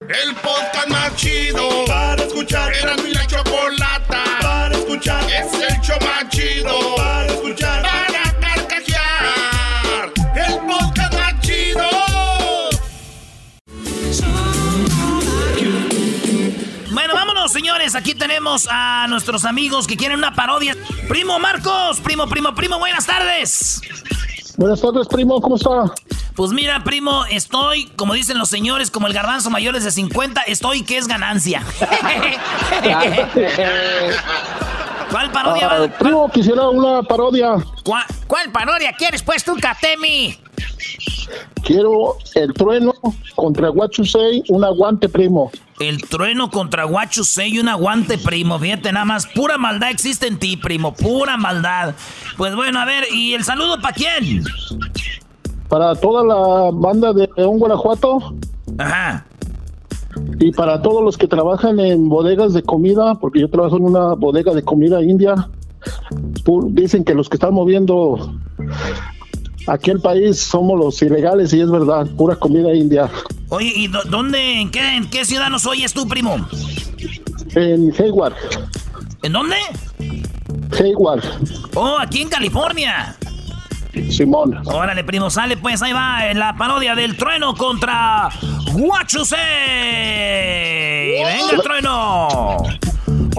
El podcast más chido para escuchar. Era mi la chocolata para escuchar. Es el show más chido para escuchar. Para carcajear. El podcast más chido. Bueno, vámonos, señores. Aquí tenemos a nuestros amigos que quieren una parodia. Primo Marcos, primo, primo, primo, buenas tardes. Buenas tardes, primo, ¿cómo está? Pues mira, primo, estoy, como dicen los señores, como el garbanzo mayores de 50, estoy que es ganancia. ¿Cuál parodia va? primo, quisiera una parodia. ¿Cuál, cuál parodia quieres, pues, tú, Katemi? Quiero el trueno contra Guachusei, un aguante, primo. El trueno contra Guacho y un aguante, primo. Fíjate, nada más. Pura maldad existe en ti, primo. Pura maldad. Pues bueno, a ver, ¿y el saludo para quién? Para toda la banda de León, Guanajuato. Ajá. Y para todos los que trabajan en bodegas de comida, porque yo trabajo en una bodega de comida india. Dicen que los que están moviendo aquí el país somos los ilegales y es verdad, pura comida india. Oye, ¿y dó- dónde, en qué, en qué ciudad nos oyes tú, primo? En Hayward, ¿En dónde? Hayward, Oh, aquí en California. Simón. Órale, primo, sale pues, ahí va en la parodia del trueno contra Guachuse. ¡Venga, el trueno!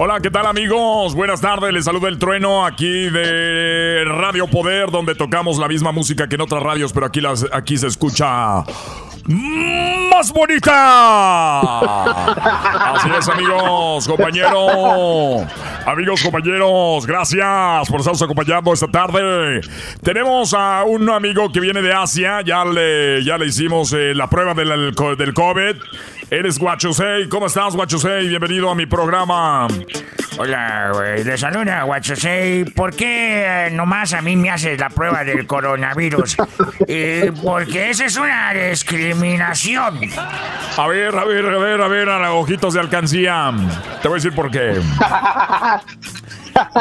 Hola, ¿qué tal amigos? Buenas tardes, les saluda el trueno aquí de Radio Poder, donde tocamos la misma música que en otras radios, pero aquí, las, aquí se escucha más bonita. Así es, amigos, compañeros. Amigos, compañeros, gracias por estarnos acompañando esta tarde. Tenemos a un amigo que viene de Asia, ya le, ya le hicimos eh, la prueba del, del COVID. Eres Guachusei. ¿Cómo estás, Guachusei? Bienvenido a mi programa. Hola, güey. Le saluda Guachosei. ¿Por qué eh, nomás a mí me haces la prueba del coronavirus? Eh, porque esa es una discriminación. A ver, a ver, a ver, a ver, a los ojitos de alcancía. Te voy a decir por qué.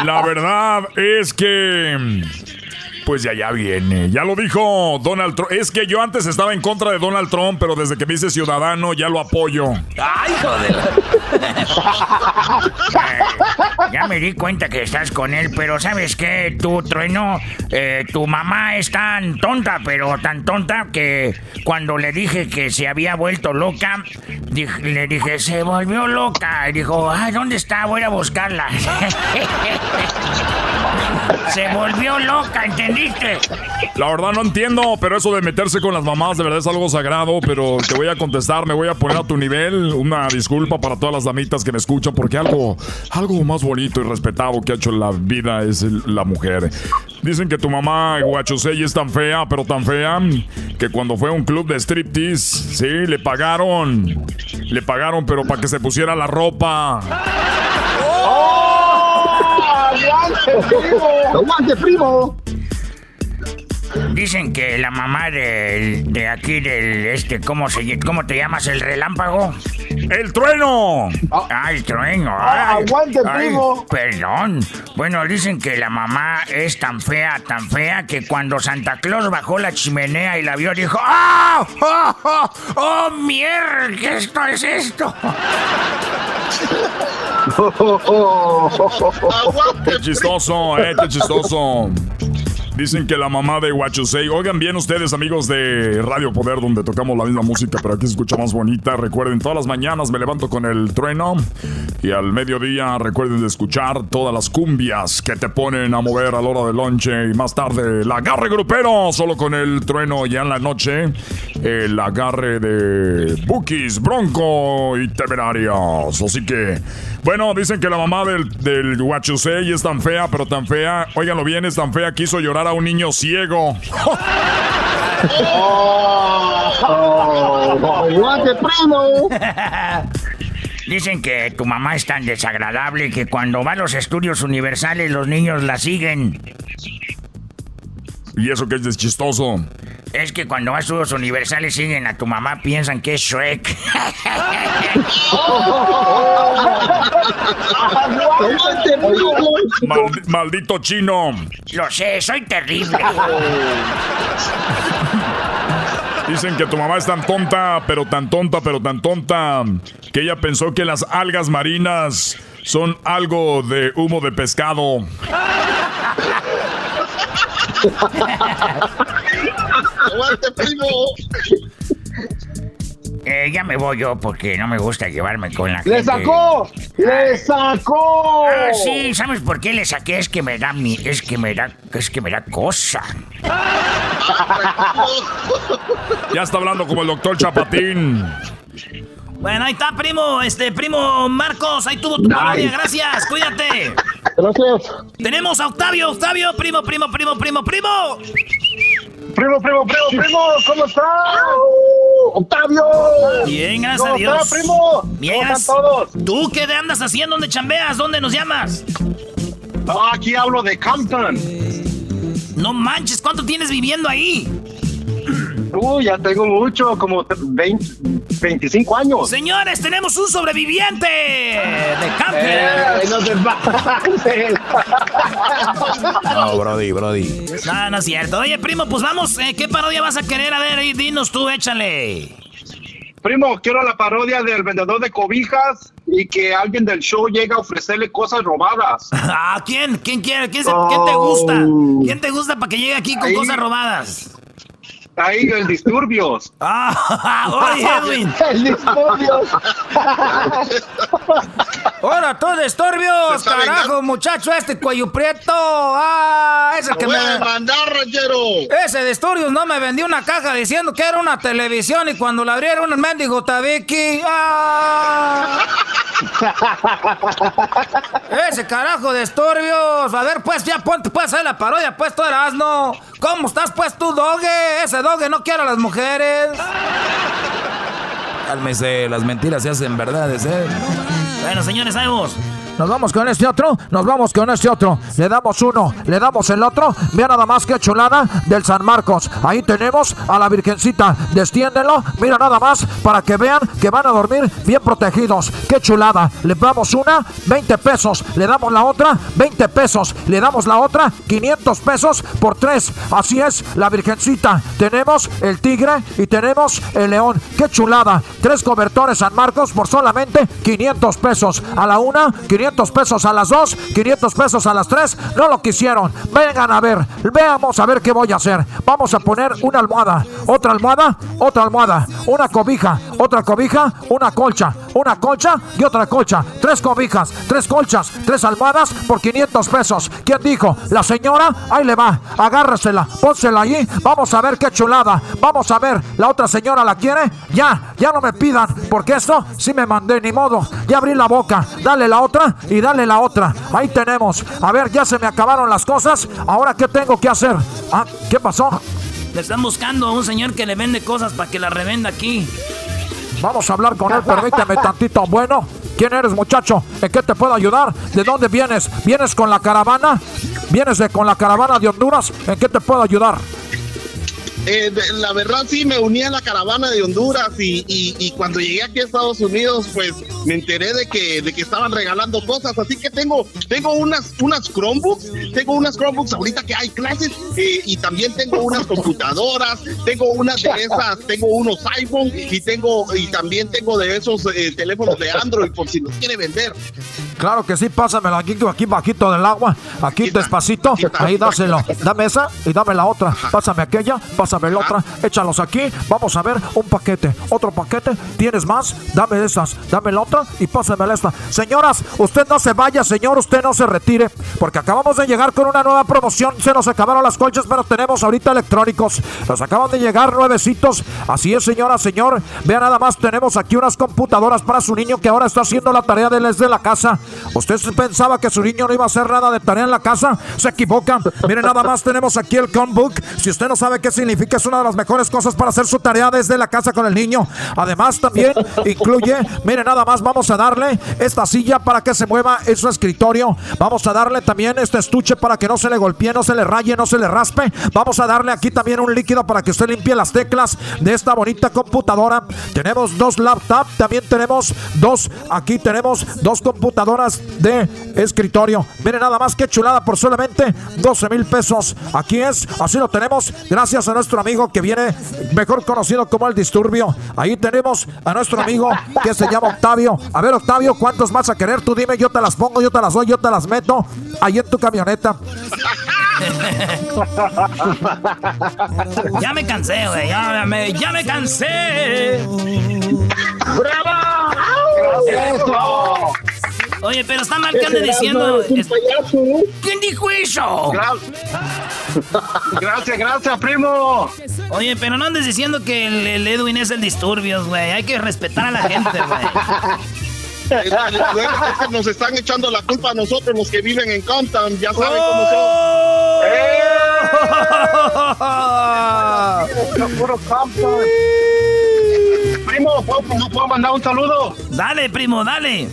La verdad es que. Pues ya, ya viene. Ya lo dijo Donald Trump. Es que yo antes estaba en contra de Donald Trump, pero desde que me hice ciudadano ya lo apoyo. ¡Ay, joder! Ya me di cuenta que estás con él, pero ¿sabes qué? Tu trueno, eh, tu mamá es tan tonta, pero tan tonta que cuando le dije que se había vuelto loca, le dije, se volvió loca. Y dijo, ay, ¿dónde está? Voy a buscarla. Se volvió loca, ¿entendiste? La verdad no entiendo, pero eso de meterse con las mamás de verdad es algo sagrado, pero te voy a contestar, me voy a poner a tu nivel. Una disculpa para todas las damitas que me escuchan, porque algo, algo más bonito y respetado que ha hecho en la vida es la mujer. Dicen que tu mamá Guachusei es tan fea, pero tan fea, que cuando fue a un club de striptease, sí, le pagaron. Le pagaron, pero para que se pusiera la ropa. ¡Aguante, primo! Dicen que la mamá de, de aquí del este, ¿cómo se cómo te llamas? ¿El relámpago? ¡El trueno! Ah, el trueno. Ah, Ay, aguante, ay, primo. Perdón. Bueno, dicen que la mamá es tan fea, tan fea, que cuando Santa Claus bajó la chimenea y la vio, dijo, ¡Ah! ¡Oh, oh, oh, mierda! ¿Qué esto es esto? Qué chistoso, eh, qué chistoso. Dicen que la mamá de Huachusei. Oigan bien ustedes, amigos de Radio Poder, donde tocamos la misma música, pero aquí se escucha más bonita. Recuerden, todas las mañanas me levanto con el trueno. Y al mediodía recuerden de escuchar todas las cumbias que te ponen a mover a la hora del lonche. Y más tarde, el agarre grupero, solo con el trueno. Ya en la noche, el agarre de Bookies, Bronco y Temerarios. Así que, bueno, dicen que la mamá del, del Huachusei es tan fea, pero tan fea. Óiganlo bien, es tan fea que hizo llorar a un niño ciego. ¡Aguante, primo! Dicen que tu mamá es tan desagradable que cuando va a los estudios universales los niños la siguen. Y eso que es de chistoso. Es que cuando va a estudios universales siguen a tu mamá, piensan que es Shrek. Maldito chino. Lo sé, soy terrible. Dicen que tu mamá es tan tonta, pero tan tonta, pero tan tonta, que ella pensó que las algas marinas son algo de humo de pescado. ¡Aguante, primo! Eh, ya me voy yo porque no me gusta llevarme con la ¡Le gente. sacó! ¡Le sacó! Ah, sí, ¿sabes por qué le saqué? Es que me da mi, es que me da, es que me da cosa. Ya está hablando como el doctor Chapatín. Bueno, ahí está, primo. Este, primo Marcos, ahí tuvo tu parodia. Gracias, cuídate. Gracias. Tenemos a Octavio, Octavio, primo, primo, primo, primo, primo. Primo, primo, primo, primo, ¿cómo estás? Octavio. Bien, gracias a ¿Cómo Dios. estás, primo? Bien, ¿Cómo están todos? ¿Tú qué andas haciendo? ¿Dónde chambeas? ¿Dónde nos llamas? Ah, aquí hablo de Compton. No manches, ¿cuánto tienes viviendo ahí? Ya tengo mucho, como 20, 25 años. Señores, tenemos un sobreviviente de camping. Eh, no te pases. No, Brody, Brody. No, no es cierto. Oye, primo, pues vamos, eh, ¿qué parodia vas a querer? A ver, dinos tú, échale. Primo, quiero la parodia del vendedor de cobijas y que alguien del show llegue a ofrecerle cosas robadas. ¿A quién? ¿Quién quiere? ¿Quién, se- quién te gusta? ¿Quién te gusta para que llegue aquí con Ahí. cosas robadas? Ahí, el disturbios. Ah, oye, Edwin. el disturbios. Ahora tú disturbios, carajo, muchacho, este cuello prieto. Ah, ese que ¡Voy me. a mandar, ranchero! Ese disturbios no me vendió una caja diciendo que era una televisión y cuando la abrieron un mendigo tabiqui. Ah. Ese carajo de disturbios. A ver, pues ya ponte pues ahí la parodia, pues tú eras, no. ¿Cómo estás, pues tú, doge? Ese doge no quiere a las mujeres. Cálmese, las mentiras se hacen verdades, ¿eh? Bueno, señores, vamos. Nos vamos con este otro, nos vamos con este otro. Le damos uno, le damos el otro. Vea nada más que chulada del San Marcos. Ahí tenemos a la Virgencita. Destiéndelo, mira nada más para que vean que van a dormir bien protegidos. Qué chulada. Le damos una, 20 pesos. Le damos la otra, 20 pesos. Le damos la otra, 500 pesos por tres. Así es, la Virgencita. Tenemos el tigre y tenemos el león. Qué chulada. Tres cobertores San Marcos por solamente 500 pesos. A la una, 500 pesos a las dos, 500 pesos a las tres. No lo quisieron. Vengan a ver. Veamos a ver qué voy a hacer. Vamos a poner una almohada, otra almohada, otra almohada, una cobija, otra cobija, una colcha. una colcha y otra colcha, tres cobijas, tres colchas, tres almohadas por 500 pesos. ¿Quién dijo? La señora, ahí le va, agárresela, pónsela ahí, vamos a ver qué chulada, vamos a ver, la otra señora la quiere, ya, ya no me pidan, porque esto sí me mandé, ni modo, ya abrí la boca, dale la otra y dale la otra, ahí tenemos, a ver, ya se me acabaron las cosas, ahora qué tengo que hacer, ah, ¿qué pasó? Le están buscando a un señor que le vende cosas para que la revenda aquí. Vamos a hablar con él, permíteme tantito. Bueno, ¿quién eres, muchacho? ¿En qué te puedo ayudar? ¿De dónde vienes? ¿Vienes con la caravana? ¿Vienes de, con la caravana de Honduras? ¿En qué te puedo ayudar? Eh, de- la verdad sí me uní a la caravana de Honduras y, y- y cuando llegué aquí a Estados Unidos pues me enteré de que, de que estaban regalando cosas. Así que tengo tengo unas unas Chromebooks tengo unas Chromebooks ahorita que hay clases eh, y también tengo unas computadoras tengo unas de esas tengo unos iPhone y tengo y también tengo de esos eh, teléfonos de Android por si los quiere vender. Claro que sí, pásamelo aquí, aquí bajito del agua, aquí despacito, ahí dáselo. Dame esa y dame la otra. Pásame aquella, pásame la otra, échalos aquí. Vamos a ver un paquete, otro paquete. ¿Tienes más? Dame esas, dame la otra y pásamela esta. Señoras, usted no se vaya, señor, usted no se retire, porque acabamos de llegar con una nueva promoción. Se nos acabaron las colchas, pero tenemos ahorita electrónicos. Nos acaban de llegar nuevecitos. Así es, señora, señor. Vea nada más, tenemos aquí unas computadoras para su niño que ahora está haciendo la tarea de desde la casa. ¿Usted pensaba que su niño no iba a hacer nada de tarea en la casa? Se equivocan. Mire, nada más tenemos aquí el Chromebook. Si usted no sabe qué significa, es una de las mejores cosas para hacer su tarea desde la casa con el niño. Además, también incluye, mire, nada más vamos a darle esta silla para que se mueva en su escritorio. Vamos a darle también este estuche para que no se le golpee, no se le raye, no se le raspe. Vamos a darle aquí también un líquido para que usted limpie las teclas de esta bonita computadora. Tenemos dos laptops, también tenemos dos, aquí tenemos dos computadoras de escritorio. Mire nada más que chulada por solamente 12 mil pesos. Aquí es, así lo tenemos, gracias a nuestro amigo que viene, mejor conocido como el Disturbio. Ahí tenemos a nuestro amigo que se llama Octavio. A ver, Octavio, ¿cuántos vas a querer? Tú dime, yo te las pongo, yo te las doy, yo te las meto ahí en tu camioneta. Ya me cansé, güey. Ya me, ya me cansé. ¡Bravo! Oye, pero está mal que ande diciendo. es- ¿Quién dijo eso? Gracias, gracias, primo. Oye, pero no andes diciendo que el, el Edwin es el disturbios, güey. Hay que respetar a la gente, güey. Nos están echando la culpa a nosotros los que viven en Compton, ya saben cómo son. Compton. Primo, ¿puedo, no puedo mandar un saludo? Dale, primo, dale.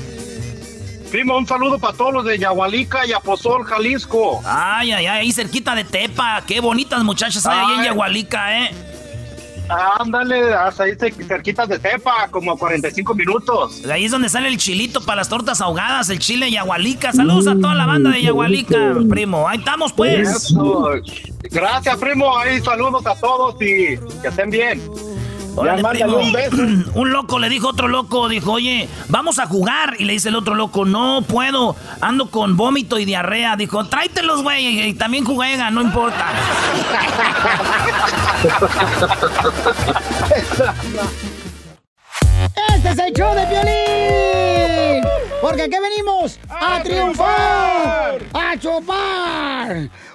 Primo, un saludo para todos los de Yahualica y Aposol, Jalisco. Ay, ay, ay, ahí cerquita de Tepa. Qué bonitas muchachas hay ahí en. Yagualica, ¿eh? Ándale, hasta ahí cer- cerquitas de Tepa, como a 45 minutos. Ahí es donde sale el chilito para las tortas ahogadas, el chile Yagualica. Saludos a toda la banda de Yagualica, primo. Ahí estamos, pues. Eso. Gracias, primo. Ahí saludos a todos y que estén bien. Órale, Ya mándale primo. un beso. Un loco le dijo a otro loco, dijo, oye, vamos a jugar. Y le dice el otro loco, no puedo, ando con vómito y diarrea. Dijo, tráetelos, güey, y también juegan, no importa. Este es el show de violín. Porque aquí venimos a, triunfar, a chupar.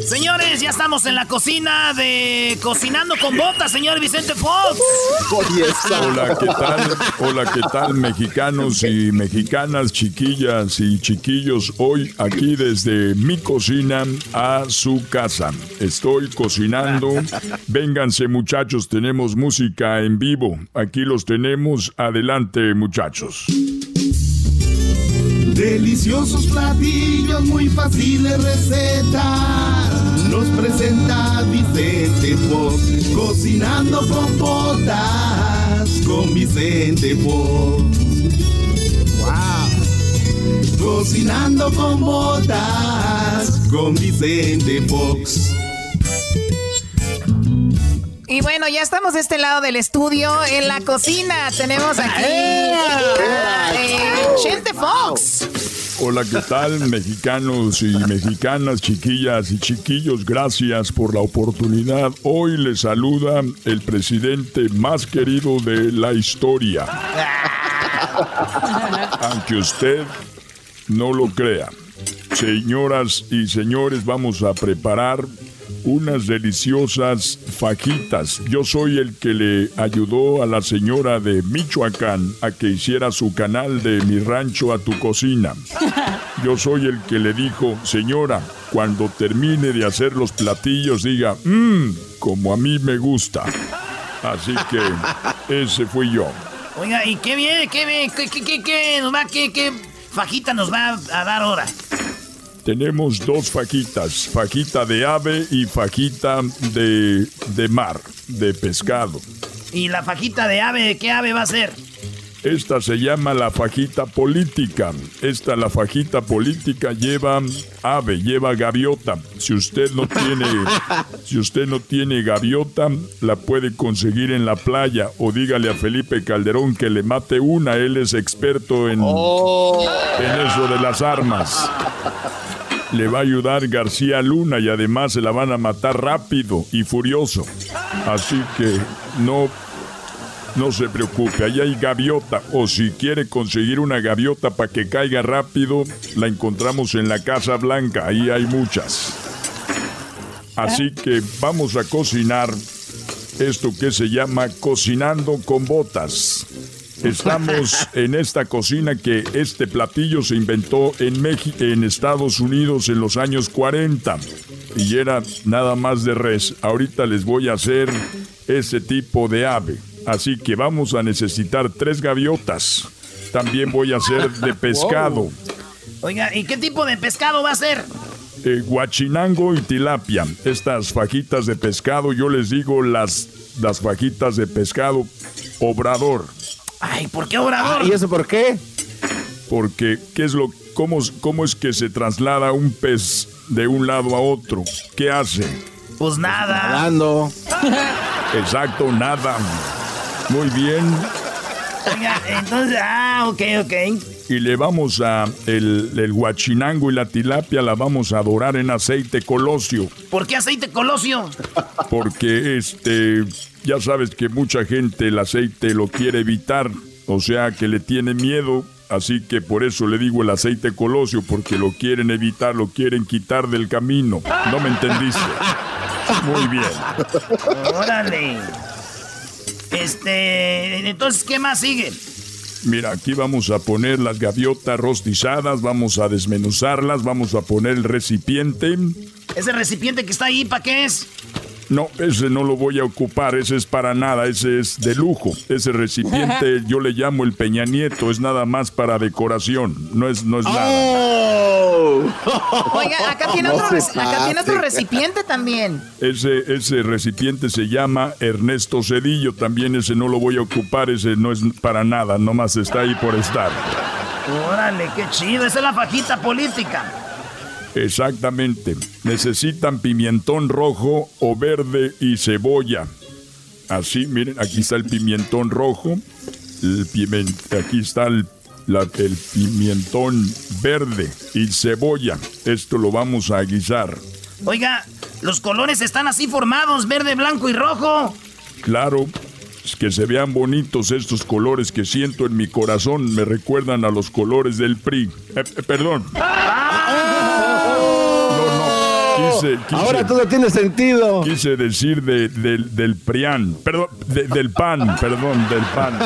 Señores, ya estamos en la cocina de Cocinando con Botas, señor Vicente Fox. Hola, ¿qué tal? Hola, ¿qué tal, mexicanos y mexicanas, chiquillas y chiquillos? Hoy aquí desde mi cocina a su casa. Estoy cocinando. Vénganse, muchachos, tenemos música en vivo. Aquí los tenemos. Adelante, muchachos. Deliciosos platillos, muy fáciles recetas. Nos presenta Vicente Fox, cocinando con botas con Vicente Fox. Wow. Cocinando con botas con Vicente Fox. Y bueno, ya estamos de este lado del estudio. En la cocina tenemos aquí a eh, Chente Fox. Hola, ¿qué tal, mexicanos y mexicanas, chiquillas y chiquillos? Gracias por la oportunidad. Hoy les saluda el presidente más querido de la historia. Aunque usted no lo crea. Señoras y señores, vamos a preparar unas deliciosas fajitas. Yo soy el que le ayudó a la señora de Michoacán a que hiciera su canal de Mi Rancho a tu Cocina. Yo soy el que le dijo, señora, cuando termine de hacer los platillos diga, mmm, como a mí me gusta. Así que ese fui yo. Oiga, ¿y qué bien, qué bien, qué, qué, qué, qué, qué, qué fajita nos va a dar ahora? Tenemos dos fajitas, fajita de ave y fajita de, de mar, de pescado. ¿Y la fajita de ave, qué ave va a ser? Esta se llama la fajita política. Esta, la fajita política, lleva ave, lleva gaviota. Si usted no tiene, si usted no tiene gaviota, la puede conseguir en la playa o dígale a Felipe Calderón que le mate una. Él es experto en, en eso de las armas. Le va a ayudar García Luna y además se la van a matar rápido y furioso. Así que no no se preocupe, ahí hay gaviota. O si quiere conseguir una gaviota para que caiga rápido, la encontramos en la Casa Blanca. Ahí hay muchas. Así que vamos a cocinar esto que se llama cocinando con botas. Estamos en esta cocina que este platillo se inventó en México, en Estados Unidos en los años 40 y era nada más de res. Ahorita les voy a hacer ese tipo de ave. Así que vamos a necesitar tres gaviotas. También voy a hacer de pescado. Oiga, ¿y qué tipo de pescado va a ser? Eh, guachinango y tilapia. Estas fajitas de pescado, yo les digo las, las fajitas de pescado obrador. Ay, ¿por qué obrador? ¿Y eso por qué? Porque, ¿qué es lo, cómo, ¿cómo es que se traslada un pez de un lado a otro? ¿Qué hace? Pues nada. Nadando. Exacto, nada. Muy bien. Oiga, entonces, ah, ok, ok. Y le vamos a, el, el guachinango y la tilapia la vamos a dorar en aceite colosio. ¿Por qué aceite colosio? Porque este, ya sabes que mucha gente el aceite lo quiere evitar, o sea que le tiene miedo, así que por eso le digo el aceite colosio, porque lo quieren evitar, lo quieren quitar del camino. ¿No me entendiste? Muy bien. Órale. Este, entonces, ¿qué más sigue? Mira, aquí vamos a poner las gaviotas rostizadas, vamos a desmenuzarlas, vamos a poner el recipiente. ¿Ese recipiente que está ahí, para qué es? No, ese no lo voy a ocupar, ese es para nada, ese es de lujo. Ese recipiente yo le llamo el Peña Nieto, es nada más para decoración, no es, no es nada. Oiga, acá tiene, otro, reci- acá tiene otro recipiente también. Ese, ese recipiente se llama Ernesto Cedillo, también ese no lo voy a ocupar, ese no es para nada, nomás está ahí por estar. Órale, qué chido. Esa es la fajita política. Exactamente. Necesitan pimentón rojo o verde y cebolla. Así, miren, aquí está el pimentón rojo. El piment- aquí está el, la- el pimentón verde y cebolla. Esto lo vamos a guisar. Oiga, los colores están así formados, verde, blanco y rojo. Claro, que se vean bonitos estos colores que siento en mi corazón. Me recuerdan a los colores del PRI. Eh, eh, perdón. Ahora todo tiene sentido. Quise decir de, del, del PRIAN. Perdón, del PAN, perdón, del PAN.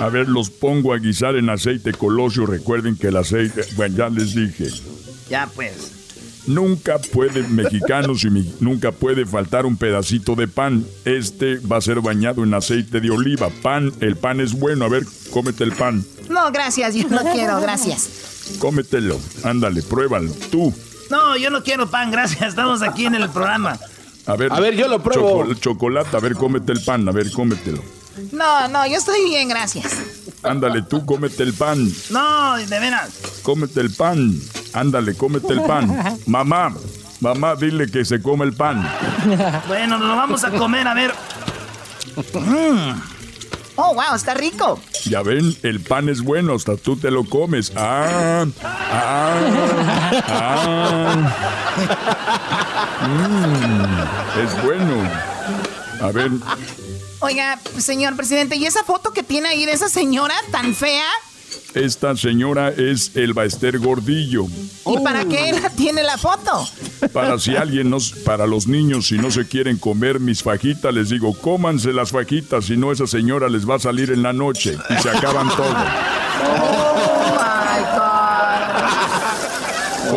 A ver, los pongo a guisar en aceite colosio. Recuerden que el aceite. Bueno, ya les dije. Ya pues. Nunca puede, mexicanos y nunca puede faltar un pedacito de pan. Este va a ser bañado en aceite de oliva. Pan, el pan es bueno. A ver, cómete el pan. No, gracias, yo no quiero, gracias. Cómetelo. Ándale, pruébalo. Tú. No, yo no quiero pan, gracias. Estamos aquí en el programa. A ver, a ver, yo lo pruebo. chocolate, a ver, cómete el pan, a ver, cómetelo. No, no, yo estoy bien, gracias. Ándale, tú cómete el pan. No, de veras. Cómete el pan. Ándale, cómete el pan. Mamá, mamá, dile que se come el pan. Bueno, nos lo vamos a comer, a ver. Oh, wow, está rico. Ya ven, el pan es bueno, hasta tú te lo comes. Ah, ah, ah. Mm, es bueno. A ver, Oiga, señor presidente, ¿y esa foto que tiene ahí de esa señora tan fea? Esta señora es el Esther Gordillo. ¿Y para qué tiene la foto? Para si alguien nos, para los niños, si no se quieren comer mis fajitas, les digo, cómanse las fajitas, si no esa señora les va a salir en la noche y se acaban todo. Oh my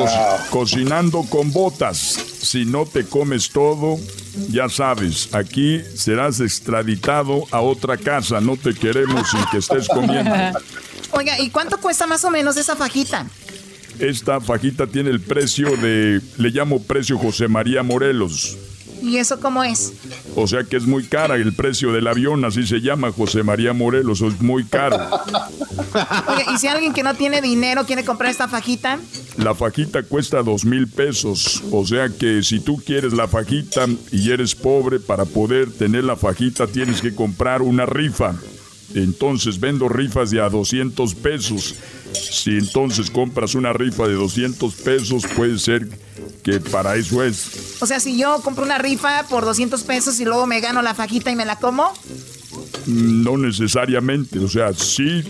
God. cocinando con botas. Si no te comes todo, ya sabes, aquí serás extraditado a otra casa. No te queremos sin que estés comiendo. Oiga, ¿y cuánto cuesta más o menos esa fajita? Esta fajita tiene el precio de, le llamo precio José María Morelos. ¿Y eso cómo es? O sea que es muy cara el precio del avión, así se llama José María Morelos, es muy caro. Oye, ¿y si alguien que no tiene dinero quiere comprar esta fajita? La fajita cuesta dos mil pesos, o sea que si tú quieres la fajita y eres pobre, para poder tener la fajita tienes que comprar una rifa. Entonces vendo rifas de a 200 pesos. Si entonces compras una rifa de 200 pesos, puede ser que para eso es. O sea, si yo compro una rifa por 200 pesos y luego me gano la fajita y me la como. No necesariamente, o sea, sí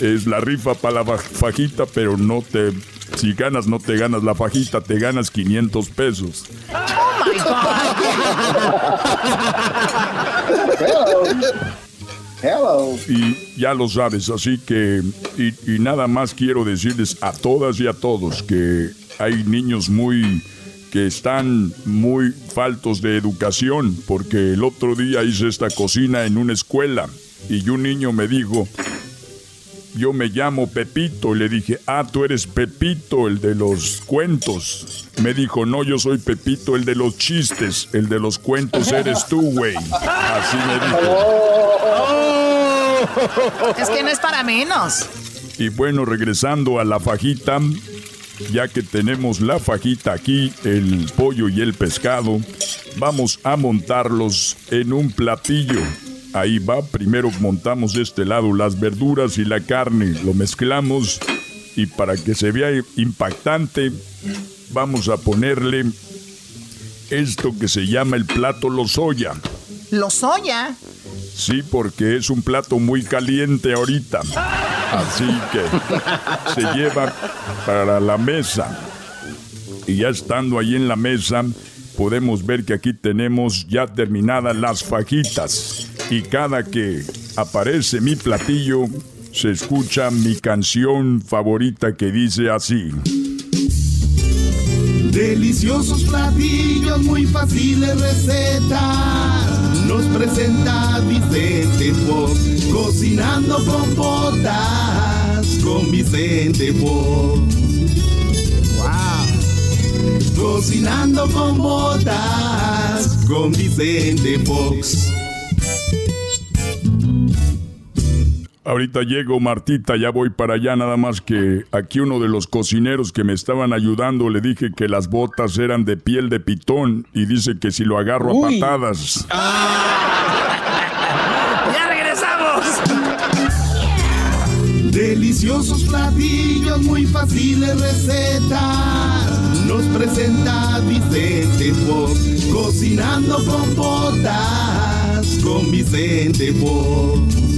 es la rifa para la fajita, pero no te... Si ganas, no te ganas la fajita, te ganas 500 pesos. ¡Oh, my God! Hello. Y ya lo sabes, así que, y, nada más quiero decirles a todas y a todos que hay niños muy que están muy faltos de educación, porque el otro día hice esta cocina en una escuela y un niño me dijo, yo me llamo Pepito, y le dije, ah, tú eres Pepito, el de los cuentos. Me dijo, no, yo soy Pepito, el de los chistes, el de los cuentos eres tú, güey. Así me dijo. Es que no es para menos. Y bueno, regresando a la fajita, ya que tenemos la fajita aquí, el pollo y el pescado, vamos a montarlos en un platillo. Ahí va, primero montamos de este lado las verduras y la carne, lo mezclamos y para que se vea impactante, vamos a ponerle esto que se llama el plato lozoya. ¿Lozoya? Sí, porque es un plato muy caliente ahorita. Así que se lleva para la mesa. Y ya estando ahí en la mesa, podemos ver que aquí tenemos ya terminadas las fajitas. Y cada que aparece mi platillo, se escucha mi canción favorita que dice así. Deliciosos platillos, muy fáciles recetas nos presenta Vicente Fox, cocinando con botas con Vicente Fox. Wow. Cocinando con botas con Vicente Fox. Ahorita llego, Martita, ya voy para allá, nada más que aquí uno de los cocineros que me estaban ayudando le dije que las botas eran de piel de pitón y dice que si lo agarro a patadas. ¡Ya regresamos! Deliciosos platillos, muy fáciles recetas nos presenta Vicente Fox, cocinando con botas con Vicente Fox.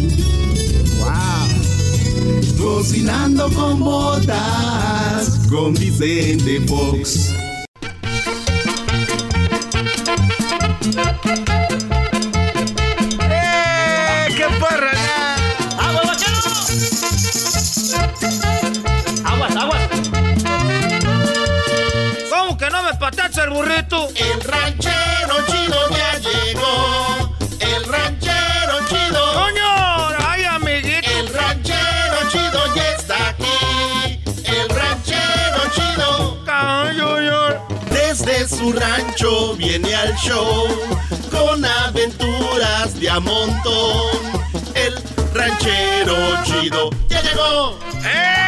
Cocinando con botas con Vicente Fox. ¡Eh! ¡Qué porra! ¡Aguas, ¡Aguas, aguas! ¿Cómo que no me patacha el burrito? El su rancho viene al show con aventuras de a montón. El ranchero chido ya llegó. ¡Eh!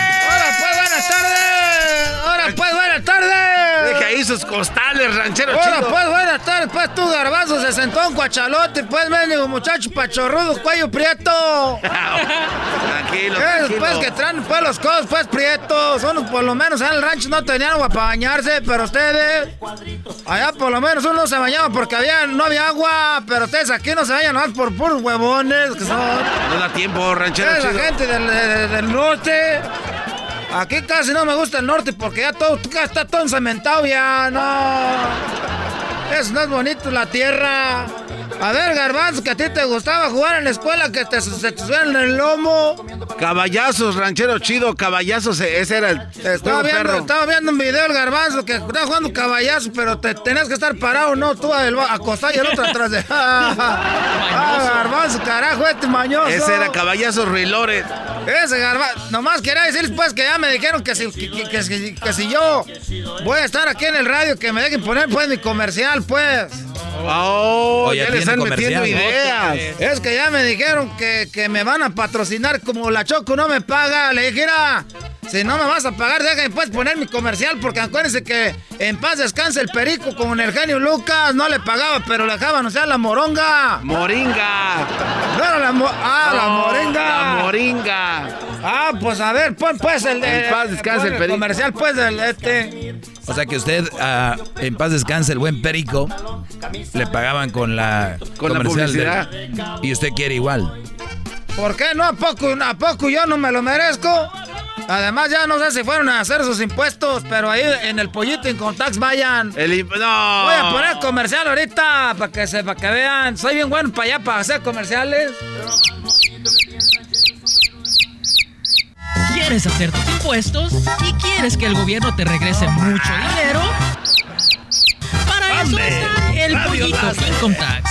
Sus costales, ranchero chido. pues, buenas tardes, pues tú garbanzo se sentó un cuachalote, pues mendigo muchacho pachorrudo, cuello prieto. Tranquilo, Eh, tranquilo. Pues que traen pues los codos pues prietos. Unos por lo menos en el rancho no tenían agua para bañarse, pero ustedes. Allá por lo menos uno se bañaba porque había, no había agua, pero ustedes aquí no se bañan más por puros huevones que son. No da tiempo, ranchero la gente del, de- del norte. Aquí casi no me gusta el norte porque ya todo está todo encementado ya, no. Eso no es bonito la tierra. A ver, Garbanzo, que a ti te gustaba jugar en la escuela, que te, se te el lomo. Caballazos, ranchero chido, caballazos, e- ese era el Estaba viendo, perro. estaba viendo un video del garbanzo que estaba jugando caballazo, pero te tenías que estar parado, no, tú acostado y el otro atrás de. ah, garbanzo, carajo, este mañoso. Ese era caballazos Rilores. Ese garbanzo. Nomás quería decirles pues que ya me dijeron que si, que, que- que si- que si yo voy a estar aquí en el radio, que me dejen poner pues mi comercial, pues. Oh, ya tiene están metiendo ideas. Es que ya me dijeron que, que me van a patrocinar como la Choco no me paga. Le dije, "Mira, si no me vas a pagar, déjame pues poner mi comercial, porque acuérdense que en paz descanse el perico con el genio Lucas. No le pagaba, pero le dejaban, o sea, la moronga. Moringa. No era la mo- Ah, la Oh, moringa. La moringa. Ah, pues a ver, pon pues el de. En paz descanse pon el perico. comercial, pues del este. O sea que usted, ah, en paz descanse, el buen Perico, le pagaban con la Con la comercial del- publicidad. y usted quiere igual. ¿Por qué no? ¿A poco, ¿A poco yo no me lo merezco? Además, ya no sé si fueron a hacer sus impuestos, pero ahí en el pollito Income Tax vayan. El, imp- no. Voy a poner comercial ahorita para que, se, para que vean. Soy bien bueno para allá para hacer comerciales. ¿Quieres hacer tus impuestos y quieres que el gobierno te regrese mucho dinero? Para eso está el pollito Income Tax.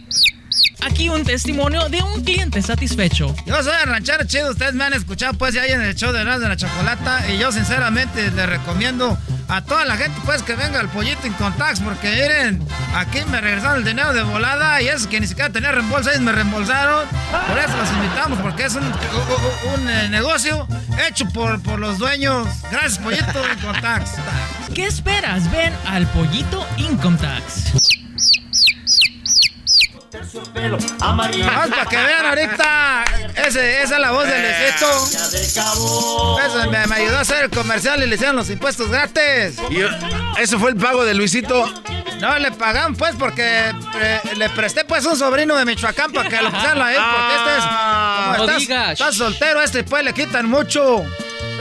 Aquí un testimonio de un cliente satisfecho. Yo soy el ranchero chido, ustedes me han escuchado pues ya en el show de Erasmo de la Chocolata y yo sinceramente les recomiendo a toda la gente pues que venga al pollito Income Tax porque miren, aquí me regresaron el dinero de volada y eso que ni siquiera tenía reembolso, ellos me reembolsaron. Por eso los invitamos porque es un, un, un, eh, negocio hecho por, por los dueños. Gracias pollito Income Tax. ¿Qué esperas? Ven al pollito Tax. Vamos para que vean ahorita. Ese, esa es la voz del Luisito. Ese me, me ayudó a hacer el comercial y le hicieron los impuestos gratis. Y, ¿Eso fue el pago de Luisito? No, le pagan pues porque eh, le presté pues un sobrino de Michoacán para que lo pusieran ahí. Porque este es. como No estás, digas. estás soltero, este pues le quitan mucho.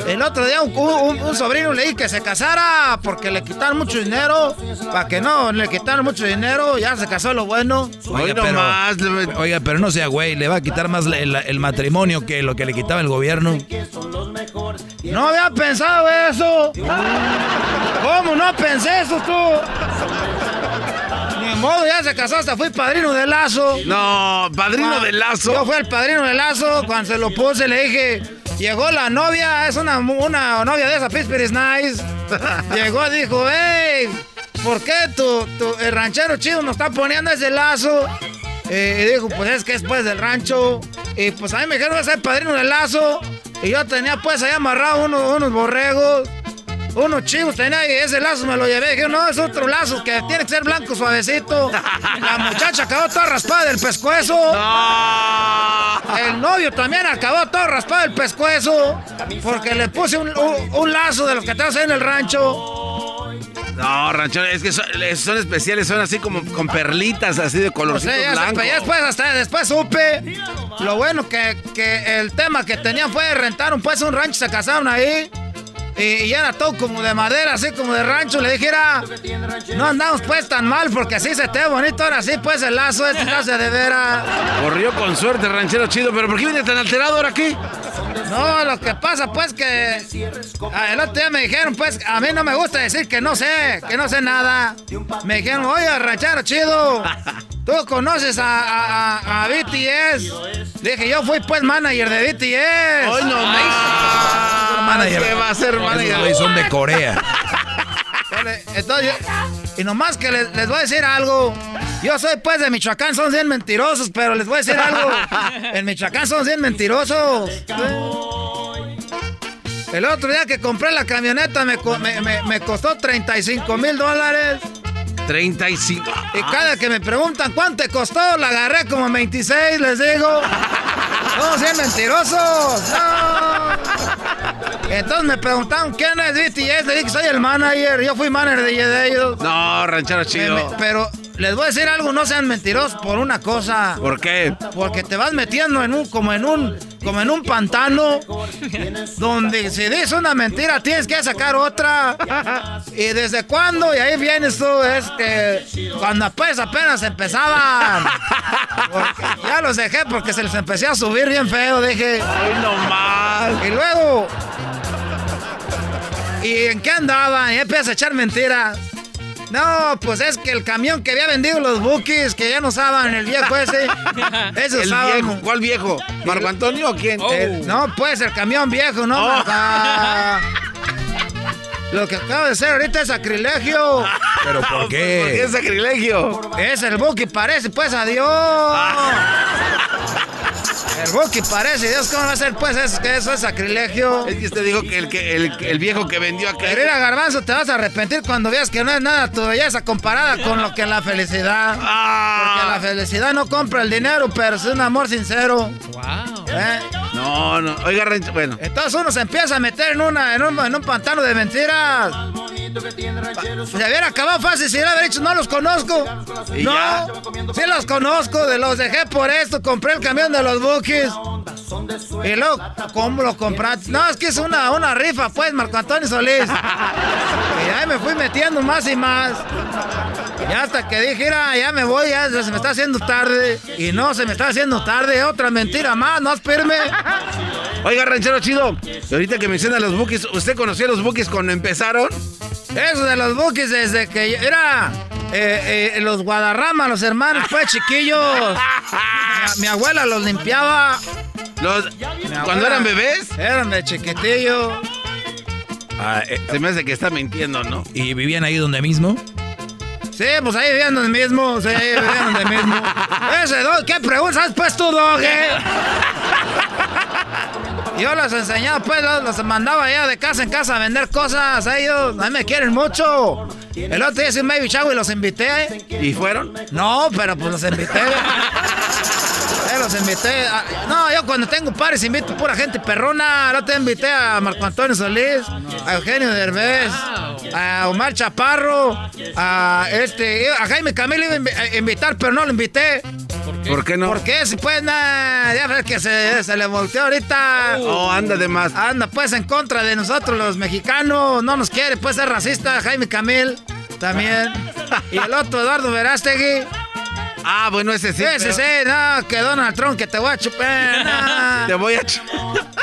El otro día un, un- un sobrino le dije que se casara porque le quitaron mucho dinero. Para que no, le quitaron mucho dinero. Ya se casó lo bueno. Oiga, pero, oiga, pero no sea güey, le va a quitar más el, el matrimonio que lo que le quitaba el gobierno. No había pensado eso. ¿Cómo no pensé eso tú? Ni modo, ya se casó, hasta fui padrino de lazo. No, padrino Ah, de lazo. Yo fui el padrino de lazo. Cuando se lo puse, le dije. Llegó la novia, es una, una novia de esa Pittsburgh is nice. Llegó y dijo, hey, ¿por qué tu, tu- el ranchero chido nos está poniendo ese lazo? Eh, y dijo, pues es que es pues del rancho. Y pues a mí me dijeron, ser padrino del lazo. Y yo tenía pues ahí amarrado unos, unos borregos, unos chivos tenía y ese lazo me lo llevé. Dije, no, es otro lazo que tiene que ser blanco suavecito. La muchacha acabó toda raspada del pescuezo. El novio también acabó todo raspado del pescuezo. Porque le puse un, un- un lazo de los que traes ahí en el rancho. No, ranchero, es que son, son especiales, son así como con perlitas, así de O colorcito sea, ya, se- blanco. ya después, hasta después supe. Lo bueno que, que el tema que tenían fue rentaron pues un rancho, se casaron ahí. Y, y era todo como de madera, así como de rancho. Le dijera, no andamos pues tan mal porque así se te ve bonito. Ahora sí, pues el lazo este lazo de veras. Corrió con suerte, ranchero chido, pero ¿por qué viene tan alterado ahora aquí? No, lo que pasa pues que ah, el otro día me dijeron pues a mí no me gusta decir que no sé, que no sé nada. Me dijeron, oye, ranchero chido, tú conoces a, a, a- a BTS. Dije, yo fui pues manager de BTS. Hoy no más. ¿Qué va a ser Esos son de Corea. Entonces, y nomás que les, les voy a decir algo. Yo soy pues de Michoacán, son 100 mentirosos, pero les voy a decir algo. En Michoacán son 100 mentirosos. El otro día que compré la camioneta me, me- me- me costó 35 mil dólares. 35. Y cada que me preguntan cuánto te costó, la agarré como 26, les digo. Son 100 mentirosos. No. Entonces me preguntaron quién es BTS. Le dije que soy el manager. Yo fui manager de de ellos. No, ranchero chido. Me- me- pero les voy a decir algo, no sean mentirosos por una cosa. ¿Por qué? Porque te vas metiendo en un, como en un, como en un pantano, donde si dices una mentira tienes que sacar otra. ¿Y desde cuándo? Y ahí vienes tú, es que cuando pues apenas empezaban. Porque ya los dejé porque se les empecé a subir bien feo, dije. Ay, no más. Y luego. ¿Y en qué andaban? Y empiezas a echar mentiras. No, pues es que el camión que había vendido los bookies, que ya no usaban, el viejo ese. Ese El usaban. viejo, ¿cuál viejo? ¿Marco Antonio o quién? El- no, pues el camión viejo, ¿no? Oh. Ah. Lo que acaba de ser ahorita es sacrilegio. ¿Pero por ¿Por qué qué? es sacrilegio? Es el Buki, parece, pues, adiós. El Buki parece, Dios, ¿cómo va a ser, pues, es que eso es sacrilegio? Es que usted dijo que el, que, el, el viejo que vendió acá. Pero mira, Garbanzo, te vas a arrepentir cuando veas que no es nada tu belleza comparada con lo que es la felicidad. Ah. Porque la felicidad no compra el dinero, pero es un amor sincero. Wow. ¿eh? No, no. Oiga, ranchero, bueno. Entonces uno se empieza a meter en, una, en, un, en un pantano de mentiras. Se hubiera acabado fácil si hubiera dicho, no los conozco. ¿Y no, ya? sí los conozco, de los dejé por esto, compré el camión de los buques. Y luego, ¿cómo lo compraste? No, es que es una, una rifa, pues, Marco Antonio Solís. Y ahí me fui metiendo más y más. Y hasta que dije, "Mira, ya me voy, ya se me está haciendo tarde. Y no, se me está haciendo tarde, otra mentira más, no espérame. Oiga, ranchero chido. Ahorita que menciona los buques, ¿usted conocía los buques cuando empezaron? Eso de los buques desde que era eh, eh, los Guadarrama, los hermanos, pues chiquillos. Mi, mi abuela los limpiaba. Los, ¿Cuando eran bebés? Eran de chiquitillo. Ah, eh, Se me hace que está mintiendo, ¿no? ¿Y vivían ahí donde mismo? Sí, pues ahí vivían donde mismo. Sí, ahí vivían donde mismo. Ese ¿qué preguntas pues tú, dog? Eh? Yo los enseñaba, pues, los, los mandaba allá de casa en casa a vender cosas a ellos. A mí me quieren mucho. El otro día hice un baby shower y los invité. ¿Y fueron? No, pero pues los invité. Eh, los invité. a- no, yo cuando tengo pares invito pura gente perrona. No te invité a Marco Antonio Solís, a Eugenio Derbez, a Omar Chaparro, a este, a Jaime Camilo iba a invitar, pero no lo invité. ¿Por qué no? Porque si pues nada, ya ves que se, se le volteó ahorita. Oh, anda de más. Anda pues en contra de nosotros los mexicanos. No nos quiere pues ser racista. Jaime Camil también. Y el otro Eduardo Verástegui. Ah, bueno, ese sí. Sí, sí, pero- sí, no, que Donald Trump, que te voy a chupar. no. Te voy a... ch-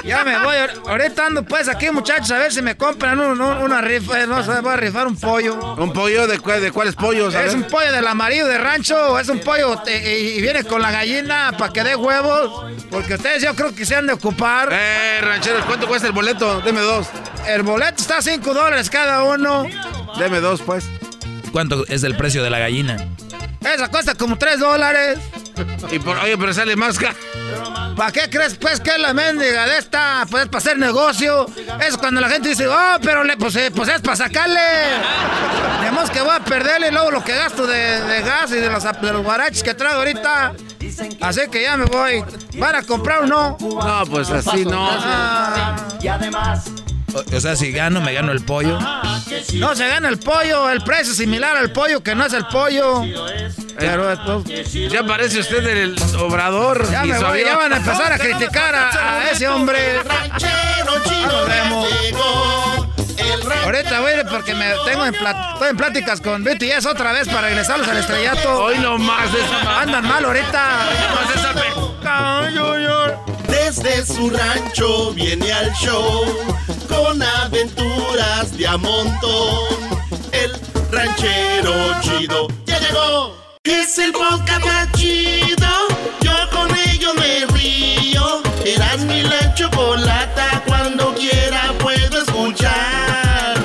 Ya me voy. Ahorita ando pues aquí, muchachos, a ver si me compran un- un- una rifa. No sé, voy a rifar un pollo. ¿Un pollo? ¿De, cuál- de cuáles pollos? Es un pollo del amarillo de rancho, es un pollo eh, y, y viene con la gallina para que dé huevos. Porque ustedes yo creo que se han de ocupar. Eh, rancheros, ¿cuánto cuesta el boleto? Deme dos. El boleto está a 5 dólares cada uno. Deme dos, pues. ¿Cuánto es el precio de la gallina? Esa cuesta como 3 dólares. Y por, oye, pero sale más caro. ¿Para qué crees, pues, que es la mendiga de esta? Pues para hacer negocio. Es cuando la gente dice, oh, pero le, pues, eh, pues es para sacarle. Tenemos que voy a perderle luego lo que gasto de, de gas y de los, de los guaraches que traigo ahorita. Así que ya me voy. ¿Van a comprar o no? No, pues así no. Y además, O, o sea, si gano, me gano el pollo. No se gana el pollo, el precio es similar al pollo que no es el pollo. Pero esto- Ya parece usted el obrador. Ya y me voy, ya van a empezar a criticar a, a ese hombre. Ahorita voy a ir porque me tengo en estoy en pláticas con BTS otra vez para regresarlos al estrellato. Hoy no más de esa Andan mal ahorita. Desde su rancho viene al show con aventuras de a montón. El ranchero chido ya llegó. Es el podcast más chido. Yo con ellos me río. Eras mi la chocolata. Cuando quiera puedo escuchar.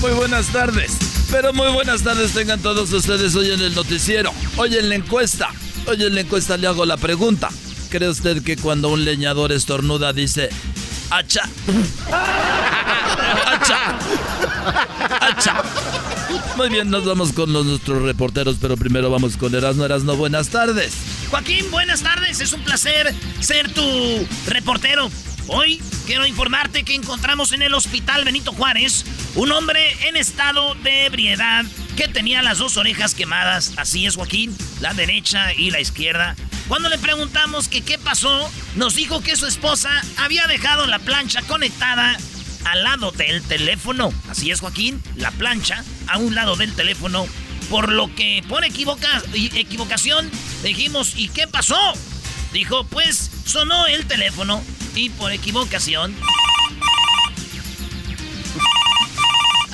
Muy buenas tardes. Pero muy buenas tardes tengan todos ustedes hoy en el noticiero. Hoy en la encuesta. Hoy en la encuesta le hago la pregunta. ¿Cree usted que cuando un leñador estornuda dice hacha? ¡Hacha! ¡Hacha! Muy bien, nos vamos con los, nuestros reporteros, pero primero vamos con Erasno. Erasno, buenas tardes. Joaquín, buenas tardes. Es un placer ser tu reportero. Hoy quiero informarte que encontramos en el hospital Benito Juárez un hombre en estado de ebriedad que tenía las dos orejas quemadas. Así es, Joaquín, la derecha y la izquierda. Cuando le preguntamos que qué pasó, nos dijo que su esposa había dejado la plancha conectada al lado del teléfono. Así es, Joaquín, la plancha a un lado del teléfono. Por lo que por equivoca- equivocación dijimos, ¿y qué pasó? Dijo, pues sonó el teléfono y por equivocación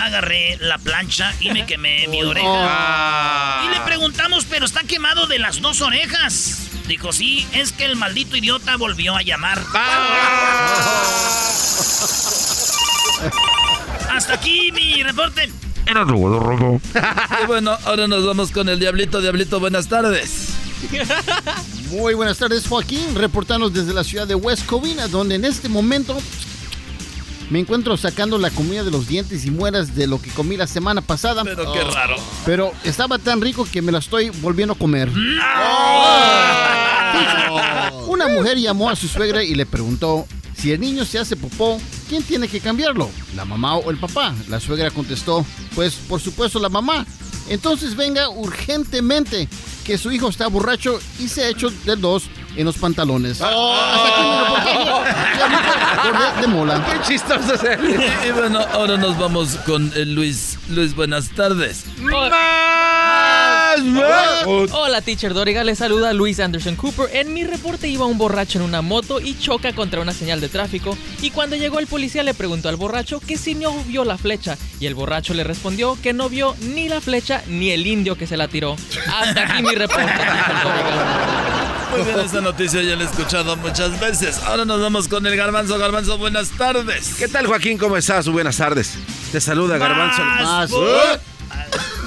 agarré la plancha y me quemé mi oreja. Y le preguntamos, pero está quemado de las dos orejas. Dijo, sí, es que el maldito idiota volvió a llamar. Hasta aquí mi reporte. Y bueno, ahora nos vamos con el Diablito. Diablito, buenas tardes. Muy buenas tardes, Joaquín. Reportanos desde la ciudad de West Covina, donde en este momento me encuentro sacando la comida de los dientes y muelas de lo que comí la semana pasada. Pero qué raro. Pero estaba tan rico que me la estoy volviendo a comer. Una mujer llamó a su suegra y le preguntó, si el niño se hace popó, ¿quién tiene que cambiarlo? ¿La mamá o el papá? La suegra contestó, pues por supuesto la mamá. Entonces venga urgentemente, que su hijo está borracho y se ha hecho del dos en los pantalones. Hasta aquí. Diablito de Mola. Qué chistoso Y, y bueno, ahora nos vamos con el Luis. Luis, buenas tardes. Hola, teacher Doriga. Le saluda Luis Anderson Cooper. En mi reporte iba un borracho en una moto y choca contra una señal de tráfico. Y cuando llegó el policía le preguntó al borracho que si no vio la flecha. Y el borracho le respondió que no vio ni la flecha ni el indio que se la tiró. Hasta aquí mi reporte, teacher Doriga. Muy bien, esta noticia ya la he escuchado muchas veces. Ahora nos vamos con el Garbanzo. Garbanzo, buenas tardes. ¿Qué tal, Joaquín? ¿Cómo estás? Buenas tardes. Te saluda Garbanzo. Más,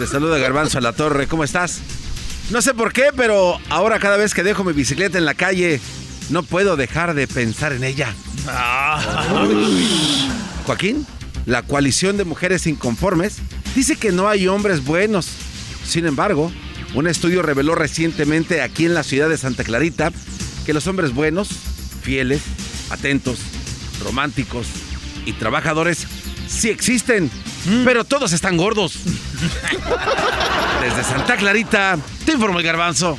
Te saluda Garbanzo a la torre. ¿Cómo estás? No sé por qué, pero ahora cada vez que dejo mi bicicleta en la calle, no puedo dejar de pensar en ella. Joaquín, la coalición de mujeres inconformes dice que no hay hombres buenos. Sin embargo, un estudio reveló recientemente aquí en la ciudad de Santa Clarita que los hombres buenos, fieles, atentos, románticos y trabajadores sí existen, pero todos están gordos. Desde Santa Clarita, te informo el garbanzo.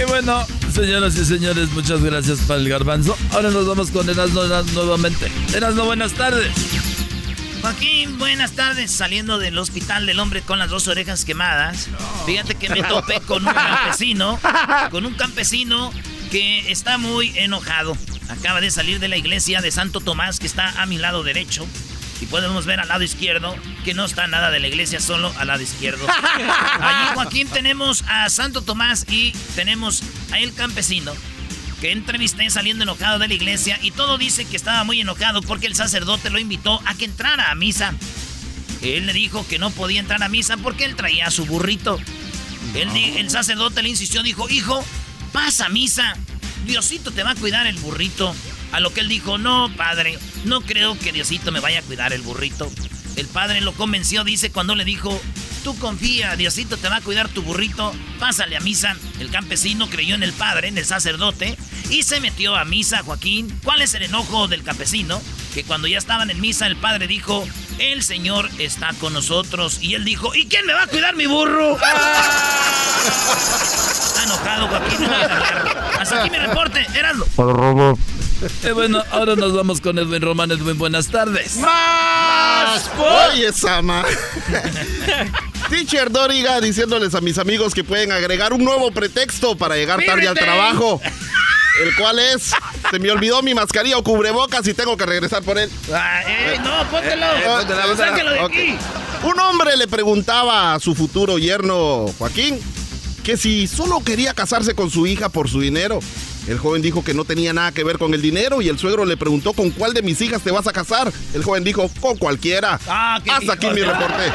Y bueno, señoras y señores, muchas gracias para el Garbanzo. Ahora nos vamos con Erasmo Erasmo nuevamente. Erasmo, buenas tardes. Joaquín, buenas tardes. Saliendo del hospital del hombre con las dos orejas quemadas. Fíjate que me topé con un campesino. Con un campesino que está muy enojado. Acaba de salir de la iglesia de Santo Tomás, que está a mi lado derecho. Y podemos ver al lado izquierdo que no está nada de la iglesia, solo al lado izquierdo. Allí, Joaquín, tenemos a Santo Tomás y tenemos a el campesino que entrevisté saliendo enojado de la iglesia y todo dice que estaba muy enojado porque el sacerdote lo invitó a que entrara a misa. Él le dijo que no podía entrar a misa porque él traía a su burrito. Él el sacerdote le insistió, dijo, hijo, pasa misa, Diosito te va a cuidar el burrito. A lo que él dijo, no, padre, no creo que Diosito me vaya a cuidar el burrito. El padre lo convenció, dice, cuando le dijo, tú confía, Diosito te va a cuidar tu burrito, pásale a misa. El campesino creyó en el padre, en el sacerdote, y se metió a misa, Joaquín. ¿Cuál es el enojo del campesino? Que cuando ya estaban en misa, el padre dijo, el Señor está con nosotros. Y él dijo, ¿y quién me va a cuidar mi burro? Está enojado, Joaquín. no. Hasta aquí mi reporte, Erasmo. Eh, bueno, ahora nos vamos con Edwin Román. Edwin, buenas tardes. ¡Más! Oye, Sama. Teacher Doriga diciéndoles a mis amigos que pueden agregar un nuevo pretexto para llegar tarde al trabajo. El cual es, se me olvidó mi mascarilla o cubrebocas y tengo que regresar por él. Ah, eh, no, póntelo. Eh. Sáquelo de Ok. aquí. Un hombre le preguntaba a su futuro yerno, Joaquín, que si solo quería casarse con su hija por su dinero. El joven dijo que no tenía nada que ver con el dinero y el suegro le preguntó con cuál de mis hijas te vas a casar. El joven dijo, con cualquiera. Ah, qué Hasta aquí mi de- reporte.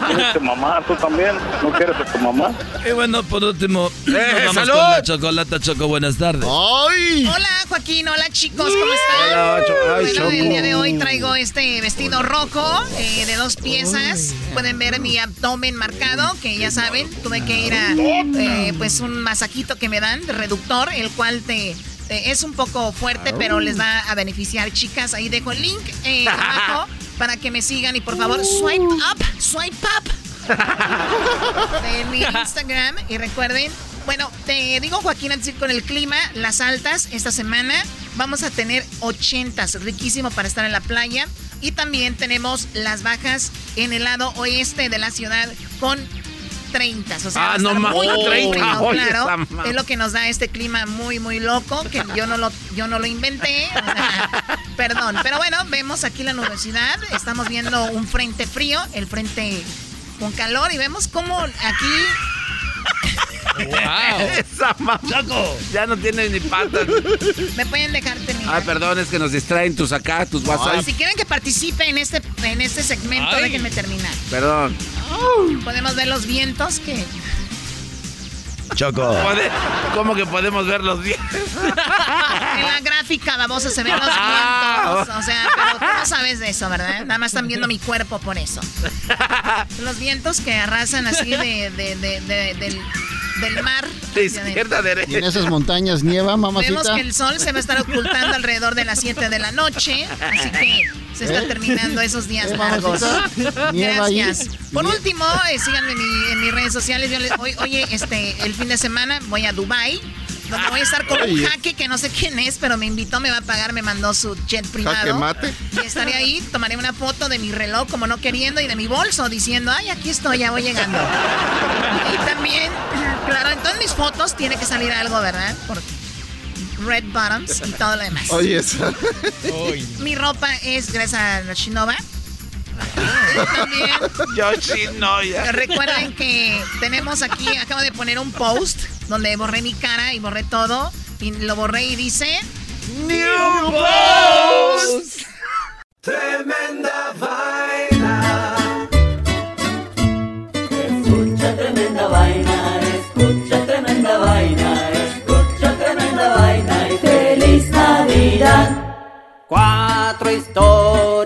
¿No tienes tu mamá? ¿Tú también? ¿No quieres a tu mamá? Y bueno, por último, nos vamos salud. con la chocolata Choco. Buenas tardes. ¡Ay! Hola Joaquín, hola chicos, ¿cómo están? Hola, Cho- ay, bueno, Choco. el día de hoy traigo este vestido rojo eh, de dos piezas. Pueden ver mi abdomen marcado, que ya saben, tuve que ir a eh, pues un masajito que me dan, reductor, el cual te es un poco fuerte, pero les va a beneficiar, chicas. Ahí dejo el link eh, abajo para que me sigan y por favor swipe up, swipe up de mi Instagram. Y recuerden, bueno, te digo Joaquín, antes con el clima, las altas esta semana vamos a tener 80, riquísimo para estar en la playa. Y también tenemos las bajas en el lado oeste de la ciudad con 30. O sea, Ah, no oh, frío, 30, oye, claro. Es lo que nos da este clima muy, muy loco, que yo no lo, yo no lo inventé. o sea, perdón. Pero bueno, vemos aquí la nubosidad. Estamos viendo un frente frío, el frente con calor, y vemos cómo aquí Esa mamá. Ya no tiene ni patas. me pueden dejar terminar. Ah, perdón, es que nos distraen tus acá, tus WhatsApp. Si quieren que participe en este, en este segmento, Ay. déjenme terminar. Perdón. Podemos ver los vientos que Choco. ¿Cómo que podemos ver los días? en la gráfica babosa se ven los Ah. vientos. O sea, pero tú no sabes de eso, ¿verdad? Nada más están viendo mi cuerpo por eso. Los vientos que arrasan así de, de- de- de- del, del mar. De izquierda a Y derecha. en esas montañas nieva, Vemos mamacita. que el sol se va a estar ocultando alrededor de las 7 de la noche, así que se está ¿Eh? terminando esos días ¿Eh, largos. Gracias. Por último, eh, síganme en, mi- en mis redes sociales. Yo les- hoy- oye, este, el fin de semana voy a Dubai. Donde voy a estar con un jaque que no sé quién es, pero me invitó, me va a pagar, me mandó su jet privado. ¿Jaque mate? Y estaré ahí, tomaré una foto de mi reloj como no queriendo y de mi bolso diciendo, ay, aquí estoy, ya voy llegando. Y también, claro, en todas mis fotos tiene que salir algo, ¿verdad? Por red bottoms y todo lo demás. Oye, esa. Mi ropa es gracias a Shinova. Recuerden que tenemos aquí, acabo de poner un post donde borré mi cara y borré todo. Y lo borré y dice... New Post. Tremenda vaina. Escucha tremenda vaina, escucha tremenda vaina, escucha tremenda vaina y feliz Navidad. Cuatro historias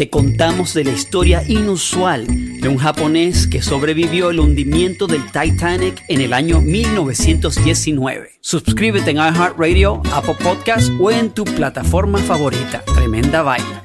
te contamos de la historia inusual de un japonés que sobrevivió el hundimiento del Titanic en el año 1919. Suscríbete en iHeartRadio, Apple Podcast o en tu plataforma favorita. Tremenda vaina.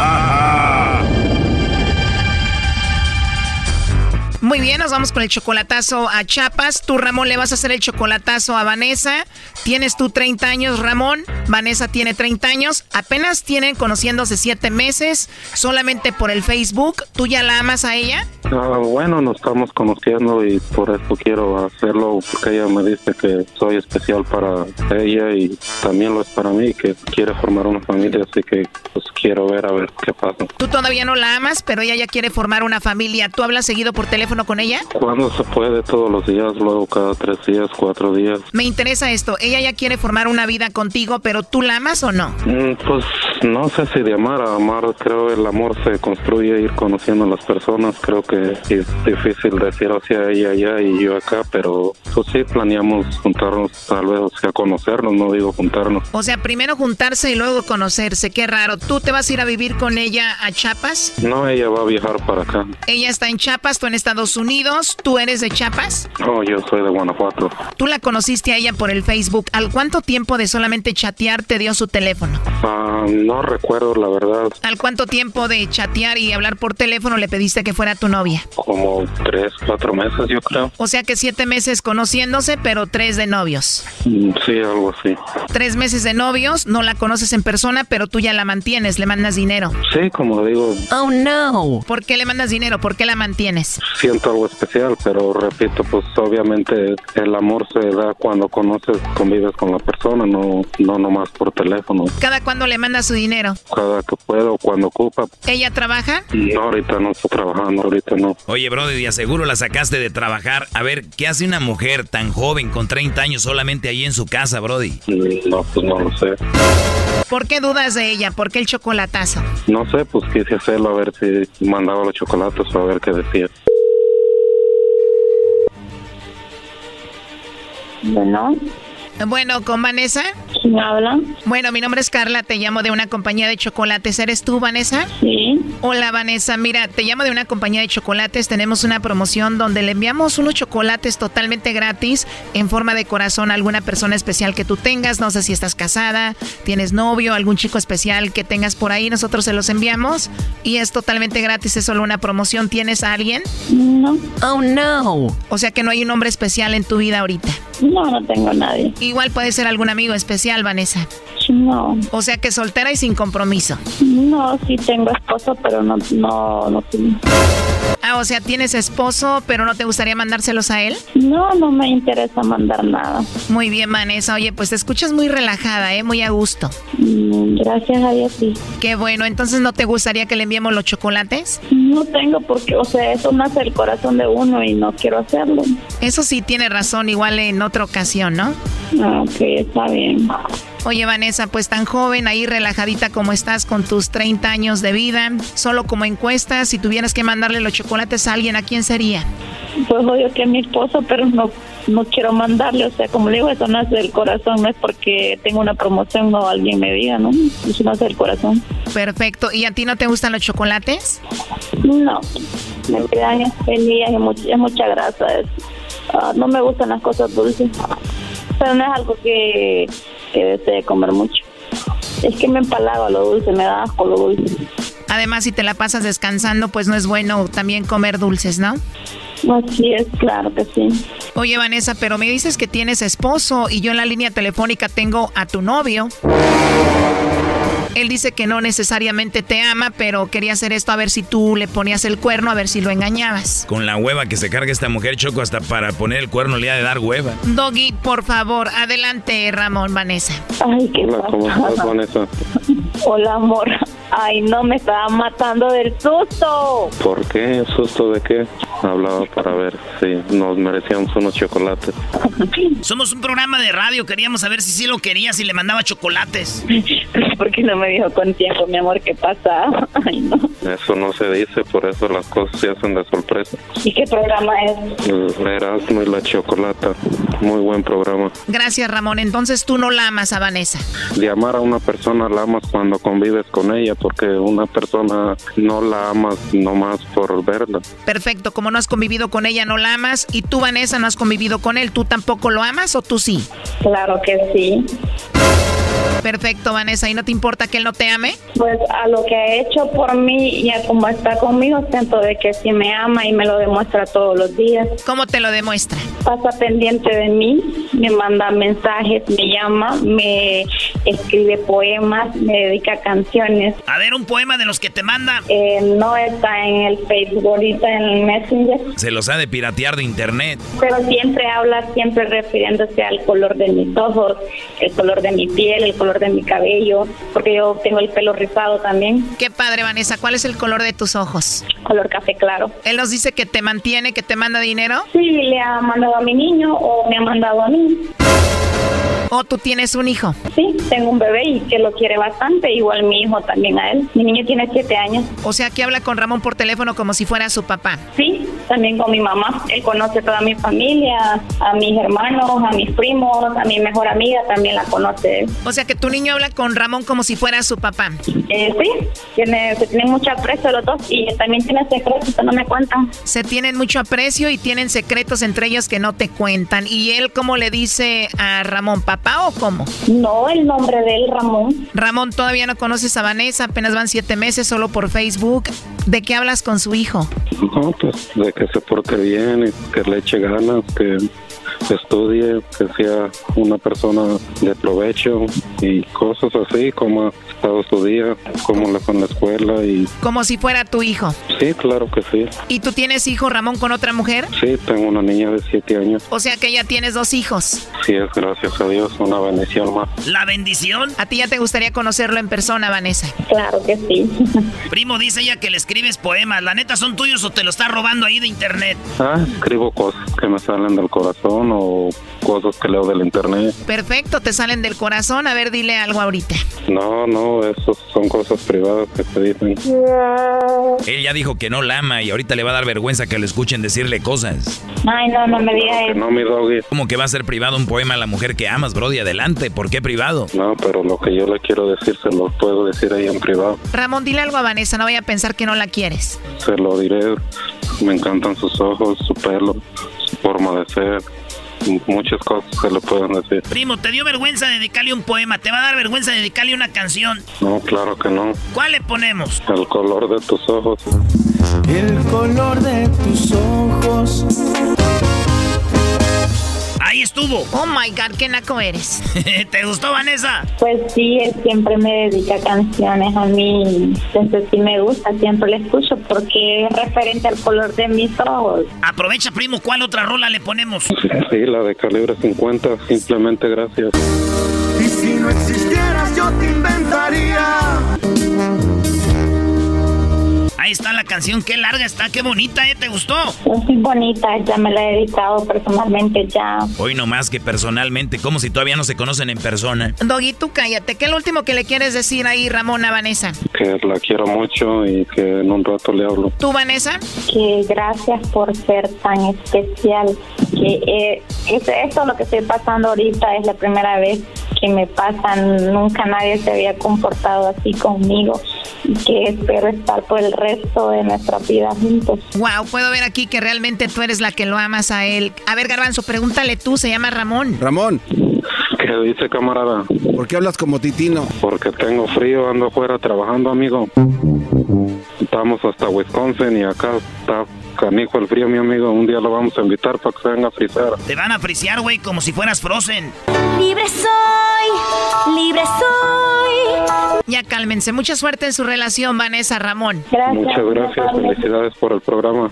Muy bien, nos vamos con el chocolatazo a Chapas. Tú, Ramón, le vas a hacer el chocolatazo a Vanessa. Tienes tú 30 años, Ramón. Vanessa tiene 30 años. Apenas tienen conociéndose 7 meses. Solamente por el Facebook. ¿Tú ya la amas a ella? Ah, bueno, nos estamos conociendo y por eso quiero hacerlo, porque ella me dice que soy especial para ella y también lo es para mí, que quiere formar una familia, así que pues quiero ver a ver qué pasa. Tú todavía no la amas, pero ella ya quiere formar una familia. ¿Tú hablas seguido por teléfono con ella? Cuando se puede, todos los días, luego cada tres días, cuatro días. Me interesa esto. Ella ya quiere formar una vida contigo, pero ¿tú la amas o no? Mm, Pues no sé si de amar a amar, creo el amor se construye ir conociendo a las personas, creo que es difícil decir hacia ella allá y yo acá, pero pues sí planeamos juntarnos tal vez, o sea, conocernos, no digo juntarnos. O sea, primero juntarse y luego conocerse. Qué raro. ¿Tú te vas a ir a vivir con ella a Chiapas? No, ella va a viajar para acá. Ella está en Chiapas, tú en Estados Unidos. ¿Tú eres de Chiapas? No, yo soy de Guanajuato. Tú la conociste a ella por el Facebook. ¿Al cuánto tiempo de solamente chatear te dio su teléfono? Ah, no recuerdo la verdad, ¿Al cuánto tiempo de chatear y hablar por teléfono le pediste que fuera tu novia? como tres, cuatro meses yo creo. O sea que siete meses conociéndose, pero tres de novios. Mm, Sí, algo así. Tres meses de novios, no la conoces en persona, pero tú ya la mantienes, le mandas dinero. Sí, como digo, Oh no. ¿Por qué le mandas dinero? ¿Por qué la mantienes? Siento algo especial, pero repito, pues obviamente el amor se da cuando conoces, convives con la persona, no, no nomás por teléfono. ¿Cada cuándo le mandas su dinero? Cada que puedo, cuando ocupa. ¿Ella trabaja? No, ahorita no estoy trabajando, ahorita no. Oye, Brody, de aseguro la sacaste de trabajar. A ver, ¿qué hace una mujer tan joven con 30 años solamente ahí en su casa, Brody? Mm, No, pues no lo sé. ¿Por qué dudas de ella? ¿Por qué el chocolatazo? No sé, pues quise hacerlo a ver si mandaba los chocolates o a ver qué decía. Bueno, Bueno, ¿con Vanessa? ¿quién habla? Bueno, mi nombre es Carla, te llamo de una compañía de chocolates. ¿Eres tú, Vanessa? Sí. Hola, Vanessa. Mira, te llamo de una compañía de chocolates. Tenemos una promoción donde le enviamos unos chocolates totalmente gratis en forma de corazón a alguna persona especial que tú tengas. No sé si estás casada, tienes novio, algún chico especial que tengas por ahí. Nosotros se los enviamos y es totalmente gratis. Es solo una promoción. ¿Tienes a alguien? No. Oh, no. O sea que no hay un hombre especial en tu vida ahorita. No, no tengo nadie. Igual puede ser algún amigo especial, Vanessa. No. O sea que soltera y sin compromiso. No, sí tengo esposo, pero no, no, no tengo. Ah, o sea, tienes esposo, pero no te gustaría mandárselos a él. No, no me interesa mandar nada. Muy bien, Vanessa. Oye, pues te escuchas muy relajada, ¿eh? Muy a gusto. Mm, Gracias a Dios, sí. Qué bueno. Entonces, ¿no te gustaría que le enviemos los chocolates? No tengo porque, o sea, eso nace del corazón de uno y no quiero hacerlo. Eso sí tiene razón, igual en otra ocasión, ¿no? Ah, ok, está bien. Oye, Vanessa, pues tan joven, ahí relajadita como estás con tus 30 años de vida, solo como encuesta, si tuvieras que mandarle los chocolates a alguien, ¿a quién sería? Pues obvio que a mi esposo, pero no, no quiero mandarle. O sea, como le digo, eso nace del corazón. No es porque tengo una promoción o alguien me diga, ¿no? Eso nace del corazón. Perfecto. ¿Y a ti no te gustan los chocolates? No, me quedan y mucha, es mucha grasa. es- ah, no me gustan las cosas dulces, pero no es algo que, que desee comer mucho. Es que me empalago a lo dulce, me da asco lo dulce. Además, si te la pasas descansando, pues no es bueno también comer dulces, ¿no? Así es, claro que sí. Oye, Vanessa, pero me dices que tienes esposo y yo en la línea telefónica tengo a tu novio. Él dice que no necesariamente te ama, pero quería hacer esto a ver si tú le ponías el cuerno, a ver si lo engañabas. Con la hueva que se carga esta mujer, Choco, hasta para poner el cuerno le ha de dar hueva. Doggy, por favor, adelante, Ramón, Vanessa. Ay, qué Hola, ¿cómo estás, Vanessa? Hola, amor. Ay, no, me estaba matando del susto. ¿Por qué? ¿Susto de qué? Hablaba para ver si nos merecíamos unos chocolates. Somos un programa de radio, queríamos saber si sí lo quería, si le mandaba chocolates. ¿Por qué no me dijo con tiempo, mi amor, qué pasa? Ay, no. Eso no se dice, por eso las cosas se hacen de sorpresa. ¿Y qué programa es? El Erasmo y la Chocolata, muy buen programa. Gracias, Ramón. Entonces tú no la amas a Vanessa. De amar a una persona la amas cuando convives con ella, porque una persona no la amas nomás por verla. Perfecto, como no has convivido con ella, no la amas. Y tú, Vanessa, no has convivido con él. ¿Tú tampoco lo amas o tú sí? Claro que sí. Perfecto, Vanessa. ¿Y no te importa que él no te ame? Pues a lo que ha hecho por mí y a cómo está conmigo, siento de que sí me ama y me lo demuestra todos los días. ¿Cómo te lo demuestra? Pasa pendiente de mí, me manda mensajes, me llama, me escribe poemas, me dedica canciones. A ver, un poema de los que te manda. Eh, no está en el Facebook, ahorita en el Messenger, Se los ha de piratear de internet. pero siempre habla, siempre refiriéndose al color de mis ojos, el color de mi piel, el color de mi cabello, porque yo tengo el pelo rizado también. Qué padre, Vanessa. ¿Cuál es el color de tus ojos? Color café claro. Él nos dice que te mantiene, que te manda dinero. Sí, le ha mandado a mi niño o me ha mandado a mí. ¿O tú tienes un hijo? Sí, tengo un bebé y que lo quiere bastante, igual mi hijo también a él. Mi niño tiene siete años. O sea, que habla con Ramón por teléfono como si fuera su papá. Sí, también con mi mamá. Él conoce toda mi familia, a mis hermanos, a mis primos, a mi mejor amiga también la conoce. O sea, que tu niño habla con Ramón como si fuera su papá. Eh, sí, tiene, se tienen mucho aprecio los dos y también tiene secretos que no me cuentan. Se tienen mucho aprecio y tienen secretos entre ellos que no te cuentan. ¿Y él cómo le dice a Ramón, papá o cómo? No, el nombre de él, Ramón. Ramón, todavía no conoces a Vanessa, apenas van siete meses solo por Facebook. ¿De qué hablas con su hijo? No, pues de que se porte bien, y que le eche ganas, que estudie, que sea una persona de provecho y cosas así, como ha estado su día, cómo le fue en la escuela y Como si fuera tu hijo. sí, claro que sí. ¿Y tú tienes hijo, Ramón, con otra mujer? Sí, tengo una niña de siete años. O sea que ya tienes dos hijos. Sí, es gracias a Dios, una bendición más. ¿La bendición? ¿A ti ya te gustaría conocerlo en persona, Vanessa? Claro que sí. Primo, dice ella que le escribes poemas. ¿La neta son tuyos o te lo está robando ahí de internet? Ah, escribo cosas que me salen del corazón o cosas que leo del internet. Perfecto, te salen del corazón. A ver, dile algo ahorita. No, no, eso son cosas privadas que se dicen. Él ya dijo que no la ama y ahorita le va a dar vergüenza que le escuchen decirle cosas. Ay, no, no me digas eso. No, mi doggy. ¿Cómo que va a ser privado un poema a la mujer que amas, Brody? Adelante, ¿por qué privado? No, pero lo que yo le quiero decir se lo puedo decir ahí en privado. Ramón, dile algo a Vanessa, no vaya a pensar que no la quieres. Se lo diré. Me encantan sus ojos, su pelo, su forma de ser. Muchas cosas se le pueden decir. Primo, ¿te dio vergüenza dedicarle un poema? ¿Te va a dar vergüenza dedicarle una canción? No, claro que no. ¿Cuál le ponemos? El color de tus ojos. El color de tus ojos. Ahí estuvo. Oh my God, qué naco eres. ¿Te gustó, Vanessa? Pues sí, él siempre me dedica canciones a mí. Entonces sí me gusta, siempre le escucho porque es referente al color de mis ojos. Aprovecha, primo, ¿cuál otra rola le ponemos? Sí, la de calibre 50. Simplemente gracias. Y si no existieras, yo te inventaría. Ahí está la canción, qué larga está, qué bonita, ¿eh? ¿Te gustó? Es muy bonita, ya me la he dedicado personalmente ya. Hoy no más que personalmente, como si todavía no se conocen en persona. Doggy, tú cállate. ¿Qué es lo último que le quieres decir ahí, Ramón, a Vanessa? Que la quiero mucho y que en un rato le hablo. ¿Tú, Vanessa? Que gracias por ser tan especial. Que eh, es esto lo que estoy pasando ahorita es la primera vez que me pasa. Nunca nadie se había comportado así conmigo. Y que espero estar por el resto de nuestra vida juntos. Wow, puedo ver aquí que realmente tú eres la que lo amas a él. A ver, Garbanzo, pregúntale tú, se llama Ramón. Ramón, ¿Qué dice, camarada? ¿por qué hablas como titino? Porque tengo frío, ando afuera trabajando, amigo. Estamos hasta Wisconsin y acá está canijo el frío, mi amigo. Un día lo vamos a invitar para que se venga a frizar. Te van a frisear, güey, como si fueras Frozen. Libre soy, libre soy. Ya cálmense. Mucha suerte en su relación, Vanessa Ramón. Muchas gracias, felicidades por el programa.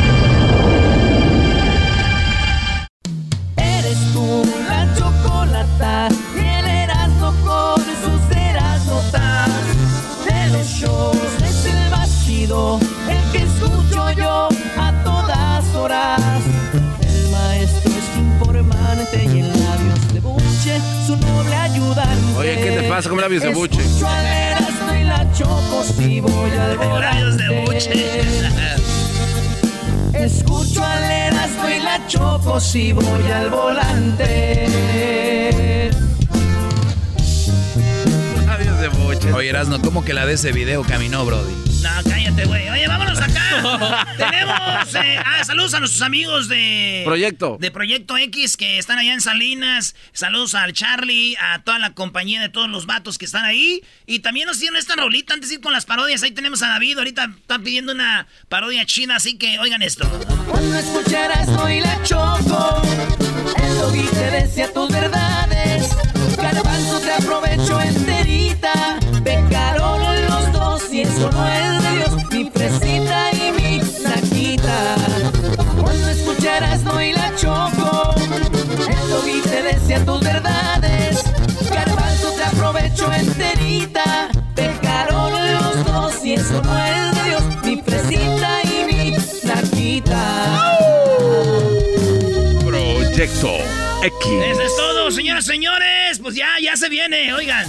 y la choco si voy al Labios de volante. buche. Escucho al Erasmo y la choco si voy al volante. Oye, Erasno, ¿cómo que la de ese video caminó, Brody? No, cállate, güey. Oye, vámonos acá. Tenemos. eh, ah, saludos a nuestros amigos de. Proyecto. De Proyecto X que están allá en Salinas. Saludos al Charlie, a toda la compañía de todos los vatos que están ahí. Y también nos dieron esta rolita antes de ir con las parodias. Ahí tenemos a David. Ahorita están pidiendo una parodia china, así que oigan esto. Cuando escucharas hoy la choco, el doggy te decía tus verdades. Garbanzo te aprovecho enterita. Eso no es de Dios. Mi fresita y mi naquita. Cuando escucharas hoy la choco, el doggy te decía tus verdades. Garbanzo te aprovecho enterita. Pecaron los dos y eso no es de Dios. Mi fresita y mi naquita. Proyecto X. Eso es todo, señoras y señores. Pues ya, ya se viene, oigan.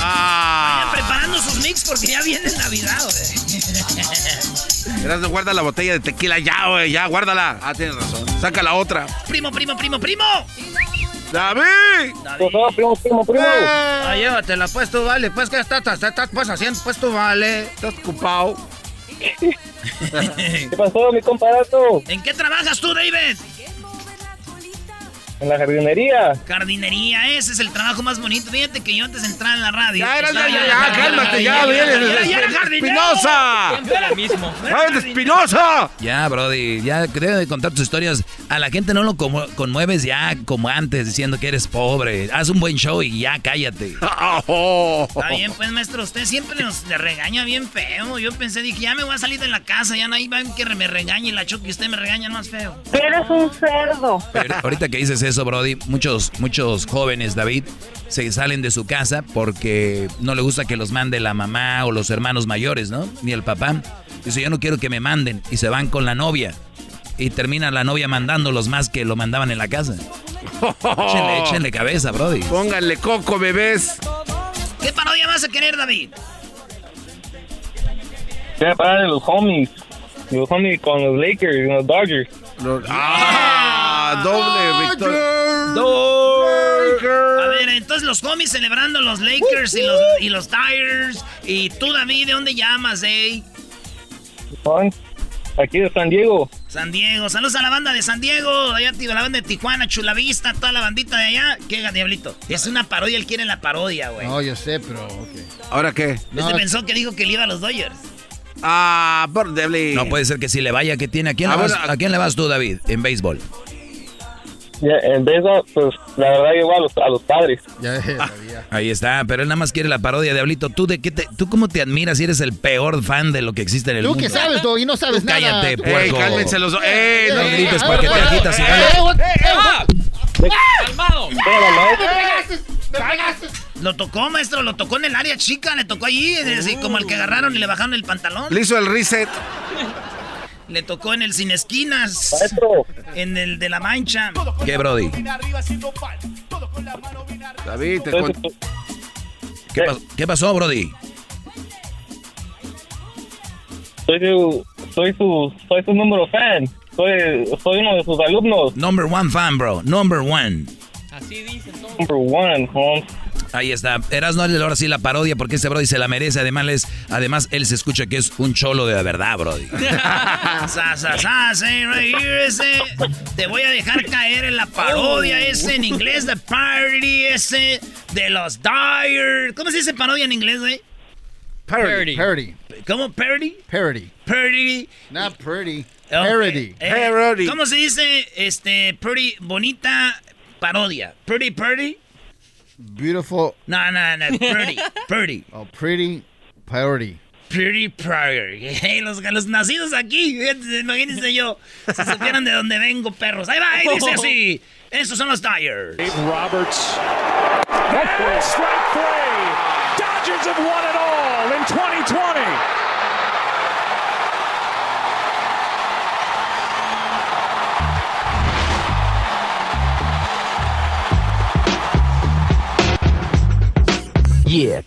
Vayan preparando sus mix porque ya viene Navidad, güey. Erasmo, guarda la botella de tequila ya, güey, ya, guárdala. Ah, tienes razón. Saca la otra. Primo, primo, primo, primo. ¡David! primo, primo, primo. Ah, llévatela, pues tú vale. Pues que estás, estás, estás pues haciendo, pues tú vale. Estás ocupado. ¿Qué pasó, mi comparato? ¿En qué trabajas tú, David? En la jardinería. Jardinería, ese es el trabajo más bonito. Fíjate que yo antes de entrar en la radio. Ya, era, estaba ya, ya, cálmate, ya, viene. Ya era jardinero. ¡Espinosa! Siempre era mismo. ¡Ay, de Espinosa! Ya, Brody, ya debe de contar tus historias. A la gente no lo conmueves ya como antes, diciendo que eres pobre. Haz un buen show y ya cállate. Está bien, pues, maestro, usted siempre nos le regaña bien feo. Yo pensé, dije, ya me voy a salir de la casa, ya no hay van que me regañe la choque y usted me regaña más feo. Eres un cerdo. Pero ahorita que dices eso, Brody, muchos, muchos jóvenes, David, se salen de su casa porque no le gusta que los mande la mamá o los hermanos mayores, ¿no? Ni el papá. Dice, yo no quiero que me manden. Y se van con la novia. Y termina la novia mandándolos más que lo mandaban en la casa. Échenle, échenle cabeza, Brody. Pónganle coco, bebés. ¿Qué parodia vas a querer, David? Ya para de los homies. Los homies con los Lakers y los Dodgers. ¡Ah! Doble, Víctor. A ver, entonces los homies celebrando los Lakers y los, y los Tigers. Y tú, David, ¿de dónde llamas, eh? Aquí de San Diego. San Diego. Saludos a la banda de San Diego. Allá, tío, la banda de Tijuana, Chulavista, toda la bandita de allá. ¿Qué, Diablito? Es una parodia, él quiere la parodia, güey. No, yo sé, pero. ¿Ahora qué? Este pensó que dijo que le iba a los Dodgers. Ah, por Deble. No puede ser que si le vaya que tiene. ¿A quién, A le vas, ver, a- ¿A quién le vas tú, David, en béisbol? En béisbol, pues la verdad igual a los, a los padres. Ya, Ahí está, pero él nada más quiere la parodia, Diablito. ¿Tú de qué te, tú cómo te admiras si eres el peor fan de lo que existe en el Tú mundo? que sabes, Doggy, no sabes Tú nada. cállate, Tú- puerco. Ey, cálmense los dos. ¡Ey! No no grites a porque ver, te agitas eh, eh, eh, ¡Calmado! Lo tocó, maestro, lo tocó en el área chica, le tocó allí, así como el que agarraron y le bajaron el pantalón. Le hizo el reset. Le tocó en el sin esquinas. En el de la mancha. ¿Qué, Brody? David, te con- ¿Qué, pas- qué pasó, Brody? Soy su, soy su, soy su número fan. Soy, soy uno de sus alumnos. Number one fan, bro. Number one. Así dicen todos. Number one, Holmes. Ahí está. Eras no ahora sí la parodia porque este Brody se la merece. Además, les- además, él se escucha que es un cholo de la verdad, Brody. Ese. Te voy a dejar caer en la parodia ese en inglés de party ese de los Dyers. ¿Cómo se dice parodia en inglés, güey? Parody. Parody. ¿Cómo? ¿Parody? Parody. Parody. Not pretty. Parody. eh, ¿Cómo se dice, este, pretty, bonita parodia? Pretty, pretty? Beautiful. No, no, no, pretty, pretty. Oh, pretty. Parody. Pretty Prairie. Hey, los, los nacidos aquí, fíjense, imagínense yo, si supieran de dónde vengo, perros. Ahí va, y dice así. Estos son los Dyers. Roberts. And strike three. Dodgers have won it all in 2020. Yeah.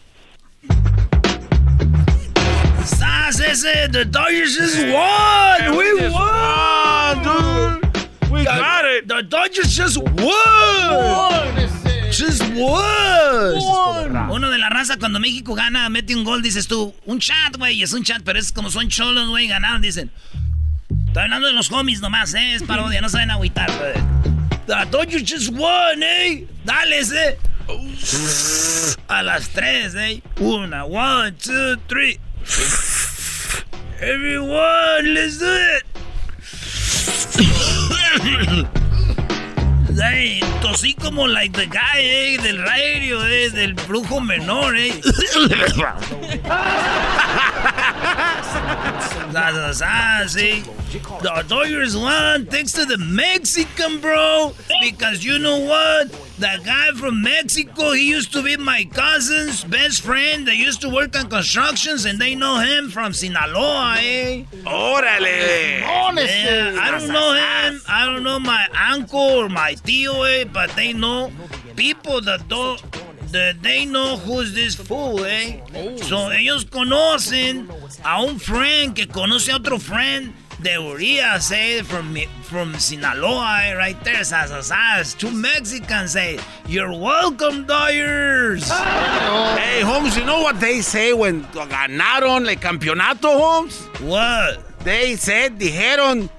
Ese. The Dodgers just won. We won, dude. We got it. The Dodgers just won. Just won. Uno de la raza, cuando México gana, mete un gol, dices tú, un chat, güey, es un chat, pero es como son cholos, güey, ganaron, dicen. Estoy hablando de los homies nomás, eh, es parodia, no saben agüitar, güey. The Dodgers just won, eh. Dale, eh. A las tres, eh. Una, one, two, three. Everyone, let's do it. Hey, tosí como like the guy, eh, del radio, eh, del brujo menor, eh. See? The Dodgers won thanks to the Mexican, bro. Because you know what? That guy from Mexico, he used to be my cousin's best friend. They used to work on constructions, and they know him from Sinaloa, eh? Órale. Yeah, I don't know him. I don't know my uncle or my tío, eh? But they know people that don't. They know who's this fool, eh? So ellos conocen a un friend que conoce a otro friend de Urias, eh? From, from Sinaloa? Right there, sasasas. Two Mexicans say, You're welcome, Dyers. Hey, Holmes, you know what they say when ganaron el campeonato, Holmes? What? They said, dijeron,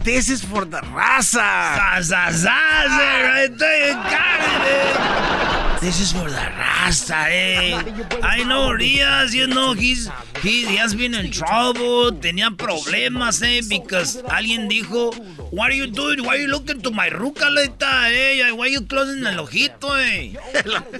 this is for the raza. Sasasas? Right there, you got it? This is for the Rasta, eh? I know Urias, you know, he's, he, has been in trouble, tenía problemas, eh? Because alguien dijo, what are you doing? Why are you looking to my ruca, leta, eh? Why are you closing el ojito, eh?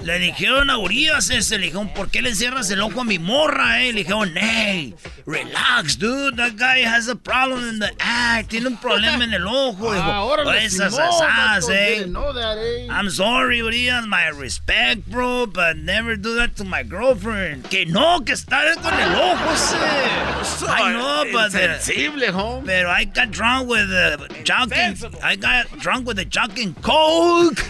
Le dijeron a Urias ese, le dijeron, ¿por qué le cierras el ojo a mi morra, eh? Le dijeron, hey, relax, dude, that guy has a problem in the eye, tiene un problema en el ojo. Dijo, Ah, esas, esas, eh? eh. I'm sorry, Urias, my respect, bro, but never do that to my girlfriend. Que no, que está con el ojo ese. I know, but... uh, Insensible, Holmes. Pero I got drunk with the jogging. I got drunk with the jogging coke.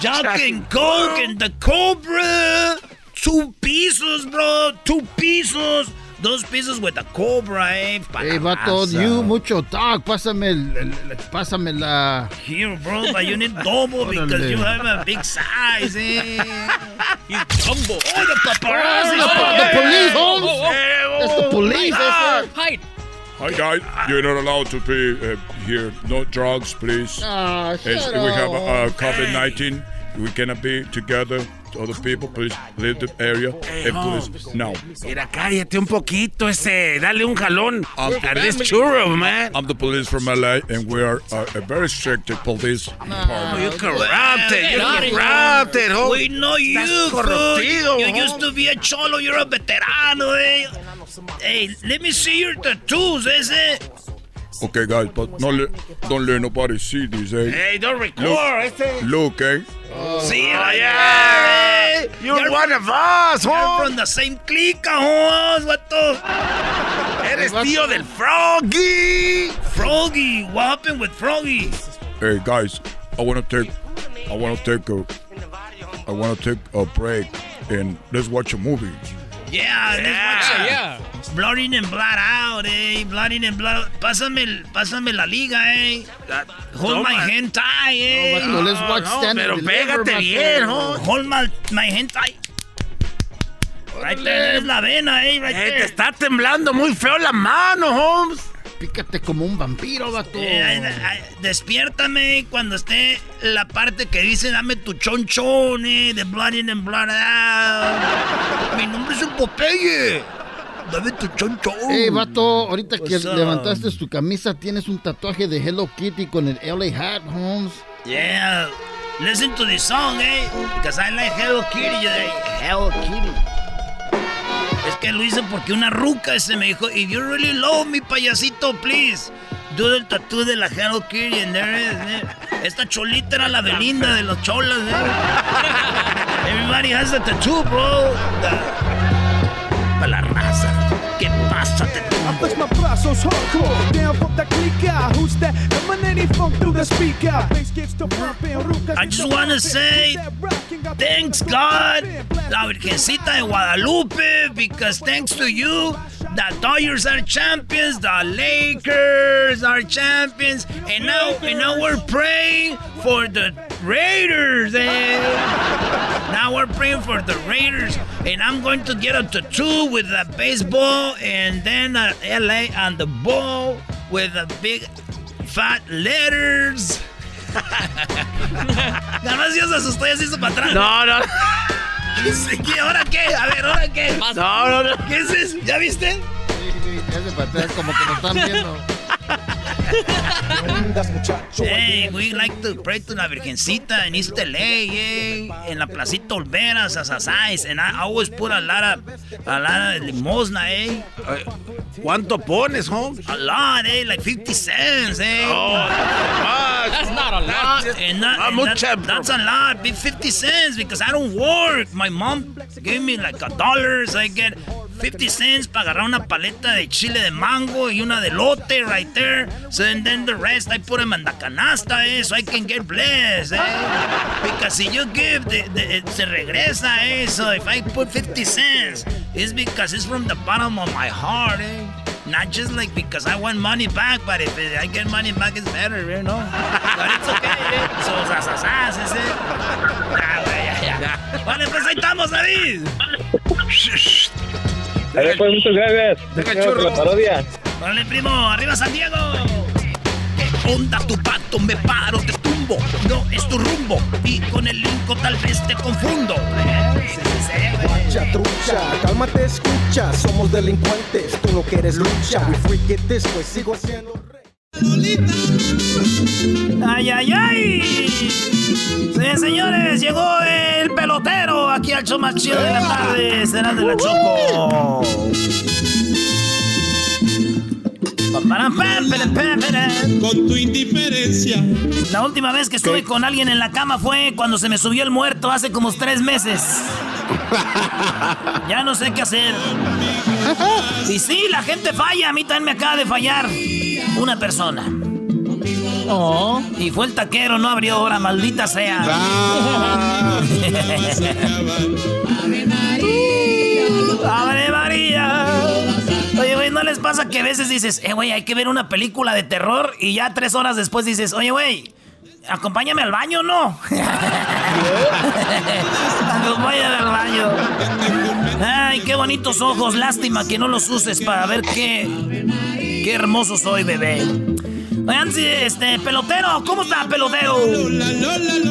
jogging coke and the cobra. Two pieces, bro. Two pieces. Dos pieces with the cobra, eh. Hey, vato, Palaza. you mucho talk. Pásame, el, el- el- pásame la... Here, bro, but you need double because you have a big size, eh. You jumbo. Oh, the paparazzi. Oh, the- the police, Holmes. It's the police, Ah. Hide. Hi guys, you're not allowed to be uh, here. No drugs, please. Ah, As shut we have uh. COVID-19. We cannot be together. Other people, please leave the area. Hey, and please, Holmes. now. Mira, cállate un poquito ese. Dale un jalón. a this churro, man. I'm the police from LA, and we are uh, a very strict police department. You corrupted. You corrupted. We know you, corruptido, You used to be a cholo, you're a veterano, eh. Hey, let me see your tattoos, ese. Okay, guys, but no let, don't let nobody see this, eh? Hey, don't record. Look, Este. look, eh? See Oh, right yeah. there, eh. You're one of us, You're Holmes. from the same clique, Holmes. What the? Eres tío del Froggy. Froggy, what happened with Froggy? Hey, guys, I want to take, I want to take a, I want to take a break, and let's watch a movie. Yeah, let's watch it. Yeah. Blood in and blood out, eh. Blood in and blood out. Pásame, el- pásame la liga, eh. Hold my hand tie, eh. No, let's watch no, Stand pero pégate bien, Holmes. Hold my, my hand tie. Right there, es la vena, eh. Right Eh, te there. está temblando muy feo la mano, Holmes. Pícate como un vampiro, vato. Eh, ay, despiértame cuando esté la parte que dice dame tu chonchón, eh, de blood in and blood out. Mi nombre es el Popeye. Dame tu chonchón. Hey, vato, ahorita que up? levantaste tu camisa, tienes un tatuaje de Hello Kitty con el LA hat, Holmes. Yeah. Listen to this song, eh. Because I like Hello Kitty. Hello Kitty. Es que lo hice porque una ruca ese me dijo, if you really love me, payasito, please. Do the tattoo de la Hello Kitty and there is, eh. Esta cholita era la Belinda de los cholas, eh. Everybody has a tattoo, bro. Para la push my brazos hardcore down from the clique. Who's that? Emanating funk through the speaker. Bass gets to pumping. I just want to say thanks, God, La Virgencita de Guadalupe, because thanks to you, the Dodgers are champions, the Lakers are champions, and now, and now we're praying for the Raiders. Eh? now we're praying for the Raiders, and I'm going to get a tattoo with the baseball, and then a LA on the ball with a big fat letters. Nada más Dios se asustó y así hizo para atrás. No, no. ¿Qué, ¿Qué? ¿Ahora qué? A ver, ¿ahora qué? No, no, no. ¿Qué es eso? ¿Ya viste? Sí, sí, ya se patea como que nos están viendo. Hey, we like to pray to la Virgencita in East LA, eh, en la placita Olveras, Asasais, and I always put a lot of, a lot of limosna, eh. ¿Cuánto pones, home? A lot, eh, like 50 cents, eh. Oh, That's not a lot. And that, Ah, and mucha, that- that's a lot, be 50 cents because I don't work. My mom gave me like a dollar, so I get 50 cents para agarrar una paleta de chile de mango y una de lote right there. So and then the rest I put them in the canasta, eh, so I can get blessed, eh. Because if you give, the, the, se regresa, eh. So if I put 50 cents, it's because it's from the bottom of my heart, eh. Not just like because I want money back, but if I get money back, it's better, you know? But it's okay, eh. So, sasasas. Ya, güey, ya. Vale, pues ahí estamos, David. Ahí pues, muchas gracias. Deja churro. la parodia. Vale, primo, arriba San Diego. ¿Qué onda tu pato? Me paro, te tumbo. No es tu rumbo. Y con el linko tal vez te confundo. Trucha, trucha, cálmate, escucha, somos delincuentes, tú no quieres lucha. We freak it this way, sigo haciendo. ¡Ay, ay, ay! Sí, señores, llegó el pelotero aquí al show más chido de la tarde. Será de la Choco. Con tu indiferencia. La última vez que estuve con alguien en la cama fue cuando se me subió el muerto hace como tres meses. Ya no sé qué hacer. Y sí, la gente falla. A mí también me acaba de fallar una persona. Oh. Y fue el taquero, no abrió ahora, maldita sea. ¡Abre María! Oye, güey, ¿no les pasa que a veces dices, eh, güey, hay que ver una película de terror y ya tres horas después dices, oye, güey, acompáñame al baño, ¿no? acompáñame al baño. Ay, qué bonitos ojos, lástima que no los uses para ver qué, qué hermoso soy, bebé. Oigan, este, pelotero, ¿cómo está, pelotero?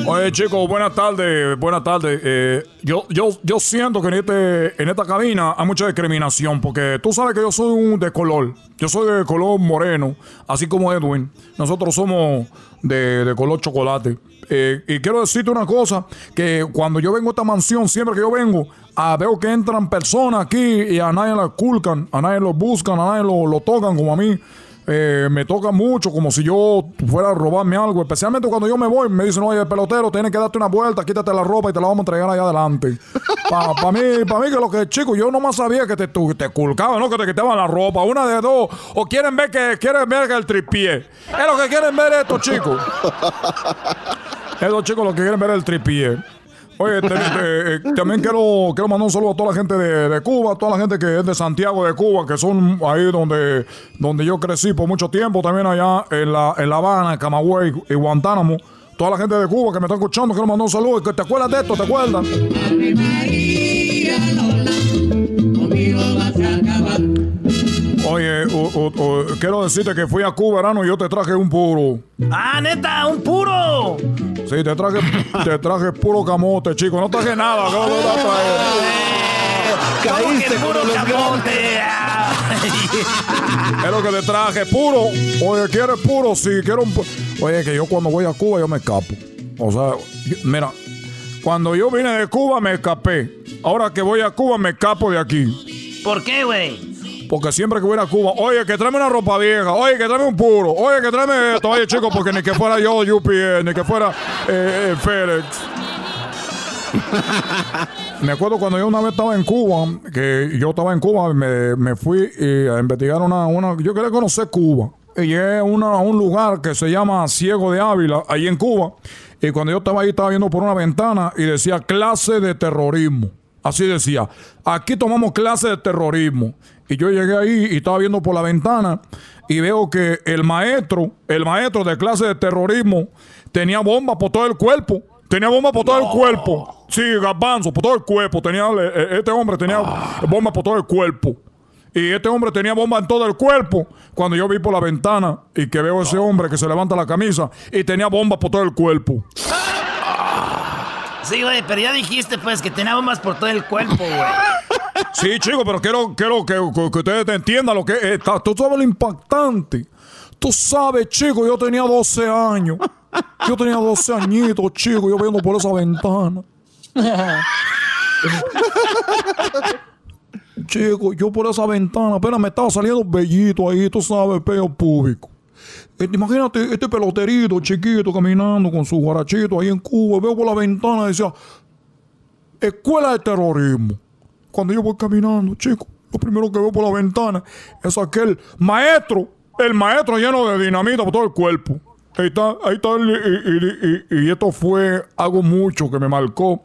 Oye, chicos, buenas tardes, buenas tardes. Eh, yo, yo, yo siento que en, este, en esta cabina hay mucha discriminación, porque tú sabes que yo soy un de color. Yo soy de color moreno, así como Edwin. Nosotros somos de, de color chocolate. Eh, y quiero decirte una cosa, que cuando yo vengo a esta mansión, siempre que yo vengo, ah, veo que entran personas aquí y a nadie la culcan, a nadie lo buscan, a nadie lo, lo tocan como a mí. Eh, me toca mucho, como si yo fuera a robarme algo. Especialmente cuando yo me voy, me dicen, oye, pelotero, tienes que darte una vuelta, quítate la ropa y te la vamos a entregar allá adelante. Para mí, para mí que lo que, chico, yo nomás sabía que te, tu- te culcaban, ¿no? Que te quitaban la ropa, una de dos. O quieren ver que quieren ver que el tripié. Es lo que quieren ver estos chicos. Estos chicos lo que quieren ver es el tripié. Oye, eh, también quiero, quiero mandar un saludo a toda la gente de, de Cuba, toda la gente que es de Santiago de Cuba, que son ahí donde, donde yo crecí por mucho tiempo, también allá en La, en la Habana, Camagüey y Guantánamo. Toda la gente de Cuba que me está escuchando, quiero mandar un saludo. ¿Te acuerdas de esto? ¿Te acuerdas? Oye, o- o- o, quiero decirte que fui a Cuba, verano, y yo te traje un puro. Ah, neta, un puro. Sí, te traje, te traje puro camote, chico. No traje nada. ¿cómo te vas a traer? ¿Cómo que puro camote? Es lo que te traje, puro. Oye, ¿quieres puro? Sí, quiero un pu- Oye, que yo cuando voy a Cuba yo me escapo. O sea, yo- mira, cuando yo vine de Cuba me escapé. Ahora que voy a Cuba me escapo de aquí. ¿Por qué, güey? Porque siempre que voy Cuba, oye, que tráeme una ropa vieja, oye, que tráeme un puro, oye, que tráeme esto, oye, chico, porque ni que fuera yo UPS, ni que fuera eh, eh, FedEx. Me acuerdo cuando yo una vez estaba en Cuba, que yo estaba en Cuba, me, me fui eh, a investigar una, una. Yo quería conocer Cuba. Y llegué un lugar que se llama Ciego de Ávila, ahí en Cuba. Y cuando yo estaba ahí, estaba viendo por una ventana y decía clase de terrorismo. Así decía. Aquí tomamos clase de terrorismo. Y yo llegué ahí y estaba viendo por la ventana y veo que el maestro, el maestro de clase de terrorismo, tenía bomba por todo el cuerpo. Tenía bomba por todo el cuerpo. Sí, garbanzo, por todo el cuerpo. Tenía, eh, eh, este hombre tenía bomba por todo el cuerpo. Y este hombre tenía bomba en todo el cuerpo. Cuando yo vi por la ventana y que veo a ese hombre que se levanta la camisa y tenía bomba por todo el cuerpo. Sí, güey, pero ya dijiste pues que tenía bombas por todo el cuerpo, güey. Sí, chico, pero quiero, quiero que, que, ustedes entiendan lo que es. Tú sabes lo impactante. Tú sabes, chico, yo tenía 12 años. Yo tenía 12 añitos, chico, yo viendo por esa ventana. chico, yo por esa ventana apenas me estaba saliendo bellito ahí, tú sabes, peo público. Eh, imagínate este peloterito chiquito caminando con su guarachito ahí en Cuba. Veo por la ventana y decía, escuela de terrorismo. Cuando yo voy caminando, chico, lo primero que veo por la ventana es aquel maestro, el maestro lleno de dinamita por todo el cuerpo. Ahí está, ahí está, y, esto fue algo mucho que me marcó.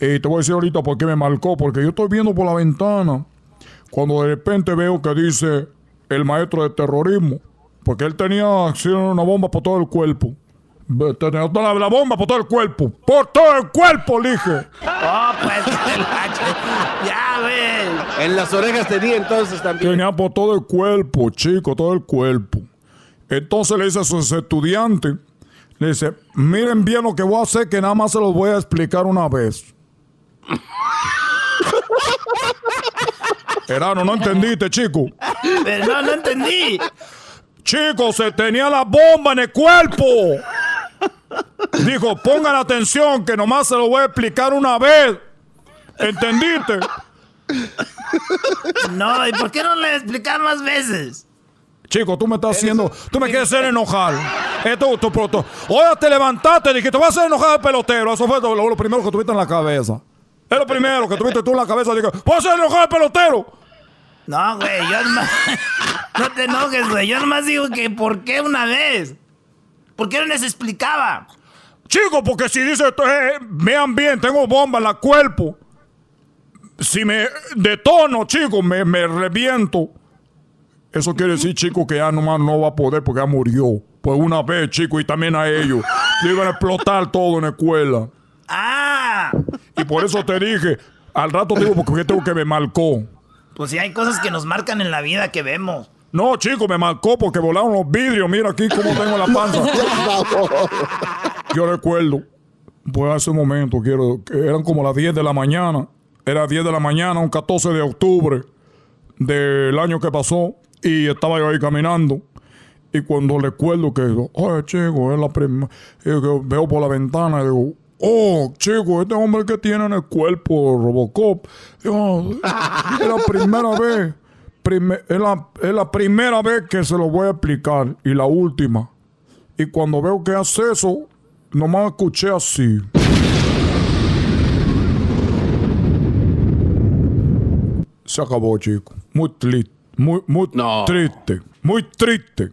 Y te voy a decir ahorita por qué me marcó, porque yo estoy viendo por la ventana, cuando de repente veo que dice el maestro de terrorismo, porque él tenía una bomba por todo el cuerpo. Tenía la, bomba por todo el cuerpo. ¡Por todo el cuerpo, dije! ¡Oh, pues! ¡Ya, ves! En las orejas tenía entonces también. Tenía por todo el cuerpo, chico, todo el cuerpo. Entonces le dice a sus estudiantes, le dice, miren bien lo que voy a hacer, que nada más se los voy a explicar una vez. Erano, no entendiste, chico. No, no entendí. Chico, se tenía la bomba en el cuerpo. Dijo, pongan atención, que nomás se lo voy a explicar una vez. ¿Entendiste? No, ¿y por qué no le explicar más veces? Chico, tú me estás haciendo. Tú me quieres hacer enojar. Esto, tu, tu, Oye, te levantaste y dije, te voy a hacer enojar el pelotero. Eso fue lo, primero que tuviste en la cabeza. Es lo primero que tuviste tú en la cabeza. Dije, voy a hacer enojar el pelotero. No, güey, yo nomás. no te enojes, güey. Yo nomás digo que, ¿por qué una vez? ¿Por qué no les explicaba? Chico, porque si dice, eh, vean bien, tengo bomba en la cuerpo. Si me detono, chico, me, me reviento. Eso quiere decir, chico, que ya nomás no va a poder porque ya murió. Pues una vez, chico, y también a ellos. Le iban a explotar todo en la escuela. ¡Ah! Y por eso te dije, al rato digo, porque tengo que me marcó. Pues si hay cosas que nos marcan en la vida que vemos. No, chico, me marcó porque volaron los vidrios. Mira aquí cómo tengo la panza. Yo recuerdo, pues hace un momento, quiero, eran como las 10 de la mañana. Era 10 de la mañana, un 14 de octubre del año que pasó. Y estaba yo ahí caminando. Y cuando recuerdo que, oye, chico, es la primera. Veo por la ventana y digo, oh, chico, este hombre que tiene en el cuerpo Robocop. Oh, es la primera vez. Es, la, es la primera vez que se lo voy a explicar. Y la última. Y cuando veo que hace eso, nomás escuché así. Se acabó, chico. Muy triste. Muy, muy triste. Muy triste.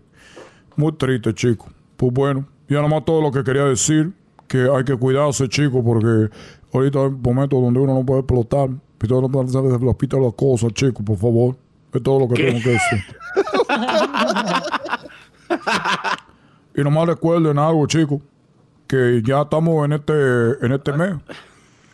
Muy triste, chico. Pues bueno, ya nomás todo lo que quería decir. Que hay que cuidarse, chico, porque ahorita hay momentos donde uno no puede explotar. Y todo no puede hacer las cosas, chico, por favor. Es todo lo que tengo que decir. y nomás recuerden algo, chicos. Que ya estamos en este, en este mes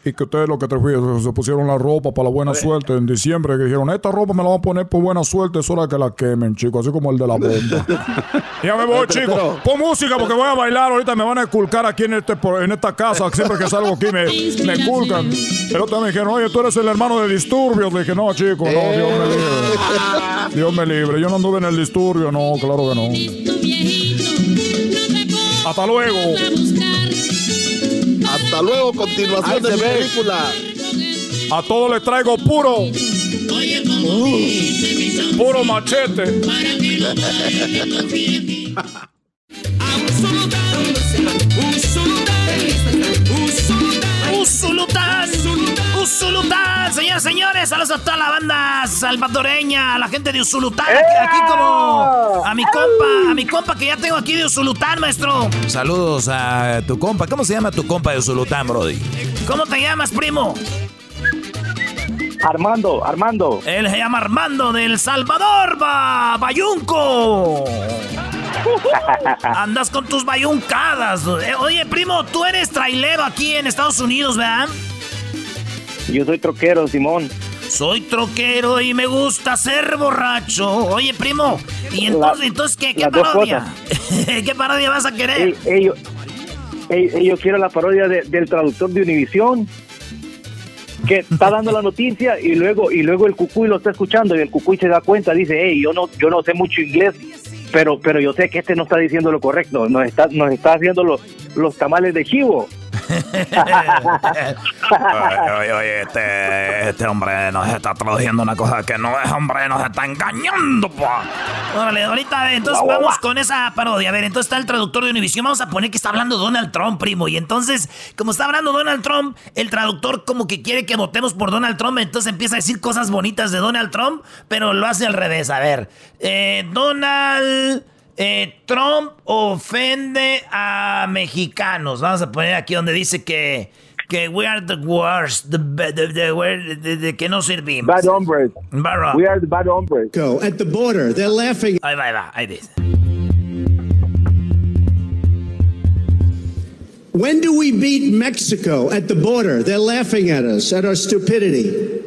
y que ustedes lo que te se pusieron la ropa para la buena suerte en diciembre, que dijeron, esta ropa me la van a poner por buena suerte, es hora que la quemen, chicos, así como el de la bomba. ya me voy, chicos. Pon música porque voy a bailar, ahorita me van a esculcar aquí en, este, en esta casa, siempre que salgo aquí me, me esculcan. El otro me dijeron, oye, tú eres el hermano de disturbios. Le dije, no, chicos, no, Dios me libre. Dios me libre, yo no anduve en el disturbio, no, claro que no. Hasta luego. Hasta luego, continuación de película. A todos les traigo puro. puro machete. Usulután, señores, señores, saludos a toda la banda salvadoreña, a la gente de Usulután, aquí, como a mi compa, a mi compa que ya tengo aquí de Usulután, maestro. Saludos a tu compa, ¿cómo se llama tu compa de Usulután, Brody? ¿Cómo te llamas, primo? Armando, Armando. Él se llama Armando del Salvador, ba, Bayunco. Andas con tus bayuncadas. Eh, oye, primo, tú eres trailero aquí en Estados Unidos, ¿verdad? Yo soy troquero, Simón. Soy troquero y me gusta ser borracho. Oye, primo, ¿y entonces, entonces qué, qué parodia? ¿Qué parodia vas a querer? yo quiero la parodia del traductor de Univisión que está dando la noticia y luego y luego el cucuy lo está escuchando y el cucuy se da cuenta dice hey yo no yo no sé mucho inglés pero pero yo sé que este no está diciendo lo correcto nos está nos está haciendo los los tamales de chivo oye, oye, este, este hombre nos está traduciendo una cosa que no es, hombre, nos está engañando, pa. Órale, ahorita, entonces vamos con esa parodia. A ver, entonces está el traductor de Univision. Vamos a poner que está hablando Donald Trump, primo. Y entonces, como está hablando Donald Trump, el traductor como que quiere que votemos por Donald Trump. Entonces empieza a decir cosas bonitas de Donald Trump, pero lo hace al revés. A ver, eh, Donald eh, Trump ofende a mexicanos. Vamos a poner aquí donde dice que, que we are the worst, the, the, the, que no servimos. Bad hombres. We are the bad hombres. Go at the border. They're laughing. Ahí va, ahí va, ahí dice. When do we beat Mexico at the border? They're laughing at us, at our stupidity.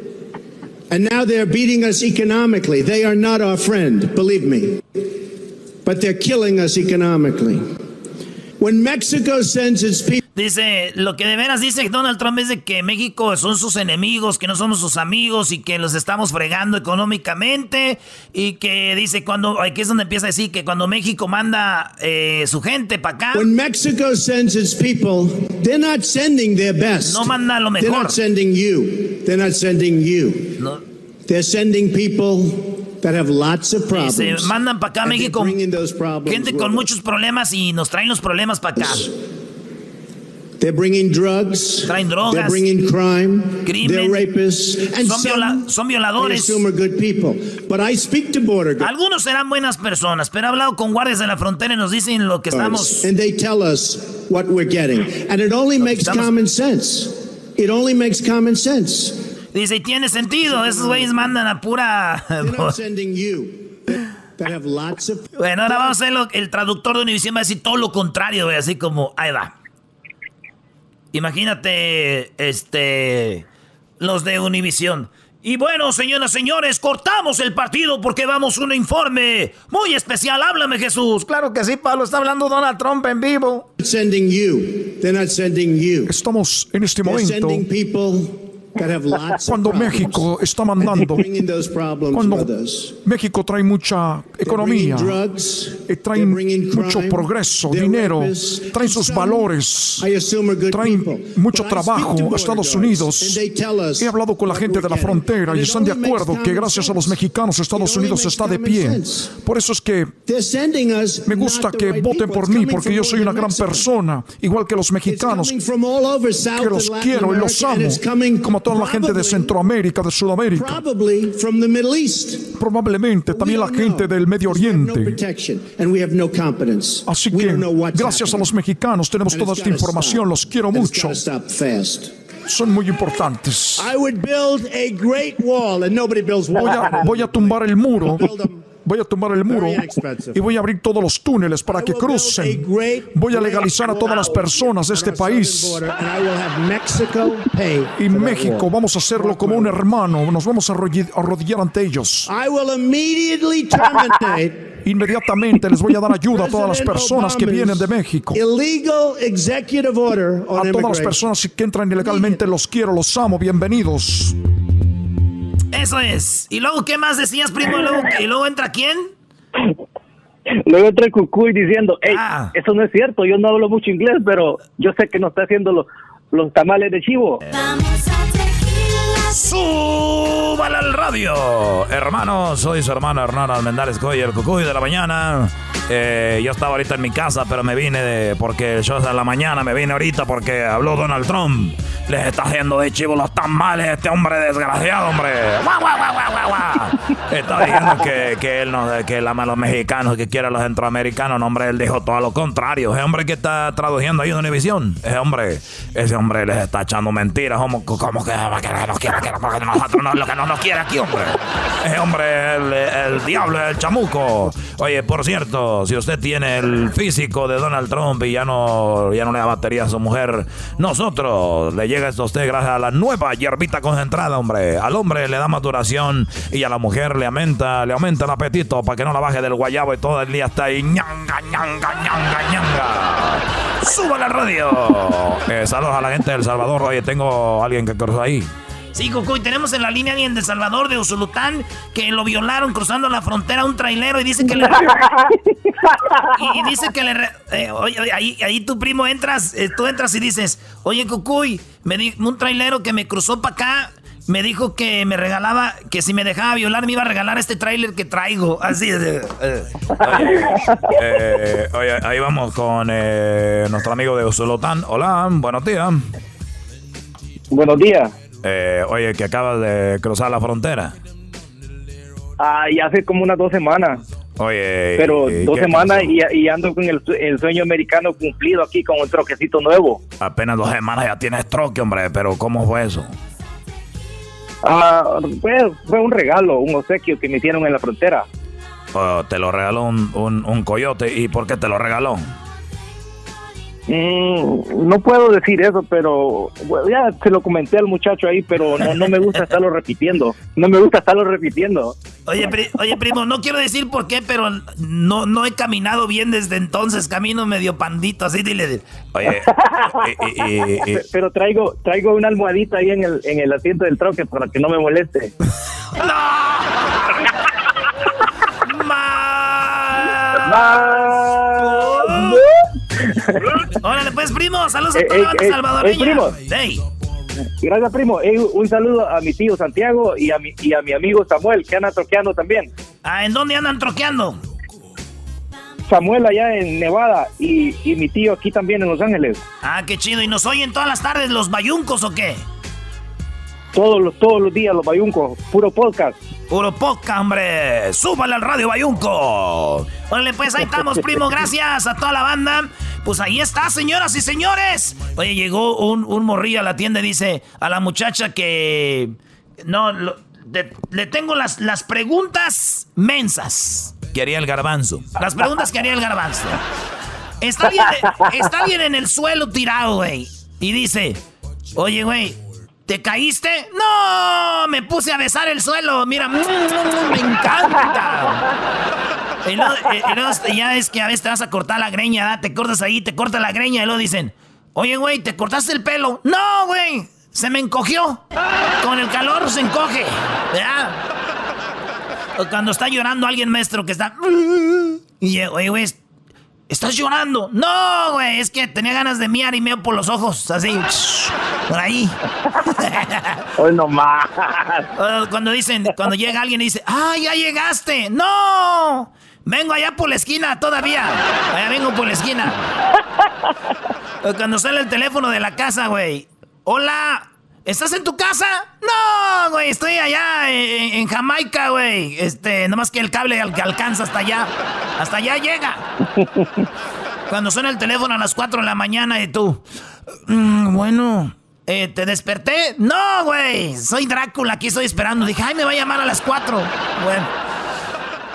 And now they're beating us economically. They are not our friend, believe me. But they're killing us economically. When Mexico sends its people Dice, lo que de veras dice Donald Trump es de que México son sus enemigos, que no somos sus amigos y que los estamos fregando económicamente y que dice cuando, aquí es donde empieza a decir que cuando México manda eh, su gente para acá. When Mexico sends its people, they're not sending their best. No manda lo mejor. They're not sending you. They're not sending you. No. They're sending people se mandan para acá México gente con muchos problemas y nos traen los problemas para acá. bringing drugs. Traen drogas. bringing crime. Crimen. rapists. son, violadores. Algunos serán buenas personas, pero he hablado con guardias de la frontera y nos dicen lo que estamos. And they tell us what we're getting, and it only makes common sense. It only makes common sense. Dice, y tiene sentido, esos güeyes mandan a pura... bueno, ahora vamos a ver el traductor de Univision va a decir todo lo contrario, güey, así como, ahí va. Imagínate, este, los de Univision. Y bueno, señoras y señores, cortamos el partido porque vamos a un informe muy especial. Háblame, Jesús. Claro que sí, Pablo. Está hablando Donald Trump en vivo. Estamos en este momento cuando México está mandando, cuando México trae mucha economía, eh, trae mucho progreso, dinero, trae sus valores, trae mucho trabajo a Estados Unidos. He hablado con la gente de la frontera y están de acuerdo que gracias a los mexicanos Estados Unidos está de pie. Por eso es que me gusta que voten por mí porque yo soy una gran persona, igual que los mexicanos, que los quiero y los amo, como toda la gente de Centroamérica, de Sudamérica. Probablemente también la gente del Medio Oriente. Así que, gracias a los mexicanos, tenemos toda esta información. Los quiero mucho. Son muy importantes. voy a tumbar el muro Voy a tumbar el muro y voy a abrir todos los túneles para que crucen. Voy a legalizar a todas las personas de este país. Y México, vamos a hacerlo como un hermano. Nos vamos a arrodillar ante ellos. Inmediatamente les voy a dar ayuda a todas las personas que vienen de México. A todas las personas que entran ilegalmente los quiero, los amo, bienvenidos. Eso es. ¿Y luego qué más decías, primo? ¿Y luego, entra quién? Luego entra el cucuy diciendo, hey, ah. eso no es cierto, yo no hablo mucho inglés, pero yo sé que no está haciendo los, los tamales de chivo. ¡Súbala al radio! Hermanos, soy su hermano Hernán Almendares Coy, el cucuy de la mañana. Eh, yo estaba ahorita en mi casa, pero me vine de, porque yo en la mañana me vine ahorita porque habló Donald Trump. Les está haciendo de chivo los tamales este hombre desgraciado, hombre. ¡Guau, guau, guau, guau! Está diciendo que, que él no, que él ama a los mexicanos, que quiere a los centroamericanos. No, hombre, él dijo todo lo contrario. Ese hombre que está traduciendo ahí en Univisión, ese hombre, ese hombre les está echando mentiras. ¿Cómo, cómo que nos quiere, que nosotros no, lo que no nos quiere aquí, hombre? Ese hombre el, el diablo, el chamuco. Oye, por cierto, si usted tiene el físico de Donald Trump y ya no, ya no le da batería a su mujer, nosotros le llega esto a usted gracias a la nueva hierbita concentrada, hombre. Al hombre le da maturación y a la mujer le aumenta, le aumenta el apetito para que no la baje del guayabo y todo el día está ahí ñanga, ñanga, ñanga, ñanga. ¡Suba la radio! Eh, saludos a la gente del Salvador. Oye, tengo a alguien que cruzó ahí. Sí, Cucuy, tenemos en la línea alguien de Salvador, de Usulután, que lo violaron cruzando la frontera un trailero y dice que le... y dice que le... eh, oye, oye, ahí, ahí tu primo entras, eh, tú entras y dices, oye, Cucuy, me di un trailero que me cruzó para acá, me dijo que me regalaba, que si me dejaba violar me iba a regalar este trailer que traigo. Así de... eh. Eh, oye, ahí vamos con eh, nuestro amigo de Usulután. Hola, buenos días. Buenos días. Eh, oye, que acabas de cruzar la frontera. Ah, y hace como unas dos semanas. Oye, Pero ¿y dos semanas y, y ando con el, su- el sueño americano cumplido aquí con un troquecito nuevo. Apenas dos semanas ya tienes troque, hombre, pero ¿cómo fue eso? Ah, fue, fue un regalo, un obsequio que me hicieron en la frontera. Oh, te lo regaló un, un- un coyote. ¿Y por qué te lo regaló? Mm, no puedo decir eso, pero bueno, ya se lo comenté al muchacho ahí, pero no, no me gusta estarlo repitiendo. No me gusta estarlo repitiendo. Oye, pri- oye, primo, no quiero decir por qué, pero no, no he caminado bien desde entonces. Camino medio pandito, así dile. Oye, Pe- Pero traigo traigo una almohadita ahí en el, en el asiento del troque para que no me moleste. Órale, pues, primo, saludos a Eh, toda la banda eh, eh, salvadoreña. eh, primo. Ey. Gracias, primo. Eh, un saludo a mi tío Santiago y a mi, y a mi amigo Samuel, que anda troqueando también. Ah, ¿en dónde andan troqueando? Samuel allá en Nevada y, y mi tío aquí también en Los Ángeles. Ah, qué chido. ¿Y nos oyen todas las tardes los bayuncos o qué? Todos los, todos los días los bayuncos, puro podcast. Puro podcast, hombre. Súbale al radio bayunco. Órale, pues ahí estamos, primo. Gracias a toda la banda. Pues ahí está, señoras y señores. Oye, llegó un, un morrillo a la tienda y dice a la muchacha que... No, lo- de- le tengo las, las preguntas mensas. ¿Qué haría el garbanzo? Las preguntas que haría el garbanzo. Está bien, está bien en el suelo tirado, güey. Y dice, oye, güey, ¿te caíste? No, me puse a besar el suelo. Mira, me encanta. Y luego, eh, y luego ya es que a veces te vas a cortar la greña. Te cortas ahí, te cortas la greña y luego dicen, oye, güey, ¿te cortaste el pelo? No, güey, se me encogió. Con el calor se encoge, cuando está llorando alguien maestro que está... Y eh, oye, güey, ¿estás llorando? No, güey, es que tenía ganas de miar y meo por los ojos, así, por ahí. Hoy nomás. Cuando dicen, cuando llega alguien y dice, ¡ah, ya llegaste! ¡No! Vengo allá por la esquina todavía. Allá vengo por la esquina. Cuando sale el teléfono de la casa, güey. Hola, ¿estás en tu casa? No, güey, estoy allá en, Jamaica, güey. Este, nomás que el cable al- que alcanza hasta allá. Hasta allá llega. Cuando suena el teléfono a las 4 de la mañana y tú. "Mm, bueno, eh, ¿te desperté? No, güey. Soy Drácula, aquí estoy esperando. Dije, ay, me va a llamar a las 4. Bueno.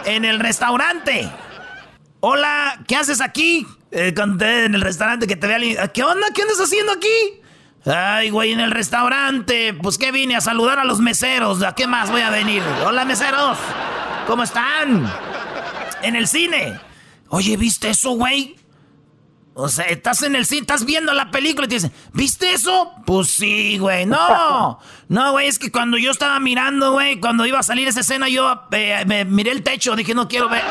En el restaurante. Hola, ¿qué haces aquí? Eh, conté en el restaurante que te vea alguien. ¿Qué onda? ¿Qué andas haciendo aquí? Ay, güey, en el restaurante. Pues que vine a saludar a los meseros. ¿A qué más voy a venir? Hola, meseros. ¿Cómo están? En el cine. Oye, ¿viste eso, güey? O sea, estás en el cine, estás viendo la película y te dicen, ¿viste eso? Pues sí, güey. No, no, güey, es que cuando yo estaba mirando, güey, cuando iba a salir esa escena, yo eh, me miré el techo, dije, no quiero ver.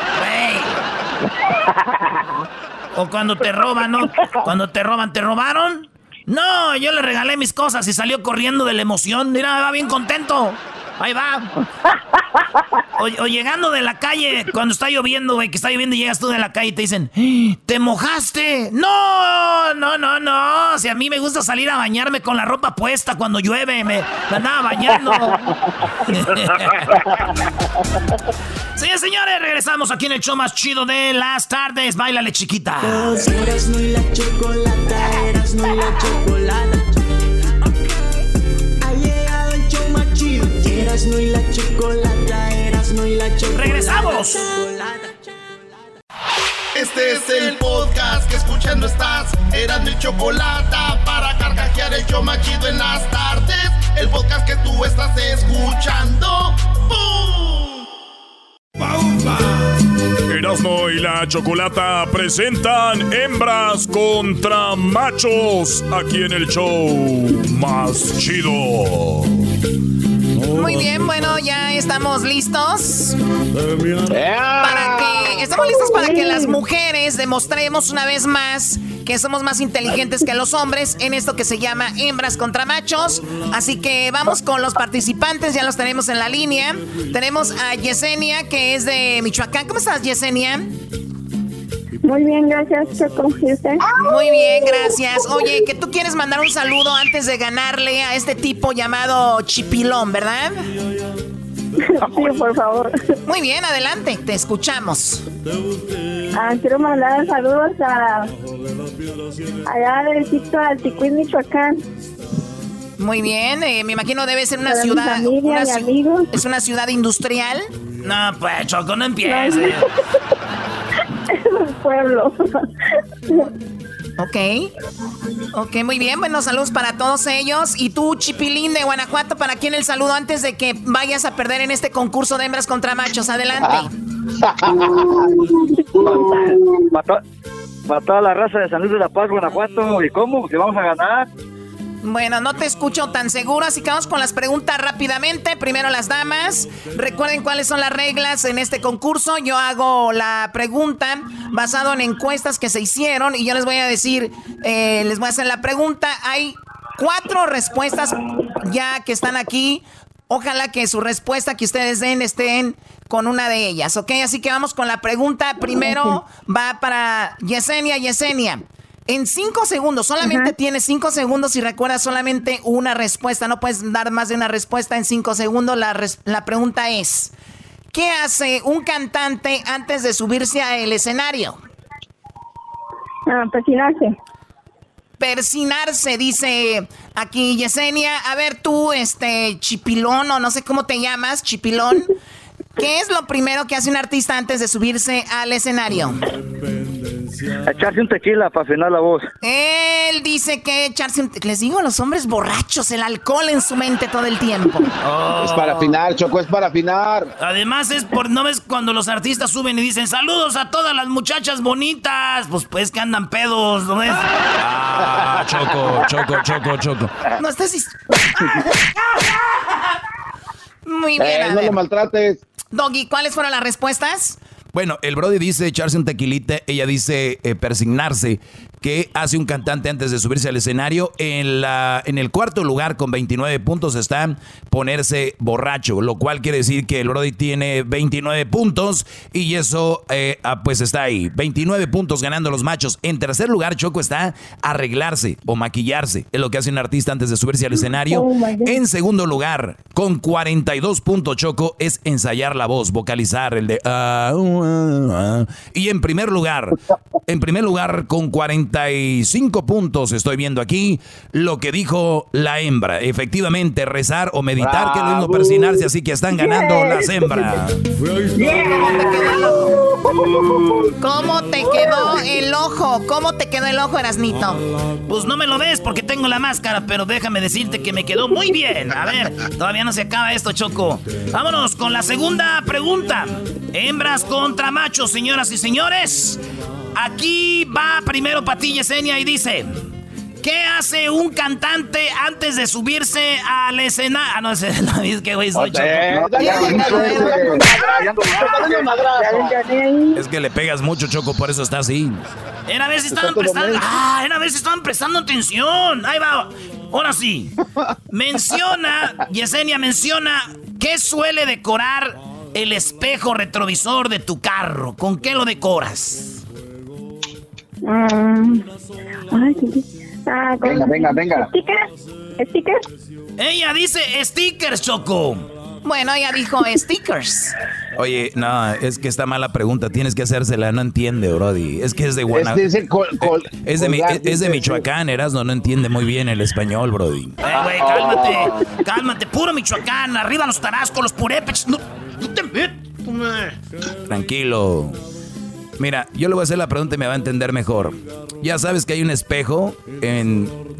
O cuando te roban, ¿no? Cuando te roban, ¿te robaron? No, yo le regalé mis cosas y salió corriendo de la emoción. Mira, va bien contento. Ahí va. O, llegando de la calle, cuando está lloviendo, güey, que está lloviendo y llegas tú de la calle y te dicen, ¿te mojaste? No, no, no, no. Si a mí me gusta salir a bañarme con la ropa puesta cuando llueve, me, andaba bañando. Señores, señores, regresamos aquí en el show más chido de las tardes. Báilale, chiquita. Eras no la chocolata, eras no la chocolata. Eras no y la chocolata, eras no y la chocolata. ¡Regresamos! Este es el podcast que escuchando estás. Eran mi chocolata para carcajear el show más chido en las tardes. El podcast que tú estás escuchando. ¡Bum! Erasmo y la Chocolata presentan hembras contra machos aquí en el show más chido. Muy bien, bueno, ya estamos listos. Para que estamos listos para que las mujeres demostremos una vez más que somos más inteligentes que los hombres en esto que se llama hembras contra machos. Así que vamos con los participantes, ya los tenemos en la línea. Tenemos a Yesenia, que es de Michoacán. ¿Cómo estás, Yesenia? Muy bien, gracias, Choco. Muy bien, gracias. Oye, que tú quieres mandar un saludo antes de ganarle a este tipo llamado Chipilón, ¿verdad? Sí, por favor. Muy bien, adelante, te escuchamos. Ah, quiero mandar saludos a allá del sitio Alticuín, Michoacán. Muy bien, eh, me imagino debe ser una ciudad. ¿Es una ciudad industrial? No, pues Choco, no empieces. pueblo. Ok. Ok, muy bien. Bueno, saludos para todos ellos. Y tú, Chipilín de Guanajuato, ¿para quién el saludo antes de que vayas a perder en este concurso de hembras contra machos? Adelante. para, toda la raza de San Luis de la Paz, Guanajuato. ¿Y cómo? ¿Que vamos a ganar? Bueno, no te escucho tan seguro, así que vamos con las preguntas rápidamente. Primero las damas. Recuerden cuáles son las reglas en este concurso. Yo hago la pregunta basado en encuestas que se hicieron y yo les voy a decir, eh, les voy a hacer la pregunta. Hay cuatro respuestas ya que están aquí. Ojalá que su respuesta que ustedes den estén con una de ellas, ¿ok? Así que vamos con la pregunta. Primero va para Yesenia. Yesenia. En cinco segundos, solamente tienes cinco segundos y recuerdas solamente una respuesta. No puedes dar más de una respuesta en cinco segundos. La, la pregunta es, ¿qué hace un cantante antes de subirse al escenario? Ah, persinarse. Persinarse, dice aquí Yesenia. A ver tú, este, Chipilón, o no sé cómo te llamas, Chipilón. ¿Qué es lo primero que hace un artista antes de subirse al escenario? Echarse un tequila para afinar la voz. Él dice que echarse un Les digo a los hombres borrachos, el alcohol en su mente todo el tiempo. Es para afinar, Choco, es para afinar. Además es por, ¿no ves cuando los artistas suben y dicen saludos a todas las muchachas bonitas? Pues pues que andan pedos, ¿no ves? Ah, Choco, Choco, Choco, Choco. No estás... Muy bien. Eh, no lo maltrates. Doggy, ¿cuáles fueron las respuestas? Bueno, el Brody dice echarse un tequilita, ella dice eh, persignarse. ¿Qué hace un cantante antes de subirse al escenario? En, la, en el cuarto lugar con 29 puntos está ponerse borracho, lo cual quiere decir que el Brody tiene 29 puntos y eso eh, ah, pues está ahí. 29 puntos ganando los machos. En tercer lugar, Choco está arreglarse o maquillarse. Es lo que hace un artista antes de subirse al escenario. Oh, en segundo lugar, con 42 puntos, Choco, es ensayar la voz, vocalizar el de... Ah, y en primer lugar, en primer lugar con 40 35 puntos estoy viendo aquí lo que dijo la hembra. Efectivamente, rezar o meditar, que es lo mismo persinarse, así que están ganando las hembras. ¿Cómo te quedó el ojo? ¿Cómo te quedó el ojo, Erasnito? Pues no me lo ves porque tengo la máscara, pero déjame decirte que me quedó muy bien. A ver, todavía no se acaba esto, Choco. Vámonos con la segunda pregunta. Hembras contra machos, señoras y señores. Aquí va primero Patilla Yesenia y dice: ¿Qué hace un cantante antes de subirse al escenario? Ah, no sé, es que güey soy Es que le pegas mucho, Choco, por eso está así. Era a ver si estaban prestando. Ah, era a ver si estaban prestando atención. Ahí va. Ahora sí. Menciona, Yesenia menciona ¿Qué suele decorar el espejo retrovisor de tu carro? ¿Con qué lo decoras? Ay, ah, venga, venga, venga. ¿Stickers? ¿Stickers? Ella dice stickers, Choco. Bueno, ella dijo stickers. Oye, no, es que está mala pregunta. Tienes que hacérsela. No entiende, Brody. Es que es de Guanajuato. Es, es, de, es, de Michoacán, Erasno. No entiende muy bien el español, Brody. Eh, güey, cálmate. Cálmate. Puro Michoacán. Arriba los tarascos, los purépechos. No, no te metas. Tranquilo. Mira, yo le voy a hacer la pregunta y me va a entender mejor. Ya sabes que hay un espejo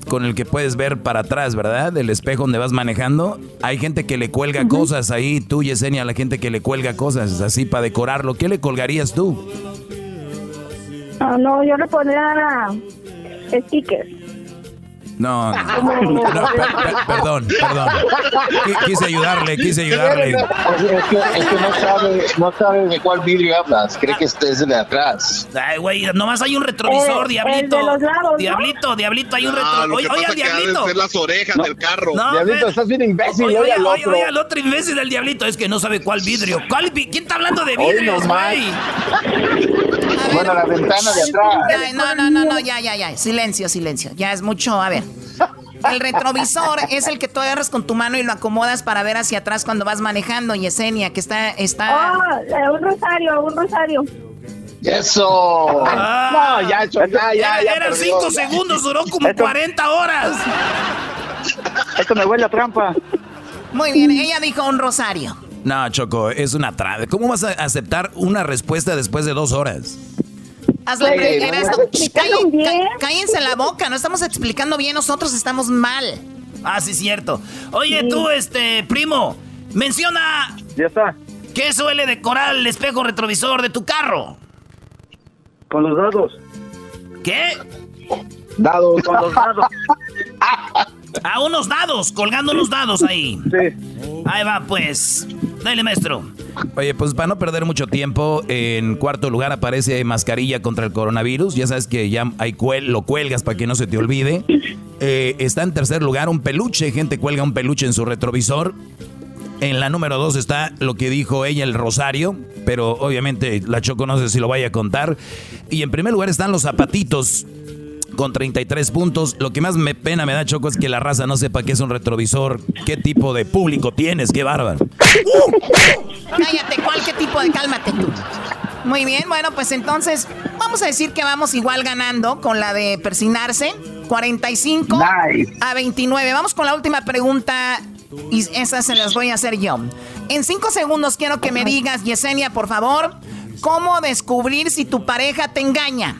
con el que puedes ver para atrás, ¿verdad? El espejo donde vas manejando. Hay gente que le cuelga cosas ahí, tú, Yesenia, la gente que le cuelga cosas así para decorarlo. ¿Qué le colgarías tú? Ah, no, yo le pondría stickers. No, no, perdón, perdón. Quise ayudarle, quise ayudarle. Es que, no, sabe, no sabe de cuál vidrio hablas. Cree que este es de atrás. Ay, güey, nomás hay un retrovisor, diablito. diablito, diablito, hay un retrovisor. Oye, oye, diablito. Es las orejas del carro. diablito, estás bien imbécil. Oye, oye, oye, oye, al otro imbécil del diablito. Es que no sabe cuál vidrio. ¿Cuál ¿Quién está hablando de vidrios, güey? Bueno, la ventana de atrás. No, no, no, no, ya, ya, ya. Silencio, silencio. Ya es mucho. A ver. El retrovisor es el que tú agarras con tu mano y lo acomodas para ver hacia atrás cuando vas manejando, Yesenia, que está... está... Oh, un rosario, un rosario. ¡Eso! no, ya, ya, ya. ya Eran cinco segundos, duró como 40 horas. Esto me huele a trampa. Muy bien, ella dijo un rosario. No, Choco, es una trave. ¿Cómo vas a aceptar una respuesta después de dos horas? Hazlo, cállense la boca, no estamos explicando bien, nosotros estamos mal. Ah, sí, cierto. Oye, tú, este, primo, menciona. Ya está. ¿Qué suele decorar el espejo retrovisor de tu carro? Con los dados. ¿Qué? Dados, con los dados. A unos dados, colgando los dados ahí. Sí. Ahí va, pues. Dale, maestro. Oye, pues para no perder mucho tiempo, en cuarto lugar aparece mascarilla contra el coronavirus. Ya sabes que ya lo cuelgas para que no se te olvide. Eh, está en tercer lugar un peluche. Gente cuelga un peluche en su retrovisor. En la número dos está lo que dijo ella, el rosario, pero obviamente la Choco no sé si lo vaya a contar. Y en primer lugar están los zapatitos con 33 puntos. Lo que más me pena me da, Choco, es que la raza no sepa qué es un retrovisor, qué tipo de público tienes, qué bárbaro. Cállate, ¿cuál qué tipo de cálmate tú? Muy bien, bueno, pues entonces vamos a decir que vamos igual ganando con la de persinarse. 45 a 29. Vamos con la última pregunta y esa se las voy a hacer yo. En cinco segundos quiero que me digas, Yesenia, por favor, ¿cómo descubrir si tu pareja te engaña?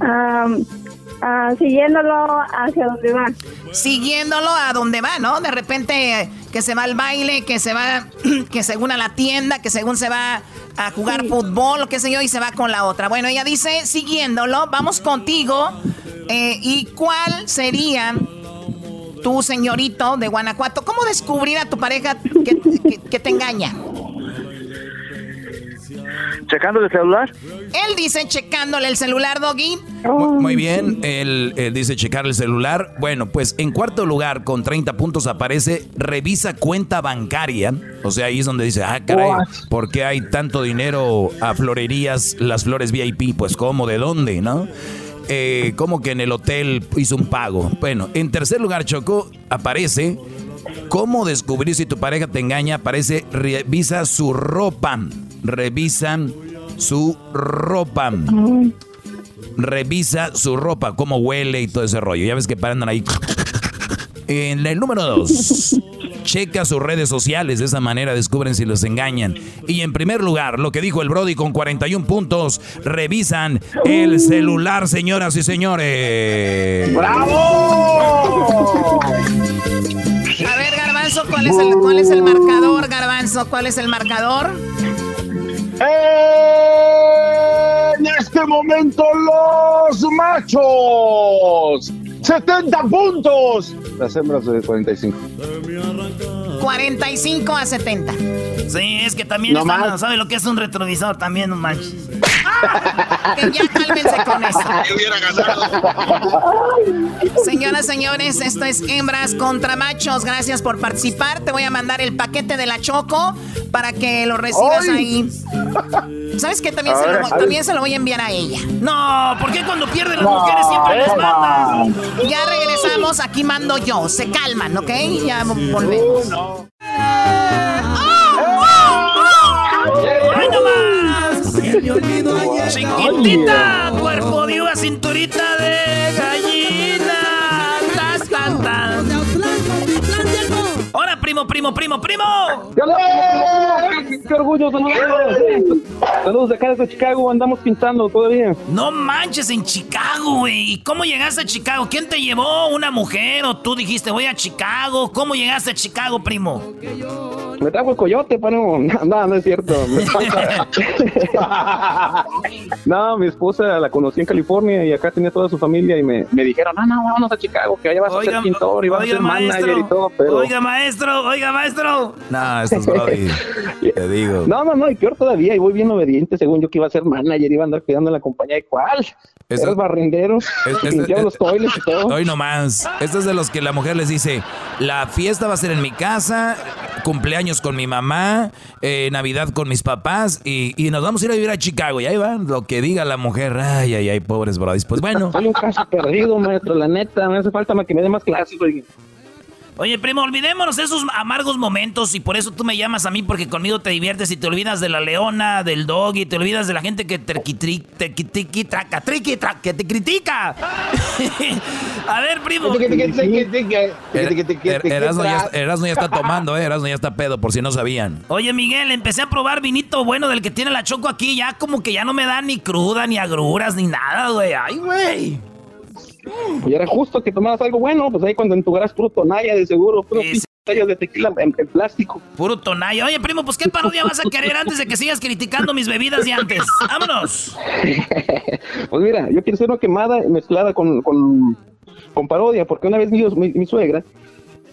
Ah, siguiéndolo hacia donde va. Siguiéndolo a donde va, ¿no? De repente que se va al baile, que se va, que según a la tienda, que según se va a jugar fútbol, o qué sé yo, y se va con la otra. Bueno, ella dice, siguiéndolo, vamos contigo. Eh, ¿Y cuál sería tu señorito de Guanajuato? ¿Cómo descubrir a tu pareja que te engaña? ¿Checándole el celular? Él dice checándole el celular, Doggy. Muy, bien, él, dice checar el celular. Bueno, pues en cuarto lugar, con 30 puntos, aparece revisa cuenta bancaria. O sea, ahí es donde dice, ah, caray, ¿por qué hay tanto dinero a florerías, las flores VIP? Pues, ¿cómo? ¿De dónde? ¿No? Eh, como que en el hotel hizo un pago. Bueno, en tercer lugar, Choco, aparece cómo descubrir si tu pareja te engaña. Aparece revisa su ropa revisan su ropa. Revisa su ropa, cómo huele y todo ese rollo. Ya ves que paran ahí. En el número dos, checa sus redes sociales. De esa manera descubren si los engañan. Y en primer lugar, lo que dijo el Brody con 41 puntos, revisan el celular, señoras y señores. ¡Bravo! A ver, Garbanzo, ¿cuál es el, cuál es el marcador, Garbanzo? ¿Cuál es el marcador? En este momento los machos. 70 puntos. Las hembras de 45. 45 a 70. Sí, es que también no ¿sabe lo que es un retrovisor? También, no manches. Que ya cálmense con eso. Señoras, señores, esto es hembras contra machos. Gracias por participar. Te voy a mandar el paquete de la Choco para que lo recibas ahí. ¿Sabes qué? También, se lo, también se lo voy a enviar a ella. No, ¿por qué cuando pierden las mujeres siempre les mandan? Ya regresamos, aquí mando yo. Se calman, ¿ok? Ya volvemos. ¡Ay, ¡Chiquitita! Cuerpo de uva, cinturita de primo, primo, primo, primo! ¡Qué, orgullo! Saludos. Saludos de acá desde Chicago. Andamos pintando todavía. No manches, en Chicago, güey. ¿Y cómo llegaste a Chicago? ¿Quién te llevó? ¿Una mujer? ¿O tú dijiste voy a Chicago? ¿Cómo llegaste a Chicago, primo? Me trajo el coyote, pero no, no, no es cierto. No, mi esposa la conocí en California y acá tenía toda su familia y me, me dijeron, no, no, vámonos a Chicago, que allá vas a ser pintor y vas a ser manager y todo. Pero... Oiga, maestro, oiga, maestro. No, esto es Brody. Te digo. No, no, no, y peor todavía, y voy bien obediente, según yo que iba a ser manager, iba a andar cuidando la compañía. ¿Y cuál? Eso- Eres barrendero, Es- limpiaba los toiles y todo. Hoy nomás. Esto es de los que la mujer les dice, la fiesta va a ser en mi casa, cumpleaños con mi mamá, eh, Navidad con mis papás y, y nos vamos a ir a vivir a Chicago. Y ahí van, lo que diga la mujer. Ay, ay, ay, pobres brodis. Pues bueno. Sale un caso perdido, maestro, la neta, me hace falta que me dé más clases, oye. Oye, primo, olvidémonos de esos amargos momentos y por eso tú me llamas a mí porque conmigo te diviertes y te olvidas de la leona, del dog y te olvidas de la gente que te te quitiqui traca, triqui traca, que te critica. a ver, primo. Er- Er- Erasmo ya, Erasmo ya está tomando, eh. Erasmo ya está pedo, por si no sabían. Oye, Miguel, empecé a probar vinito bueno del que tiene la choco aquí. Ya como que ya no me da ni cruda, ni agruras, ni nada, güey. Ay, güey. Y era justo que tomaras algo bueno, pues ahí cuando entugarás puro tonalla de seguro, puro tallas de tequila en, en plástico. Puro tonayo. Oye, primo, pues ¿qué parodia vas a querer antes de que sigas criticando mis bebidas de antes? ¡Vámonos! Pues mira, yo quiero hacer una quemada mezclada con, con, con parodia, porque una vez mi, mi, mi suegra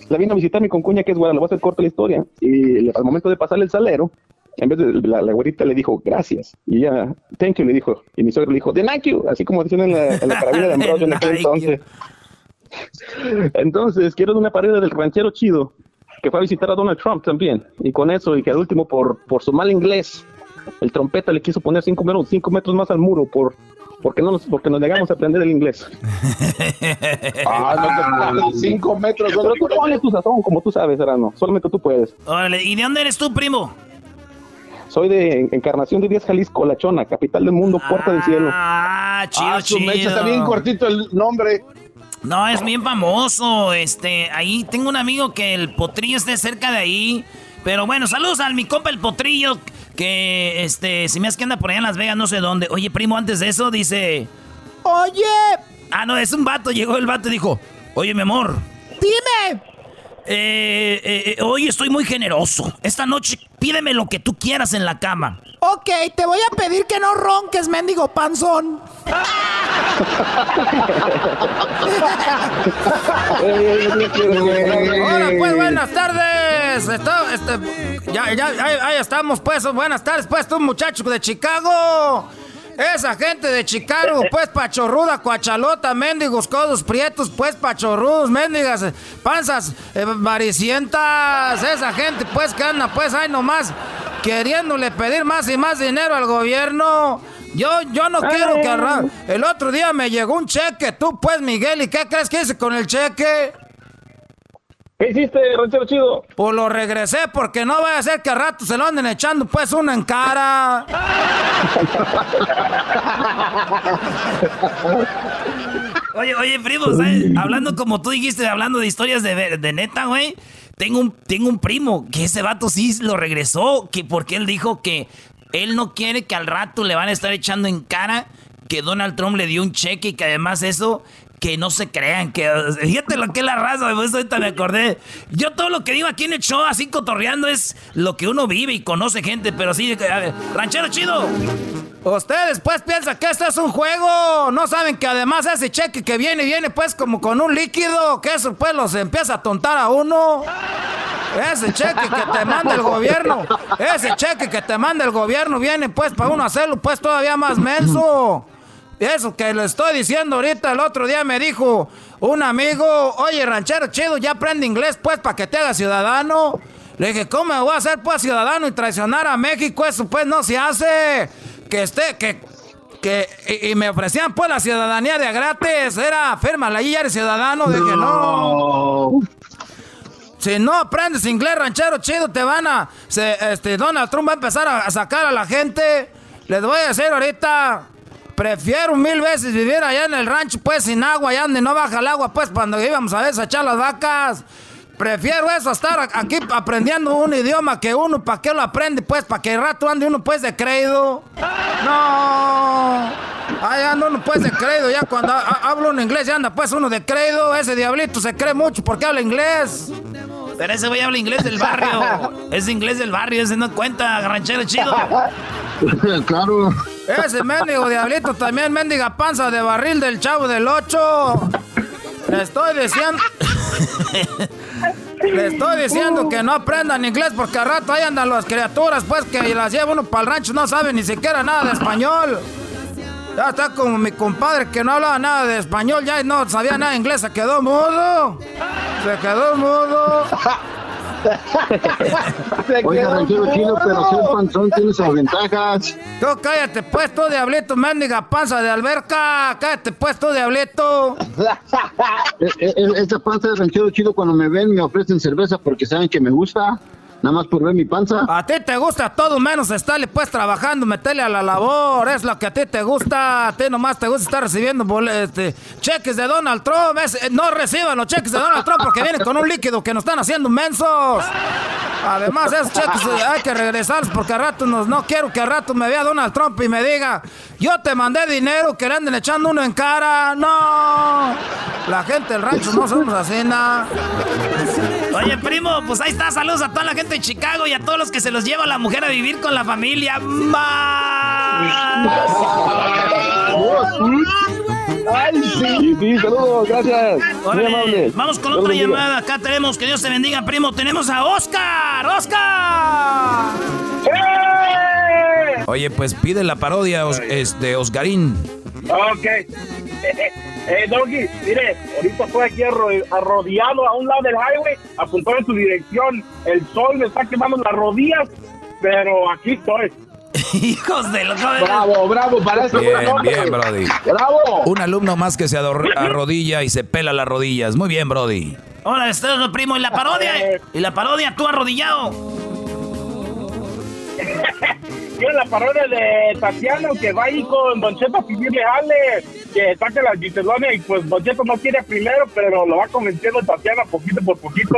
la vino a visitar mi concuña, que es güera, le voy a hacer corta la historia, y al momento de pasarle el salero, en vez de la, la güerita le dijo gracias, y ella, thank you, le dijo, y mi suegra le dijo, de thank you, así como decían en la, en la carabina de Ambrosio en aquel entonces. Entonces, quiero una parodia del ranchero chido, que fue a visitar a Donald Trump también, y con eso, y que al último, por, por su mal inglés, el trompeta le quiso poner cinco metros, cinco metros más al muro, por porque no nos, porque nos negamos a aprender el inglés. ah, no metros. Pero tú ponle tu sazón, como tú sabes, Erano. Solamente tú puedes. Órale, ¿y de dónde eres tú, primo? Soy de Encarnación de Díaz, Jalisco, La Chona, capital del mundo, puerta del cielo. Ah, chido, Ah, su chido. mecha, está bien cortito el nombre. No, es bien famoso. Este, ahí tengo un amigo que el potrillo esté cerca de ahí. Pero bueno, saludos al mi compa el potrillo. Que este, si me hace que anda por allá en Las Vegas, no sé dónde. Oye, primo, antes de eso dice. Oye. Ah, no, es un vato. Llegó el vato y dijo: Oye, mi amor. Dime. Eh, eh, eh, hoy estoy muy generoso. Esta noche pídeme lo que tú quieras en la cama. Ok, te voy a pedir que no ronques, mendigo panzón. Hola, pues, buenas tardes. Esto- este, ya, ya, ahí, ahí estamos, pues. Buenas tardes, pues, tú, muchacho de Chicago. Esa gente de Chicago, pues, pachorruda, cuachalota, mendigos, codos prietos, pues, pachorrudos, mendigas, panzas eh, maricientas. Esa gente, pues, que anda, pues, ahí nomás, queriéndole pedir más y más dinero al gobierno. Yo, yo no quiero que... El otro día me llegó un cheque, tú, pues, Miguel, ¿y qué crees que hice con el cheque? ¿Qué hiciste, ranchero chido? Pues lo regresé porque no vaya a ser que a rato se lo anden echando pues uno en cara. Oye, oye, primo, ¿sabes? Hablando como tú dijiste, hablando de historias de, de neta, güey. Tengo un, tengo un primo que ese vato sí lo regresó, que porque él dijo que él no quiere que al rato le van a estar echando en cara que Donald Trump le dio un cheque y que además eso, que no se crean, que fíjate lo que es la raza, pues ahorita me acordé. Yo todo lo que digo aquí en el show, así cotorreando, es lo que uno vive y conoce gente, pero sí, a ranchero chido. Ustedes pues piensan que esto es un juego. No saben que además ese cheque que viene, viene pues como con un líquido. Que eso pues los empieza a tontar a uno. Ese cheque que te manda el gobierno, ese cheque que te manda el gobierno viene pues para uno hacerlo pues todavía más menso. Eso que le estoy diciendo ahorita, el otro día me dijo un amigo, oye, ranchero chido, ya aprende inglés pues para que te haga ciudadano. Le dije, ¿cómo me voy a hacer pues ciudadano y traicionar a México? Eso pues no se hace. Que esté, que, que, y, me ofrecían pues la ciudadanía de gratis. Era, fírmala y ya eres ciudadano. Dije, no. Si no aprendes inglés ranchero chido, te van a. este, Donald Trump va a empezar a, a sacar a la gente. Les voy a decir ahorita. Prefiero mil veces vivir allá en el rancho, pues sin agua, allá donde no baja el agua, pues cuando íbamos a desechar las vacas. Prefiero eso, estar aquí aprendiendo un idioma que uno, ¿para qué lo aprende? Pues, ¿para que el rato ande uno pues de creído? No. Ahí anda uno pues de creído, ya cuando hablo un inglés ya anda pues uno de creído. Ese diablito se cree mucho porque habla inglés. Pero ese güey habla inglés del barrio. Es inglés del barrio, ese no cuenta, ranchero chido. claro. Ese mendigo diablito también, mendiga panza de barril del chavo del 8. Le estoy diciendo. Le estoy diciendo que no aprendan inglés porque al rato ahí andan las criaturas, pues que las lleva uno para el rancho, no saben ni siquiera nada de español. Ya está como mi compadre que no hablaba nada de español, ya no sabía nada de inglés, se quedó mudo. Se quedó mudo. Oiga, ranchero chino, pero si el panzón tiene sus ventajas. Tú cállate, pues, tú diablito, mendiga panza de alberca. Cállate, pues, tú diablito. E, e, esta panza de ranchero chido, cuando me ven, me ofrecen cerveza porque saben que me gusta. Nada más por ver mi panza. A ti te gusta todo menos estarle pues trabajando, meterle a la labor. Es lo que a ti te gusta. A ti nomás te gusta estar recibiendo este, cheques de Donald Trump. Eh, no reciban los cheques de Donald Trump porque vienen con un líquido que nos están haciendo mensos. Además, esos cheques eh, hay que regresarlos porque a rato no quiero que a rato me vea Donald Trump y me diga, yo te mandé dinero que le anden echando uno en cara. No. La gente del rancho no somos así, nada. Oye, primo, pues ahí está. Saludos a toda la gente de Chicago y a todos los que se los lleva la mujer a vivir con la familia. ¡Ay, sí! Sí, saludos, gracias. Vamos con otra llamada. Acá tenemos, que Dios te bendiga, primo. Tenemos a Oscar. ¡Oscar! Oye, pues pide la parodia de Oscarín. Ok. Eh, Doggy, mire, ahorita estoy aquí arrodillado a un lado del highway, apuntado en su dirección. El sol me está quemando las rodillas, pero aquí estoy. Hijos de los Bravo, bravo, para eso. Bien, bien, Brody. Bravo. Un alumno más que se arrodilla y se pela las rodillas. Muy bien, Brody. Hola, estoy primo. ¿Y la parodia? ¿Y la parodia tú arrodillado? Yo la parodia de Tatiano que va ahí con Don Cheto a pedirle jale, que saque la Giselona y pues Don Cheto no quiere primero, pero lo va convenciendo Tatiana poquito por poquito.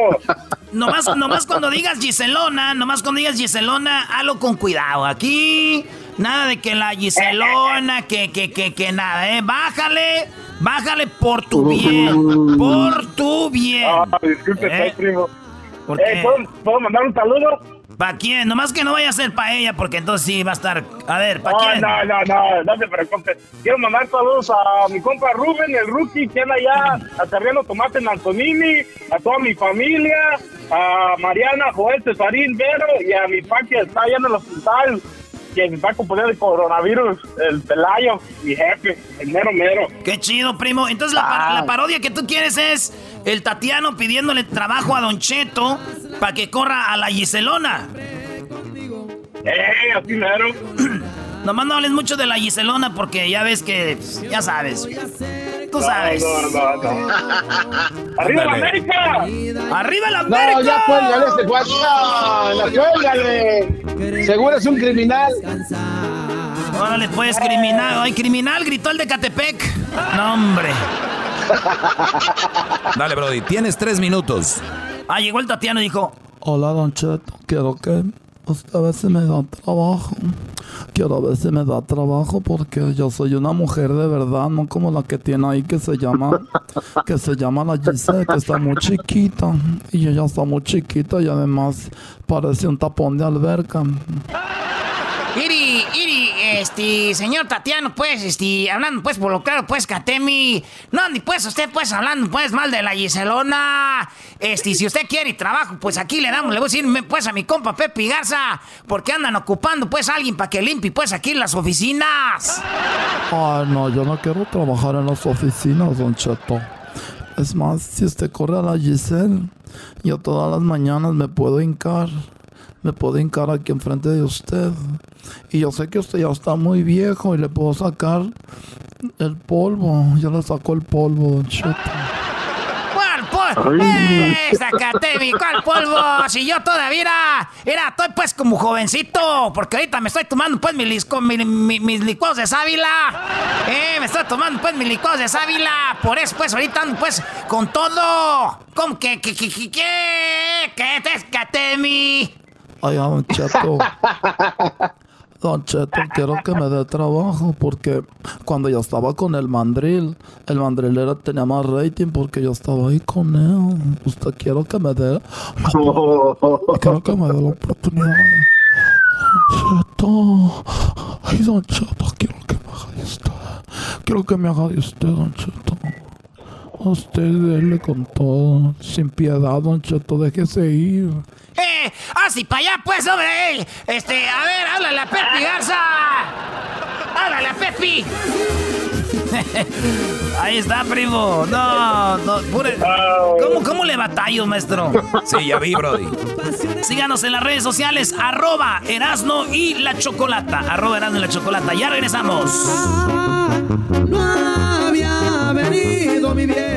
nomás, nomás cuando digas Giselona, nomás cuando digas Giselona, hazlo con cuidado. Aquí, nada de que la Giselona, que, que, que, que nada, ¿eh? Bájale, bájale por tu bien, por tu bien. Ah, disculpe, ¿Eh? primo. Eh, ¿puedo mandar un saludo? ¿Para quién? Nomás que no vaya a ser para ella, porque entonces sí va a estar. A ver, ¿para quién? No, no, no, no te preocupes. Quiero mandar saludos a mi compa Rubén, el rookie, que anda allá acarreando tomate en Antonini, a toda mi familia, a Mariana, Joel, Cesarín, Vero y a mi pa que está allá en el hospital que me va a componer el coronavirus, el Pelayo, mi jefe, el mero mero. Qué chido, primo. Entonces la, la, parodia que tú quieres es el Tatiano pidiéndole trabajo a Don Cheto para que corra a la Giselona. ¡Eh, así mero! Nomás no hables mucho de la Giselona porque ya ves que, ya sabes. Tú sabes. ¡Arriba la América! ¡Arriba la América! No, ya cuélgale ese cuate. No, cuélgale. Seguro es un criminal. Órale, pues, criminal. Ay, criminal, gritó el de Catepec. No, hombre. Dale, Brody, tienes tres minutos. Ah, llegó el Tatiano y dijo: Hola, Don Cheto, quiero que usted a ver si me da trabajo. Quiero ver si me da trabajo porque yo soy una mujer de verdad, no como la que tiene ahí que se llama, que se llama la Giselle, que está muy chiquita. Y ella está muy chiquita y además parece un tapón de alberca. Iri, este, señor Tatiano, pues, este, hablando pues por lo claro, pues, Catemi. No, ni pues usted, pues, hablando pues mal de la Giselona. Este, si usted quiere trabajo, pues aquí le damos, le voy a decir pues a mi compa Pepe Garza, porque andan ocupando pues a alguien para que limpie pues aquí las oficinas. Ay, no, yo no quiero trabajar en las oficinas, Don Cheto. Es más, si usted corre a la Giselle, yo todas las mañanas me puedo hincar. Me puedo hincar aquí enfrente de usted. Y yo sé que usted ya está muy viejo y le puedo sacar el polvo. Yo le saco el polvo, Don Cheto. ¿Cuál polvo? ¡Eh, Zacatemi! ¿Cuál polvo? Si yo todavía era, era, estoy pues como jovencito, porque ahorita me estoy tomando pues mis, lisco- mi- mi- mis licuados de sábila. Eh, me estoy tomando pues mis licuados de sábila. Por eso pues ahorita ando pues con todo. ¿Cómo que, que, que, que, que? Ay, Don Cheto. Don Cheto, quiero que me dé trabajo porque cuando yo estaba con el mandril, el mandril era, tenía más rating porque yo estaba ahí con él. Usted quiero que me dé. quiero que me dé la oportunidad. Don Cheto. Ay, Don Cheto, quiero que me haga de usted. Quiero que me haga de usted, Don Cheto. A usted déle con todo. Sin piedad, Don Cheto, déjese ir. ¡Eh! ¡Así para allá, pues, hombre! eh. Este, a ver, háblale a Pepi Garza. ¡Háblale a Pepi! Ahí está, primo. No, no, pure- ¿Cómo, ¿Cómo le batallo, maestro? Sí, ya vi, Brody. Síganos en las redes sociales, arroba Erasno y la Chocolata. Arroba Erasno y la Chocolata. Ya regresamos. No había venido mi bien.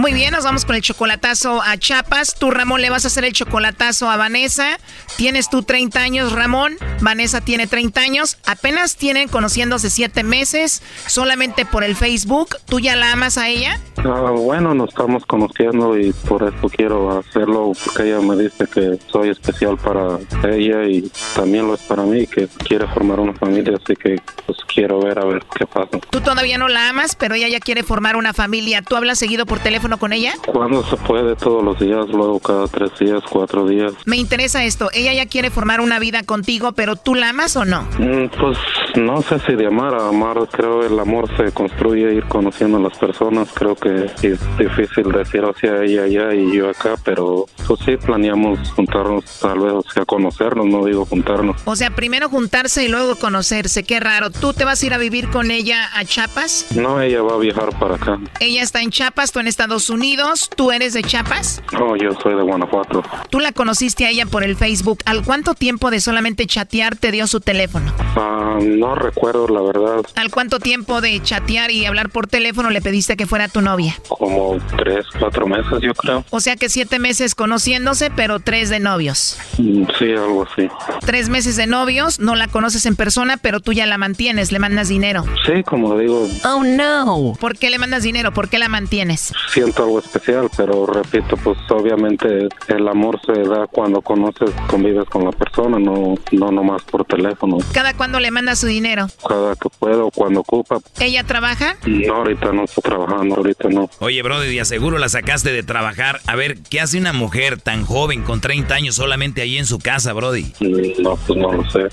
Muy bien, nos vamos con el chocolatazo a Chapas. Tú, Ramón, le vas a hacer el chocolatazo a Vanessa. Tienes tú 30 años, Ramón. Vanessa tiene 30 años. Apenas tienen conociéndose 7 meses. Solamente por el Facebook. ¿Tú ya la amas a ella? Ah, bueno, nos estamos conociendo y por eso quiero hacerlo, porque ella me dice que soy especial para ella y también lo es para mí, que quiere formar una familia, así que pues quiero ver a ver qué pasa. Tú todavía no la amas, pero ella ya quiere formar una familia. ¿Tú hablas seguido por teléfono con ella? Cuando se puede, todos los días, luego cada tres días, cuatro días. Me interesa esto. Ella ya quiere formar una vida contigo, pero ¿tú la amas o no? Mm, Pues no sé si de amar a amar, creo el amor se construye ir conociendo a las personas, creo que es difícil decir hacia ella allá y yo acá, pero pues sí planeamos juntarnos tal vez, o sea, conocernos, no digo juntarnos. O sea, primero juntarse y luego conocerse. Qué raro. ¿Tú te vas a ir a vivir con ella a Chiapas? No, ella va a viajar para acá. Ella está en Chiapas, tú en Estados Unidos. ¿Tú eres de Chiapas? No, yo soy de Guanajuato. Tú la conociste a ella por el Facebook. ¿Al cuánto tiempo de solamente chatear te dio su teléfono? Ah, no recuerdo la verdad, ¿Al cuánto tiempo de chatear y hablar por teléfono le pediste que fuera tu novia? como tres, cuatro meses yo creo. O sea que siete meses conociéndose, pero tres de novios. Mm, Sí, algo así. Tres meses de novios, no la conoces en persona, pero tú ya la mantienes, le mandas dinero. Sí, como digo, Oh no. ¿Por qué le mandas dinero? ¿Por qué la mantienes? Siento algo especial, pero repito, pues obviamente el amor se da cuando conoces, convives con la persona, no, no nomás por teléfono. ¿Cada cuándo le mandas su dinero? Cada que puedo, cuando ocupa. ¿Ella trabaja? No, ahorita no estoy trabajando, ahorita no. Oye, Brody, de aseguro la sacaste de trabajar. A ver, ¿qué hace una mujer tan joven con 30 años solamente ahí en su casa, Brody? Mm, No, pues no lo sé.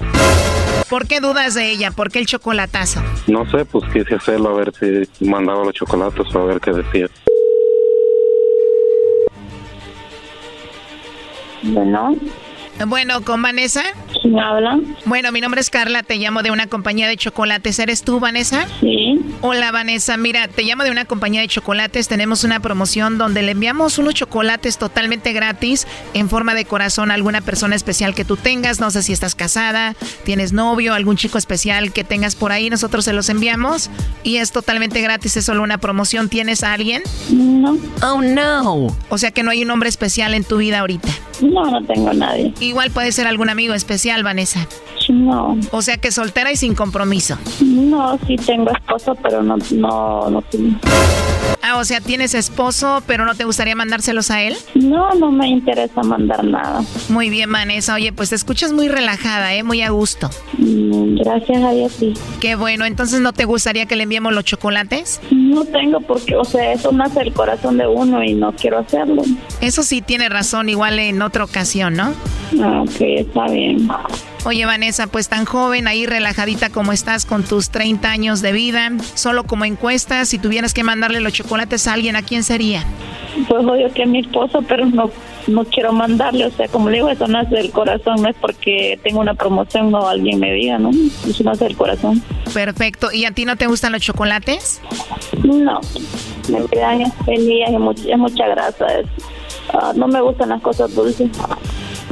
¿Por qué dudas de ella? ¿Por qué el chocolatazo? No sé, pues quise hacerlo a ver si mandaba los chocolates o a ver qué decía. Bueno, Bueno, ¿con Vanessa? ¿quién habla? Bueno, mi nombre es Carla, te llamo de una compañía de chocolates. ¿Eres tú, Vanessa? Sí. Hola, Vanessa. Mira, te llamo de una compañía de chocolates. Tenemos una promoción donde le enviamos unos chocolates totalmente gratis en forma de corazón a alguna persona especial que tú tengas. No sé si estás casada, tienes novio, algún chico especial que tengas por ahí. Nosotros se los enviamos y es totalmente gratis. Es solo una promoción. ¿Tienes a alguien? No. Oh, no. O sea que no hay un hombre especial en tu vida ahorita. No, no tengo a nadie. Igual puede ser algún amigo especial, Vanessa. No. O sea que soltera y sin compromiso. No, sí tengo esposo, pero no, no, no tengo. Ah, o sea, tienes esposo, pero no te gustaría mandárselos a él. No, no me interesa mandar nada. Muy bien, Vanessa. Oye, pues te escuchas muy relajada, ¿eh? Muy a gusto. Mm, gracias a Dios, sí. Qué bueno. Entonces, ¿no te gustaría que le enviemos los chocolates? No tengo porque, o sea, eso nace el corazón de uno y no quiero hacerlo. Eso sí tiene razón, igual en otra ocasión, ¿no? Ah, ok, está bien. Oye, Vanessa, pues tan joven, ahí relajadita como estás con tus 30 años de vida, solo como encuesta, si tuvieras que mandarle los chocolates a alguien, ¿a quién sería? Pues obvio que a mi esposo, pero no, no quiero mandarle, o sea, como le digo, eso nace del corazón, no es porque tengo una promoción o alguien me diga, ¿no? Eso nace del corazón. Perfecto. ¿Y a ti no te gustan los chocolates? No, me quedan feliz y mucha, es mucha grasa eso. Ah, no me gustan las cosas dulces,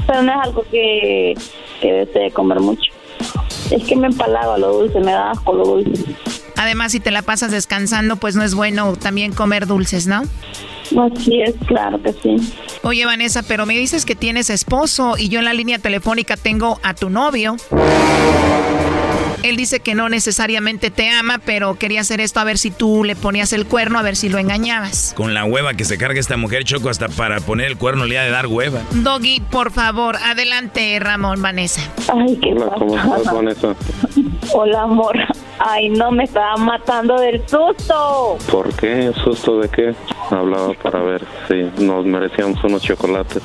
pero no es algo que, que desee comer mucho. Es que me empalaga lo dulce, me da asco lo dulce. Además, si te la pasas descansando, pues no es bueno también comer dulces, ¿no? Así es, claro que sí. Oye, Vanessa, pero me dices que tienes esposo y yo en la línea telefónica tengo a tu novio. Él dice que no necesariamente te ama, pero quería hacer esto a ver si tú le ponías el cuerno, a ver si lo engañabas. Con la hueva que se carga esta mujer, Choco, hasta para poner el cuerno le ha de dar hueva. Doggy, por favor, adelante, Ramón, Vanessa. Ay, qué Hola, ¿cómo estás, Vanessa? Hola, amor. Ay, no, me estaba matando del susto. ¿Por qué? ¿Susto de qué? Hablaba para ver si nos merecíamos unos chocolates.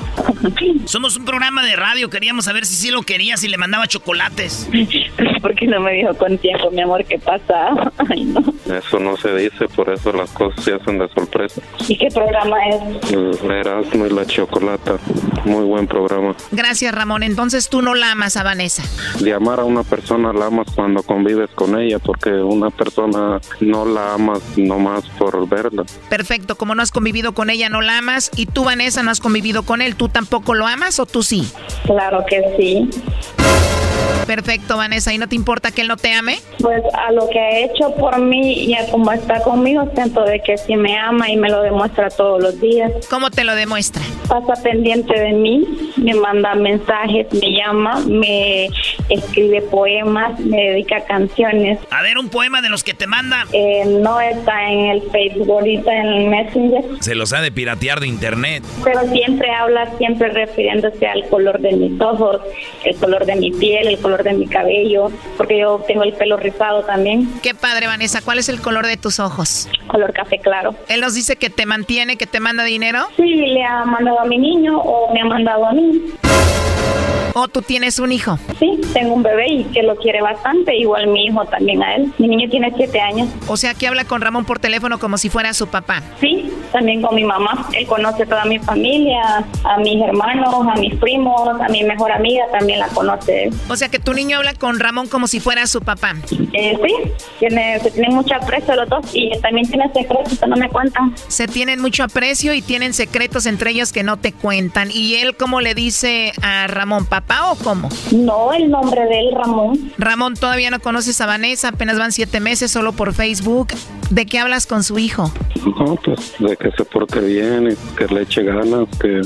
Somos un programa de radio, queríamos saber si sí lo querías y le mandaba chocolates. ¿Por qué no me dijo con tiempo, mi amor, qué pasa? Ay, no. Eso no se dice, por eso las cosas se hacen de sorpresa. ¿Y qué programa es? El Erasmo y la Chocolata. Muy buen programa. Gracias, Ramón. Entonces tú no la amas a Vanessa. De amar a una persona la amas cuando convives con ella, porque una persona no la amas nomás por verla. Perfecto, como no has convivido con ella, no la amas. Y tú, Vanessa, no has convivido con él. ¿Tú tampoco lo amas o tú sí? Claro que sí. Perfecto, Vanessa. ¿Y no te importa que él no te ame? Pues a lo que ha hecho por mí y a cómo está conmigo, siento de que sí me ama y me lo demuestra todos los días. ¿Cómo te lo demuestra? Pasa pendiente de mí, me manda mensajes, me llama, me escribe poemas, me dedica canciones. A ver, un poema de los que te manda. Eh, no está en el Facebook, ahorita en el Messenger, Se los ha de piratear de internet. pero siempre habla, siempre refiriéndose al color de mis ojos, el color de mi piel, el color de mi cabello, porque yo tengo el pelo rizado también, Qué padre, Vanessa. ¿Cuál es el color de tus ojos? color café claro. Él nos dice que te mantiene, que te manda dinero. Sí, le ha mandado a mi niño o me ha mandado a mí. ¿O tú tienes un hijo? Sí, tengo un bebé y que lo quiere bastante, igual mi hijo también a él. Mi niño tiene siete años. O sea, que habla con Ramón por teléfono como si fuera su papá. Sí, también con mi mamá. Él conoce toda mi familia, a mis hermanos, a mis primos, a mi mejor amiga también la conoce. O sea, que tu niño habla con Ramón como si fuera su papá. Eh, sí, tiene, se tienen mucho aprecio los dos y también tiene secretos que no me cuentan. Se tienen mucho aprecio y tienen secretos entre ellos que no te cuentan. ¿Y él cómo le dice a Ramón, papá o cómo? No, el nombre de él, Ramón. Ramón, todavía no conoces a Vanessa, apenas van siete meses solo por Facebook. ¿De qué hablas con su hijo? No, pues de que se porte bien, y que le eche ganas, que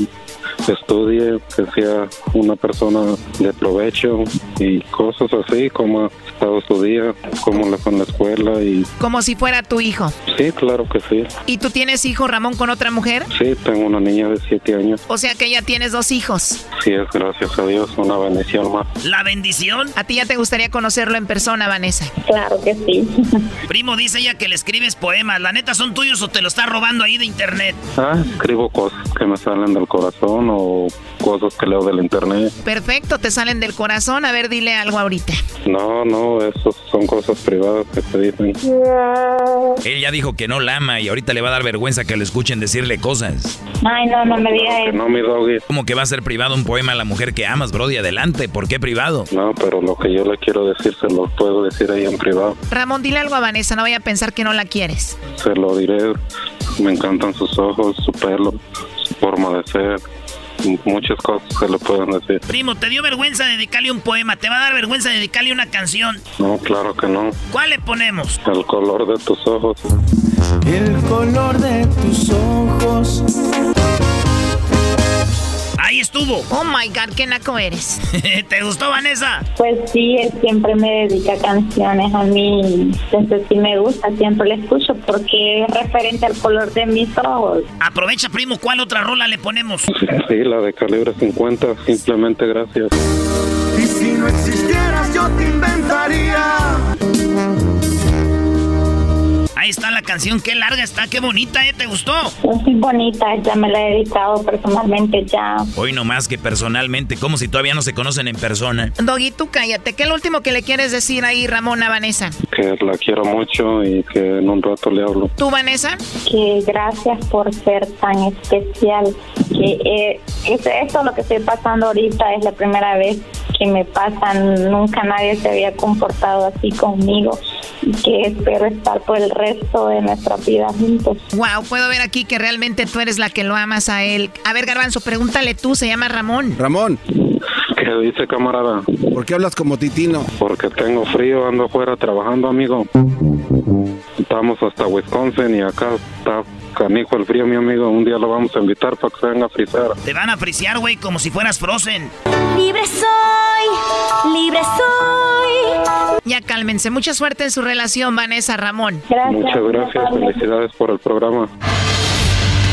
estudie, que sea una persona de provecho y cosas así, como ha estado su día, cómo le fue en la escuela y Como si fuera tu hijo. sí, claro que sí. ¿Y tú tienes hijo, Ramón, con otra mujer? Sí, tengo una niña de siete años. O sea que ya tienes dos hijos. Sí, es gracias a Dios, una bendición más. ¿La bendición? ¿A ti ya te gustaría conocerlo en persona, Vanessa? Claro que sí. Primo, dice ella que le escribes poemas. ¿La neta son tuyos o te lo está robando ahí de internet? Ah, escribo cosas que me salen del corazón o cosas que leo del internet. Perfecto, te salen del corazón. A ver, dile algo ahorita. No, no, eso son cosas privadas que se dicen. Él ya dijo que no la ama y ahorita le va a dar vergüenza que lo escuchen decirle cosas. Ay, no, no me digas eso. No, mi doggy. ¿Cómo que va a ser privado un poema a la mujer que amas, Brody? Adelante, ¿por qué privado? No, pero lo que yo le quiero decir se lo puedo decir ahí en privado. Ramón, dile algo a Vanessa, no vaya a pensar que no la quieres. Se lo diré. Me encantan sus ojos, su pelo, su forma de ser. Muchas cosas se le pueden decir. Primo, ¿te dio vergüenza dedicarle un poema? ¿Te va a dar vergüenza dedicarle una canción? No, claro que no. ¿Cuál le ponemos? El color de tus ojos. El color de tus ojos. Ahí estuvo. Oh my God, qué naco eres. ¿Te gustó, Vanessa? Pues sí, él siempre me dedica canciones a mí. Entonces sí me gusta, siempre le escucho porque es referente al color de mis ojos. Aprovecha, primo, ¿cuál otra rola le ponemos? Sí, la de calibre 50, simplemente gracias. Y si no existieras, yo te inventaría. Ahí está la canción, qué larga está, qué bonita, ¿eh? ¿Te gustó? Muy bonita, ya me la he dedicado personalmente ya. Hoy no más que personalmente, como si todavía no se conocen en persona. Doggy, tú cállate. ¿Qué es lo último que le quieres decir ahí, Ramón, a Vanessa? Que la quiero mucho y que en un rato le hablo. ¿Tú, Vanessa? Que gracias por ser tan especial. Que eh, es esto lo que estoy pasando ahorita es la primera vez que me pasa. Nunca nadie se había comportado así conmigo y que espero estar por el resto de nuestra vida juntos. Wow, puedo ver aquí que realmente tú eres la que lo amas a él. A ver, Garbanzo, pregúntale tú, se llama Ramón. Ramón, ¿Qué dice, camarada? ¿por qué hablas como titino? Porque tengo frío, ando afuera trabajando, amigo. Estamos hasta Wisconsin y acá está canijo el frío, mi amigo. Un día lo vamos a invitar para que se venga a frizar. Te van a frisear, güey, como si fueras Frozen. Libre soy, libre soy. Ya cálmense. Mucha suerte en su relación, Vanessa Ramón. Muchas gracias, felicidades por el programa.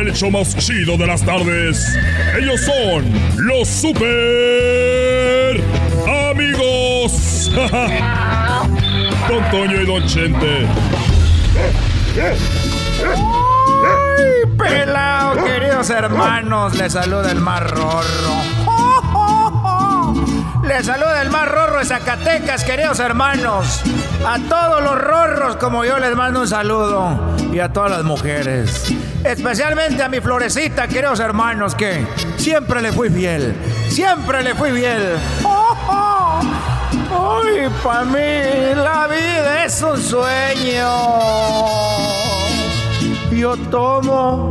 el hecho más chido de las tardes. Ellos son los super amigos. Don Toño y Don Chente. ¡Ay, pelao, queridos hermanos! Les saluda el más rorro. Les saluda el más rorro de Zacatecas, queridos hermanos. A todos los rorros como yo les mando un saludo. Y a todas las mujeres. Especialmente a mi florecita, queridos hermanos, que siempre le fui fiel. Siempre le fui fiel. ¡Ay, para mí la vida es un sueño! Yo tomo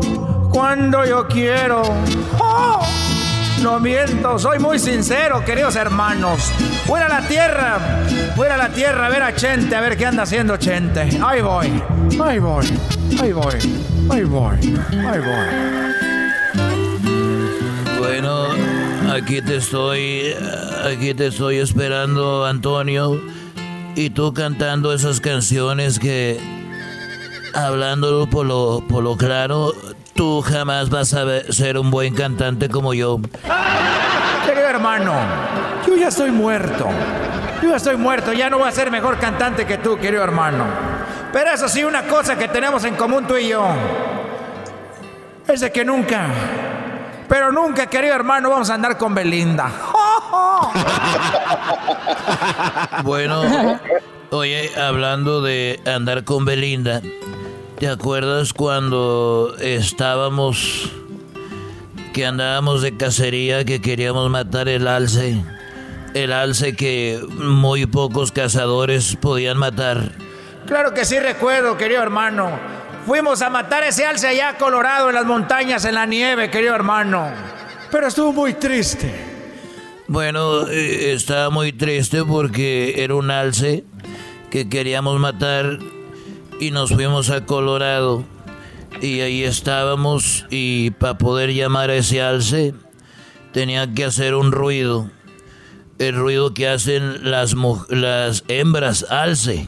cuando yo quiero. ¡Oh! No miento, soy muy sincero, queridos hermanos. Fuera la tierra, fuera la tierra a ver a Chente, a ver qué anda haciendo Chente. Ahí voy, ahí voy, ahí voy, ahí voy, ahí voy. Bueno, aquí te estoy, aquí te estoy esperando, Antonio. Y tú cantando esas canciones que, hablándolo por lo, por lo claro, tú jamás vas a ser un buen cantante como yo. Querido hermano, yo ya estoy muerto. Yo ya estoy muerto, ya no voy a ser mejor cantante que tú, querido hermano. Pero eso sí, una cosa que tenemos en común tú y yo. Es de que nunca, pero nunca, querido hermano, vamos a andar con Belinda. Bueno, oye, hablando de andar con Belinda, ¿te acuerdas cuando estábamos, que andábamos de cacería, que queríamos matar el alce? El alce que muy pocos cazadores podían matar. Claro que sí recuerdo, querido hermano. Fuimos a matar ese alce allá a colorado en las montañas, en la nieve, querido hermano. Pero estuvo muy triste. Bueno, eh, estaba muy triste porque era un alce que queríamos matar y nos fuimos a Colorado y ahí estábamos y para poder llamar a ese alce tenía que hacer un ruido, el ruido que hacen las, las hembras alce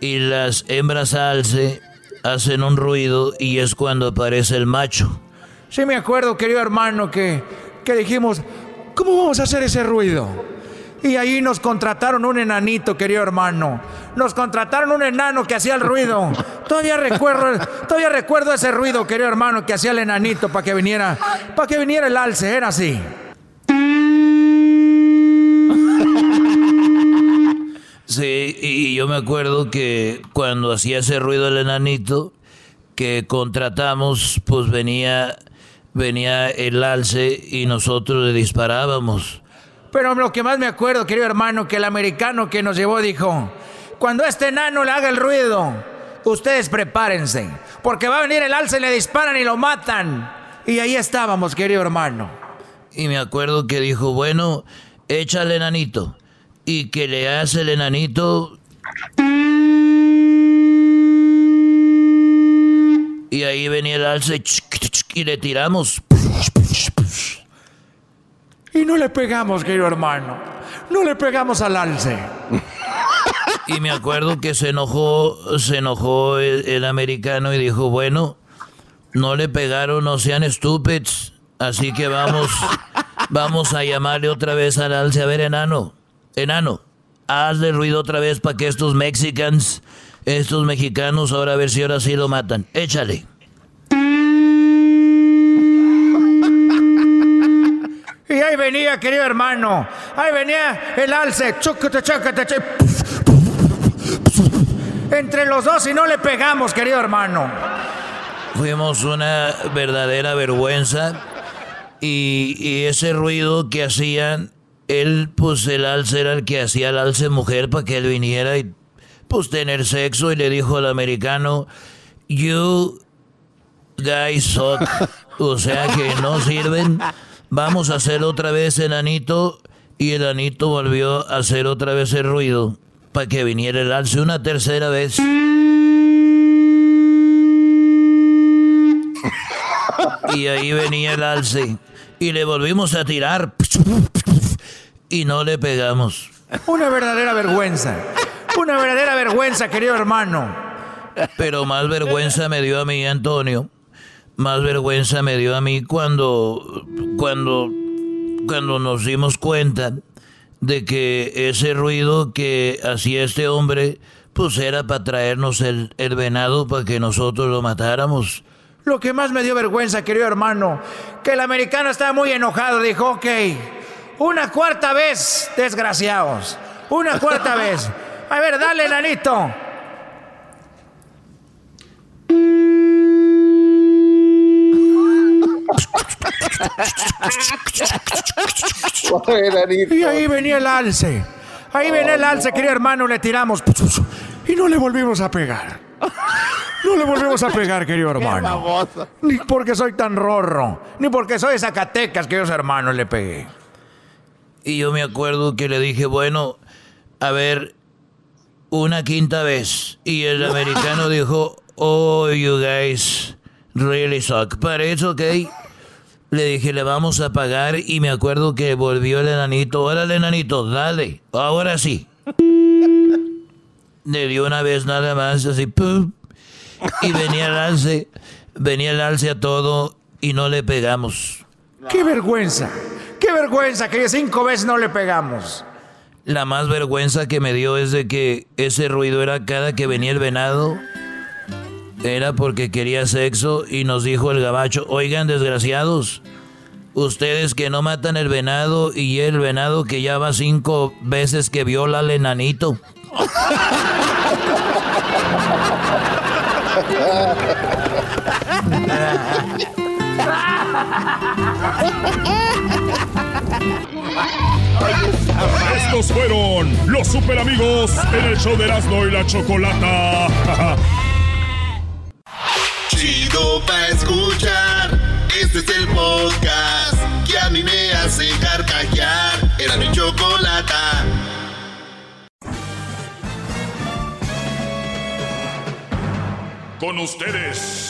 y las hembras alce hacen un ruido y es cuando aparece el macho. Sí me acuerdo, querido hermano, que, que dijimos, ¿cómo vamos a hacer ese ruido? Y ahí nos contrataron un enanito, querido hermano. Nos contrataron un enano que hacía el ruido. Todavía recuerdo, todavía recuerdo ese ruido, querido hermano, que hacía el enanito para que viniera, para que viniera el alce, era así. Sí, y yo me acuerdo que cuando hacía ese ruido el enanito que contratamos, pues venía venía el alce y nosotros le disparábamos. Pero lo que más me acuerdo, querido hermano, que el americano que nos llevó dijo, cuando este enano le haga el ruido, ustedes prepárense, porque va a venir el alce, le disparan y lo matan. Y ahí estábamos, querido hermano. Y me acuerdo que dijo, bueno, échale enanito. Y que le hace el enanito... Y ahí venía el alce y le tiramos. Y no le pegamos, querido hermano. No le pegamos al alce. Y me acuerdo que se enojó, se enojó el, americano y dijo, bueno, no le pegaron, no sean estúpidos. Así que vamos, vamos a llamarle otra vez al alce. A ver, enano, enano, hazle ruido otra vez para que estos mexicanos, estos mexicanos, ahora a ver si ahora sí lo matan. Échale. Y ahí venía, querido hermano. Ahí venía el alce. Entre los dos y no le pegamos, querido hermano. Fuimos una verdadera vergüenza. Y, ese ruido que hacían, él, pues el alce era el que hacía el alce mujer para que él viniera y pues tener sexo. Y le dijo al americano, you guys suck. O sea que no sirven. Vamos a hacer otra vez el anito. Y el anito volvió a hacer otra vez el ruido para que viniera el alce una tercera vez. Y ahí venía el alce. Y le volvimos a tirar. Y no le pegamos. Una verdadera vergüenza. Una verdadera vergüenza, querido hermano. Pero más vergüenza me dio a mí, Antonio más vergüenza me dio a mí cuando, cuando, cuando nos dimos cuenta de que ese ruido que hacía este hombre, pues era para traernos el, el venado para que nosotros lo matáramos. Lo que más me dio vergüenza, querido hermano, que el americano estaba muy enojado. Dijo, ok, una cuarta vez, desgraciados. Una cuarta vez. A ver, dale, nanito. y ahí venía el alce. Ahí venía el alce, querido hermano, le tiramos. Y no le volvimos a pegar. No le volvimos a pegar, querido hermano. Ni porque soy tan rorro, ni porque soy de Zacatecas, queridos hermanos, le pegué. Y yo me acuerdo que le dije, bueno, a ver, una quinta vez. Y el americano dijo, oh, you guys really suck. But it's okay. Le dije, le vamos a pagar y me acuerdo que volvió el enanito. Órale, enanito, dale. Ahora sí. Le dio una vez nada más, así, ¡pum! Y venía el alce, venía el alce a todo y no le pegamos. ¡Qué vergüenza! ¡Qué vergüenza que cinco veces no le pegamos! La más vergüenza que me dio es de que ese ruido era cada que venía el venado era porque quería sexo y nos dijo el gabacho, oigan desgraciados, ustedes que no matan el venado y el venado que ya va cinco veces que viola al enanito. Estos fueron los super amigos en el show de Erasmo y la Chocolata. Chido pa' escuchar. Este es el podcast que a mí me hace carcajear. Era mi chocolata. Con ustedes.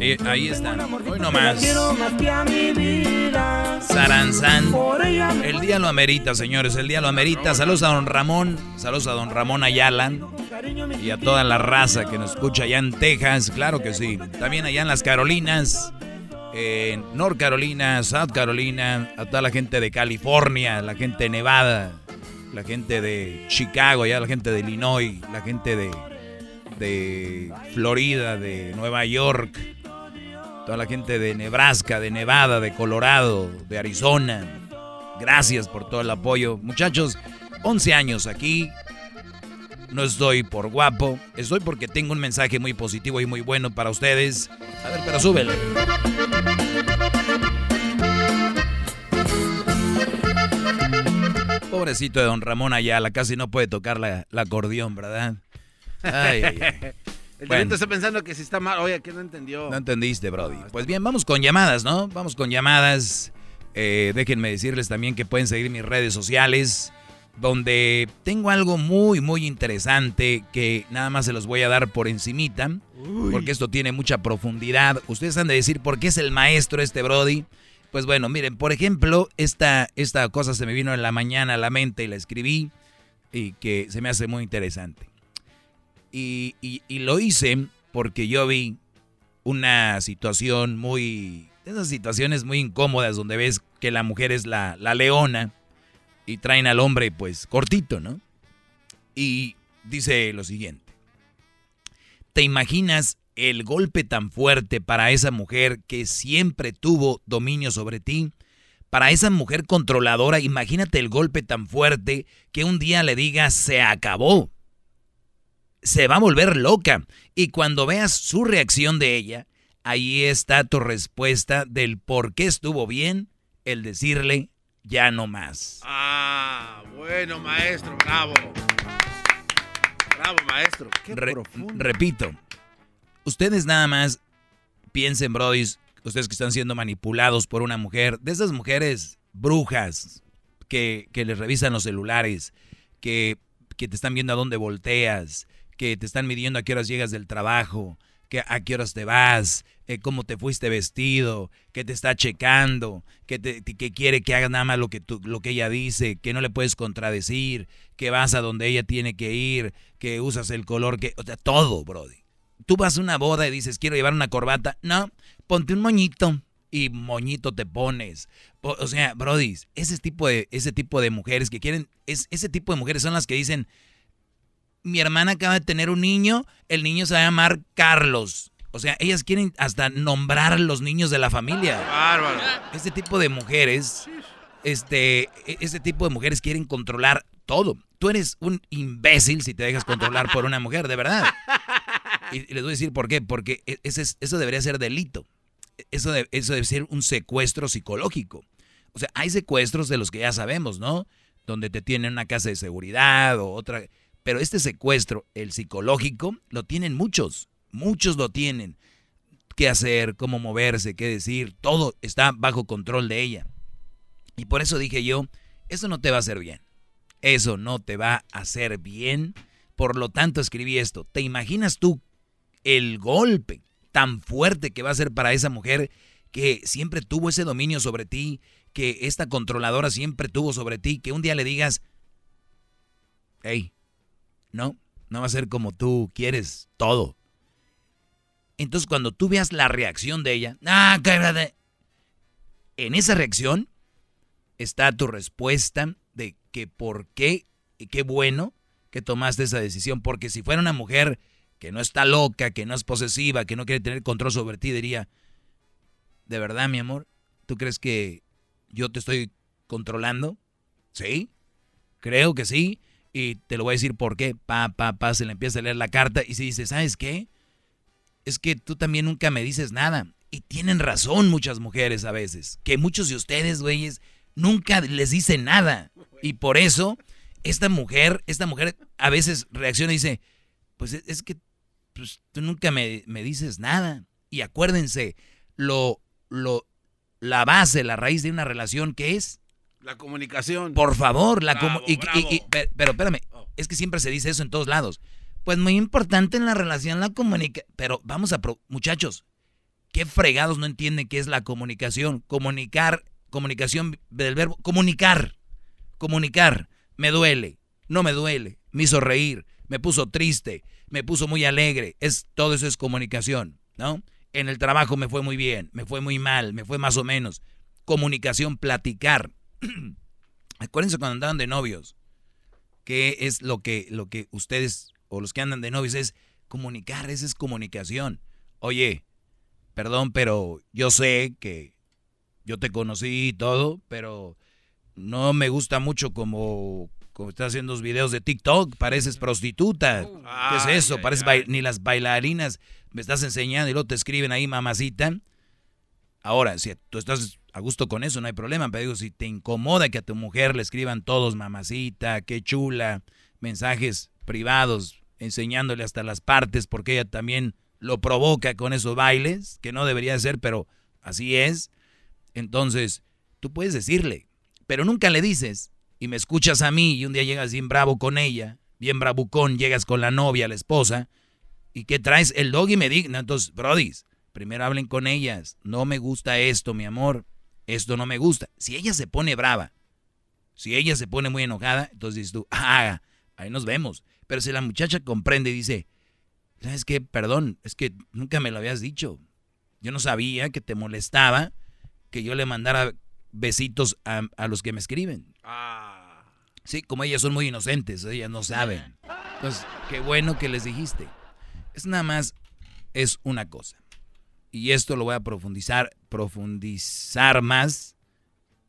Eh, ahí están. Hoy nomás. Saranzán. El día lo amerita, señores. El día lo amerita. Saludos a don Ramón. Saludos a don Ramón Ayala. Y a toda la raza que nos escucha allá en Texas. Claro que sí. También allá en las Carolinas. En North Carolina, South Carolina. A toda la gente de California. La gente de Nevada la gente de Chicago, ya la gente de Illinois, la gente de, de Florida, de Nueva York, toda la gente de Nebraska, de Nevada, de Colorado, de Arizona. Gracias por todo el apoyo. Muchachos, 11 años aquí. No estoy por guapo, estoy porque tengo un mensaje muy positivo y muy bueno para ustedes. A ver, pero súbele. Pobrecito de don Ramón Ayala, casi no puede tocar la, la acordeón, ¿verdad? Ay, ay, ay. El Bueno. Está pensando que si está mal. Oye, que no entendió. No entendiste, Brody. Pues bien, vamos con llamadas, ¿no? Vamos con llamadas. Eh, déjenme decirles también que pueden seguir mis redes sociales, donde tengo algo muy, muy interesante que nada más se los voy a dar por encimita, porque esto tiene mucha profundidad. Ustedes han de decir, ¿por qué es el maestro este Brody? Pues bueno, miren, por ejemplo, esta, esta cosa se me vino en la mañana a la mente y la escribí y que se me hace muy interesante. Y, lo hice porque yo vi una situación muy... Esas situaciones muy incómodas donde ves que la mujer es la, la leona y traen al hombre pues cortito, ¿no? Y dice lo siguiente. ¿Te imaginas el golpe tan fuerte para esa mujer que siempre tuvo dominio sobre ti? Para esa mujer controladora, imagínate el golpe tan fuerte que un día le digas se acabó se va a volver loca. Y cuando veas su reacción de ella, ahí está tu respuesta del por qué estuvo bien el decirle ya no más. Ah, bueno, maestro, bravo. Bravo, maestro. Qué Re- profundo. repito, ustedes nada más piensen, brodis, ustedes que están siendo manipulados por una mujer, de esas mujeres brujas que, que les revisan los celulares, que, que te están viendo a dónde volteas, que te están midiendo a qué horas llegas del trabajo, que a qué horas te vas, eh, cómo te fuiste vestido, que te está checando, que, quiere que hagas nada más lo que, tú- lo que ella dice, que no le puedes contradecir, que vas a donde ella tiene que ir, que usas el color que... O sea, todo, Brody. Tú vas a una boda y dices, quiero llevar una corbata. No, ponte un moñito. Y moñito te pones. O, o sea, Brody, ese tipo, de, ese tipo de mujeres que quieren... Es, ese tipo de mujeres son las que dicen, mi hermana acaba de tener un niño, el niño se va a llamar Carlos. O sea, ellas quieren hasta nombrar a los niños de la familia. Bárbaro. Este tipo de mujeres, este, e- ese tipo de mujeres quieren controlar todo. Tú eres un imbécil si te dejas controlar por una mujer, de verdad. Y, les voy a decir por qué. Porque e- ese eso debería ser delito. Eso, de- eso debe ser un secuestro psicológico. O sea, hay secuestros de los que ya sabemos, ¿no? Donde te tienen una casa de seguridad o otra. Pero este secuestro, el psicológico, lo tienen muchos. Muchos lo tienen. ¿Qué hacer? ¿Cómo moverse? ¿Qué decir? Todo está bajo control de ella. Y por eso dije yo, eso no te va a hacer bien. Eso no te va a hacer bien. Por lo tanto, escribí esto. ¿Te imaginas tú el golpe tan fuerte que va a ser para esa mujer que siempre tuvo ese dominio sobre ti, que esta controladora siempre tuvo sobre ti, que un día le digas, hey, no, no va a ser como tú quieres todo. Entonces cuando tú veas la reacción de ella, ah, cállate", en esa reacción está tu respuesta de que por qué y qué bueno que tomaste esa decisión, porque si fuera una mujer que no está loca, que no es posesiva, que no quiere tener control sobre ti, diría, ¿de verdad, mi amor? ¿Tú crees que yo te estoy controlando? ¿Sí? Creo que sí. Y te lo voy a decir por qué. Pa, pa, pa, se le empieza a leer la carta y se dice, ¿sabes qué? Es que tú también nunca me dices nada. Y tienen razón muchas mujeres a veces. Que muchos de ustedes, güeyes, nunca les dicen nada. Y por eso, esta mujer, esta mujer a veces reacciona y dice, pues es, es que pues, tú nunca me, me dices nada. Y acuérdense, lo, lo, la base, la raíz de una relación, ¿qué es? La comunicación. Por favor, la Bravo, comu- y- y- bravo. y- pe- pero espérame, es que siempre se dice eso en todos lados. Pues muy importante en la relación la comunicación. Pero vamos a, pro- muchachos, ¿qué fregados no entienden qué es la comunicación? Comunicar, comunicación del verbo, comunicar, comunicar, me duele, no me duele, me hizo reír, me puso triste, me puso muy alegre, es, todo eso es comunicación, ¿no? En el trabajo me fue muy bien, me fue muy mal, me fue más o menos. Comunicación, platicar. Acuérdense cuando andaban de novios. ¿Qué es lo que, lo que ustedes o los que andan de novios es comunicar? Esa es comunicación. Oye, perdón, pero yo sé que yo te conocí y todo, pero no me gusta mucho como, como estás haciendo los videos de TikTok, pareces prostituta. ¿Qué es eso? Pareces ni las bailarinas me estás enseñando y luego te escriben ahí mamacita. Ahora, si tú estás a gusto con eso, no hay problema, pero digo, si te incomoda que a tu mujer le escriban todos mamacita, qué chula, mensajes privados, enseñándole hasta las partes porque ella también lo provoca con esos bailes, que no debería ser, pero así es. Entonces, tú puedes decirle, pero nunca le dices, y me escuchas a mí, y un día llegas bien bravo con ella, bien bravucón, llegas con la novia, la esposa, y que traes el dog y me digna. Entonces, brodis, primero hablen con ellas, no me gusta esto, mi amor, esto no me gusta. Si ella se pone brava, si ella se pone muy enojada, entonces dices tú, ah, ahí nos vemos. Pero si la muchacha comprende y dice, ¿sabes qué? Perdón, es que nunca me lo habías dicho. Yo no sabía que te molestaba que yo le mandara besitos a, los que me escriben. Ah. Sí, como ellas son muy inocentes, ellas no saben. Entonces, qué bueno que les dijiste. Es nada más, es una cosa. Y esto lo voy a profundizar, profundizar más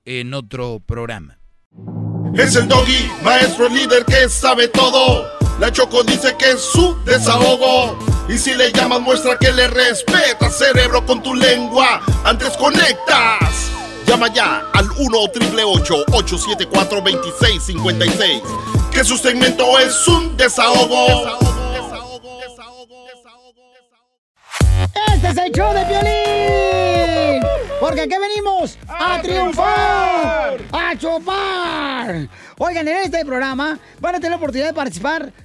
en otro programa. Es el doggy, maestro líder que sabe todo. La Choco dice que es su desahogo. Y si le llamas, muestra que le respeta, cerebro, con tu lengua. Antes conectas. Llama ya al 1-888-874-2656. Que su segmento es un desahogo. Este es el show de violín. Porque aquí venimos a, triunfar, a chupar. Oigan, en este programa van a tener la oportunidad de participar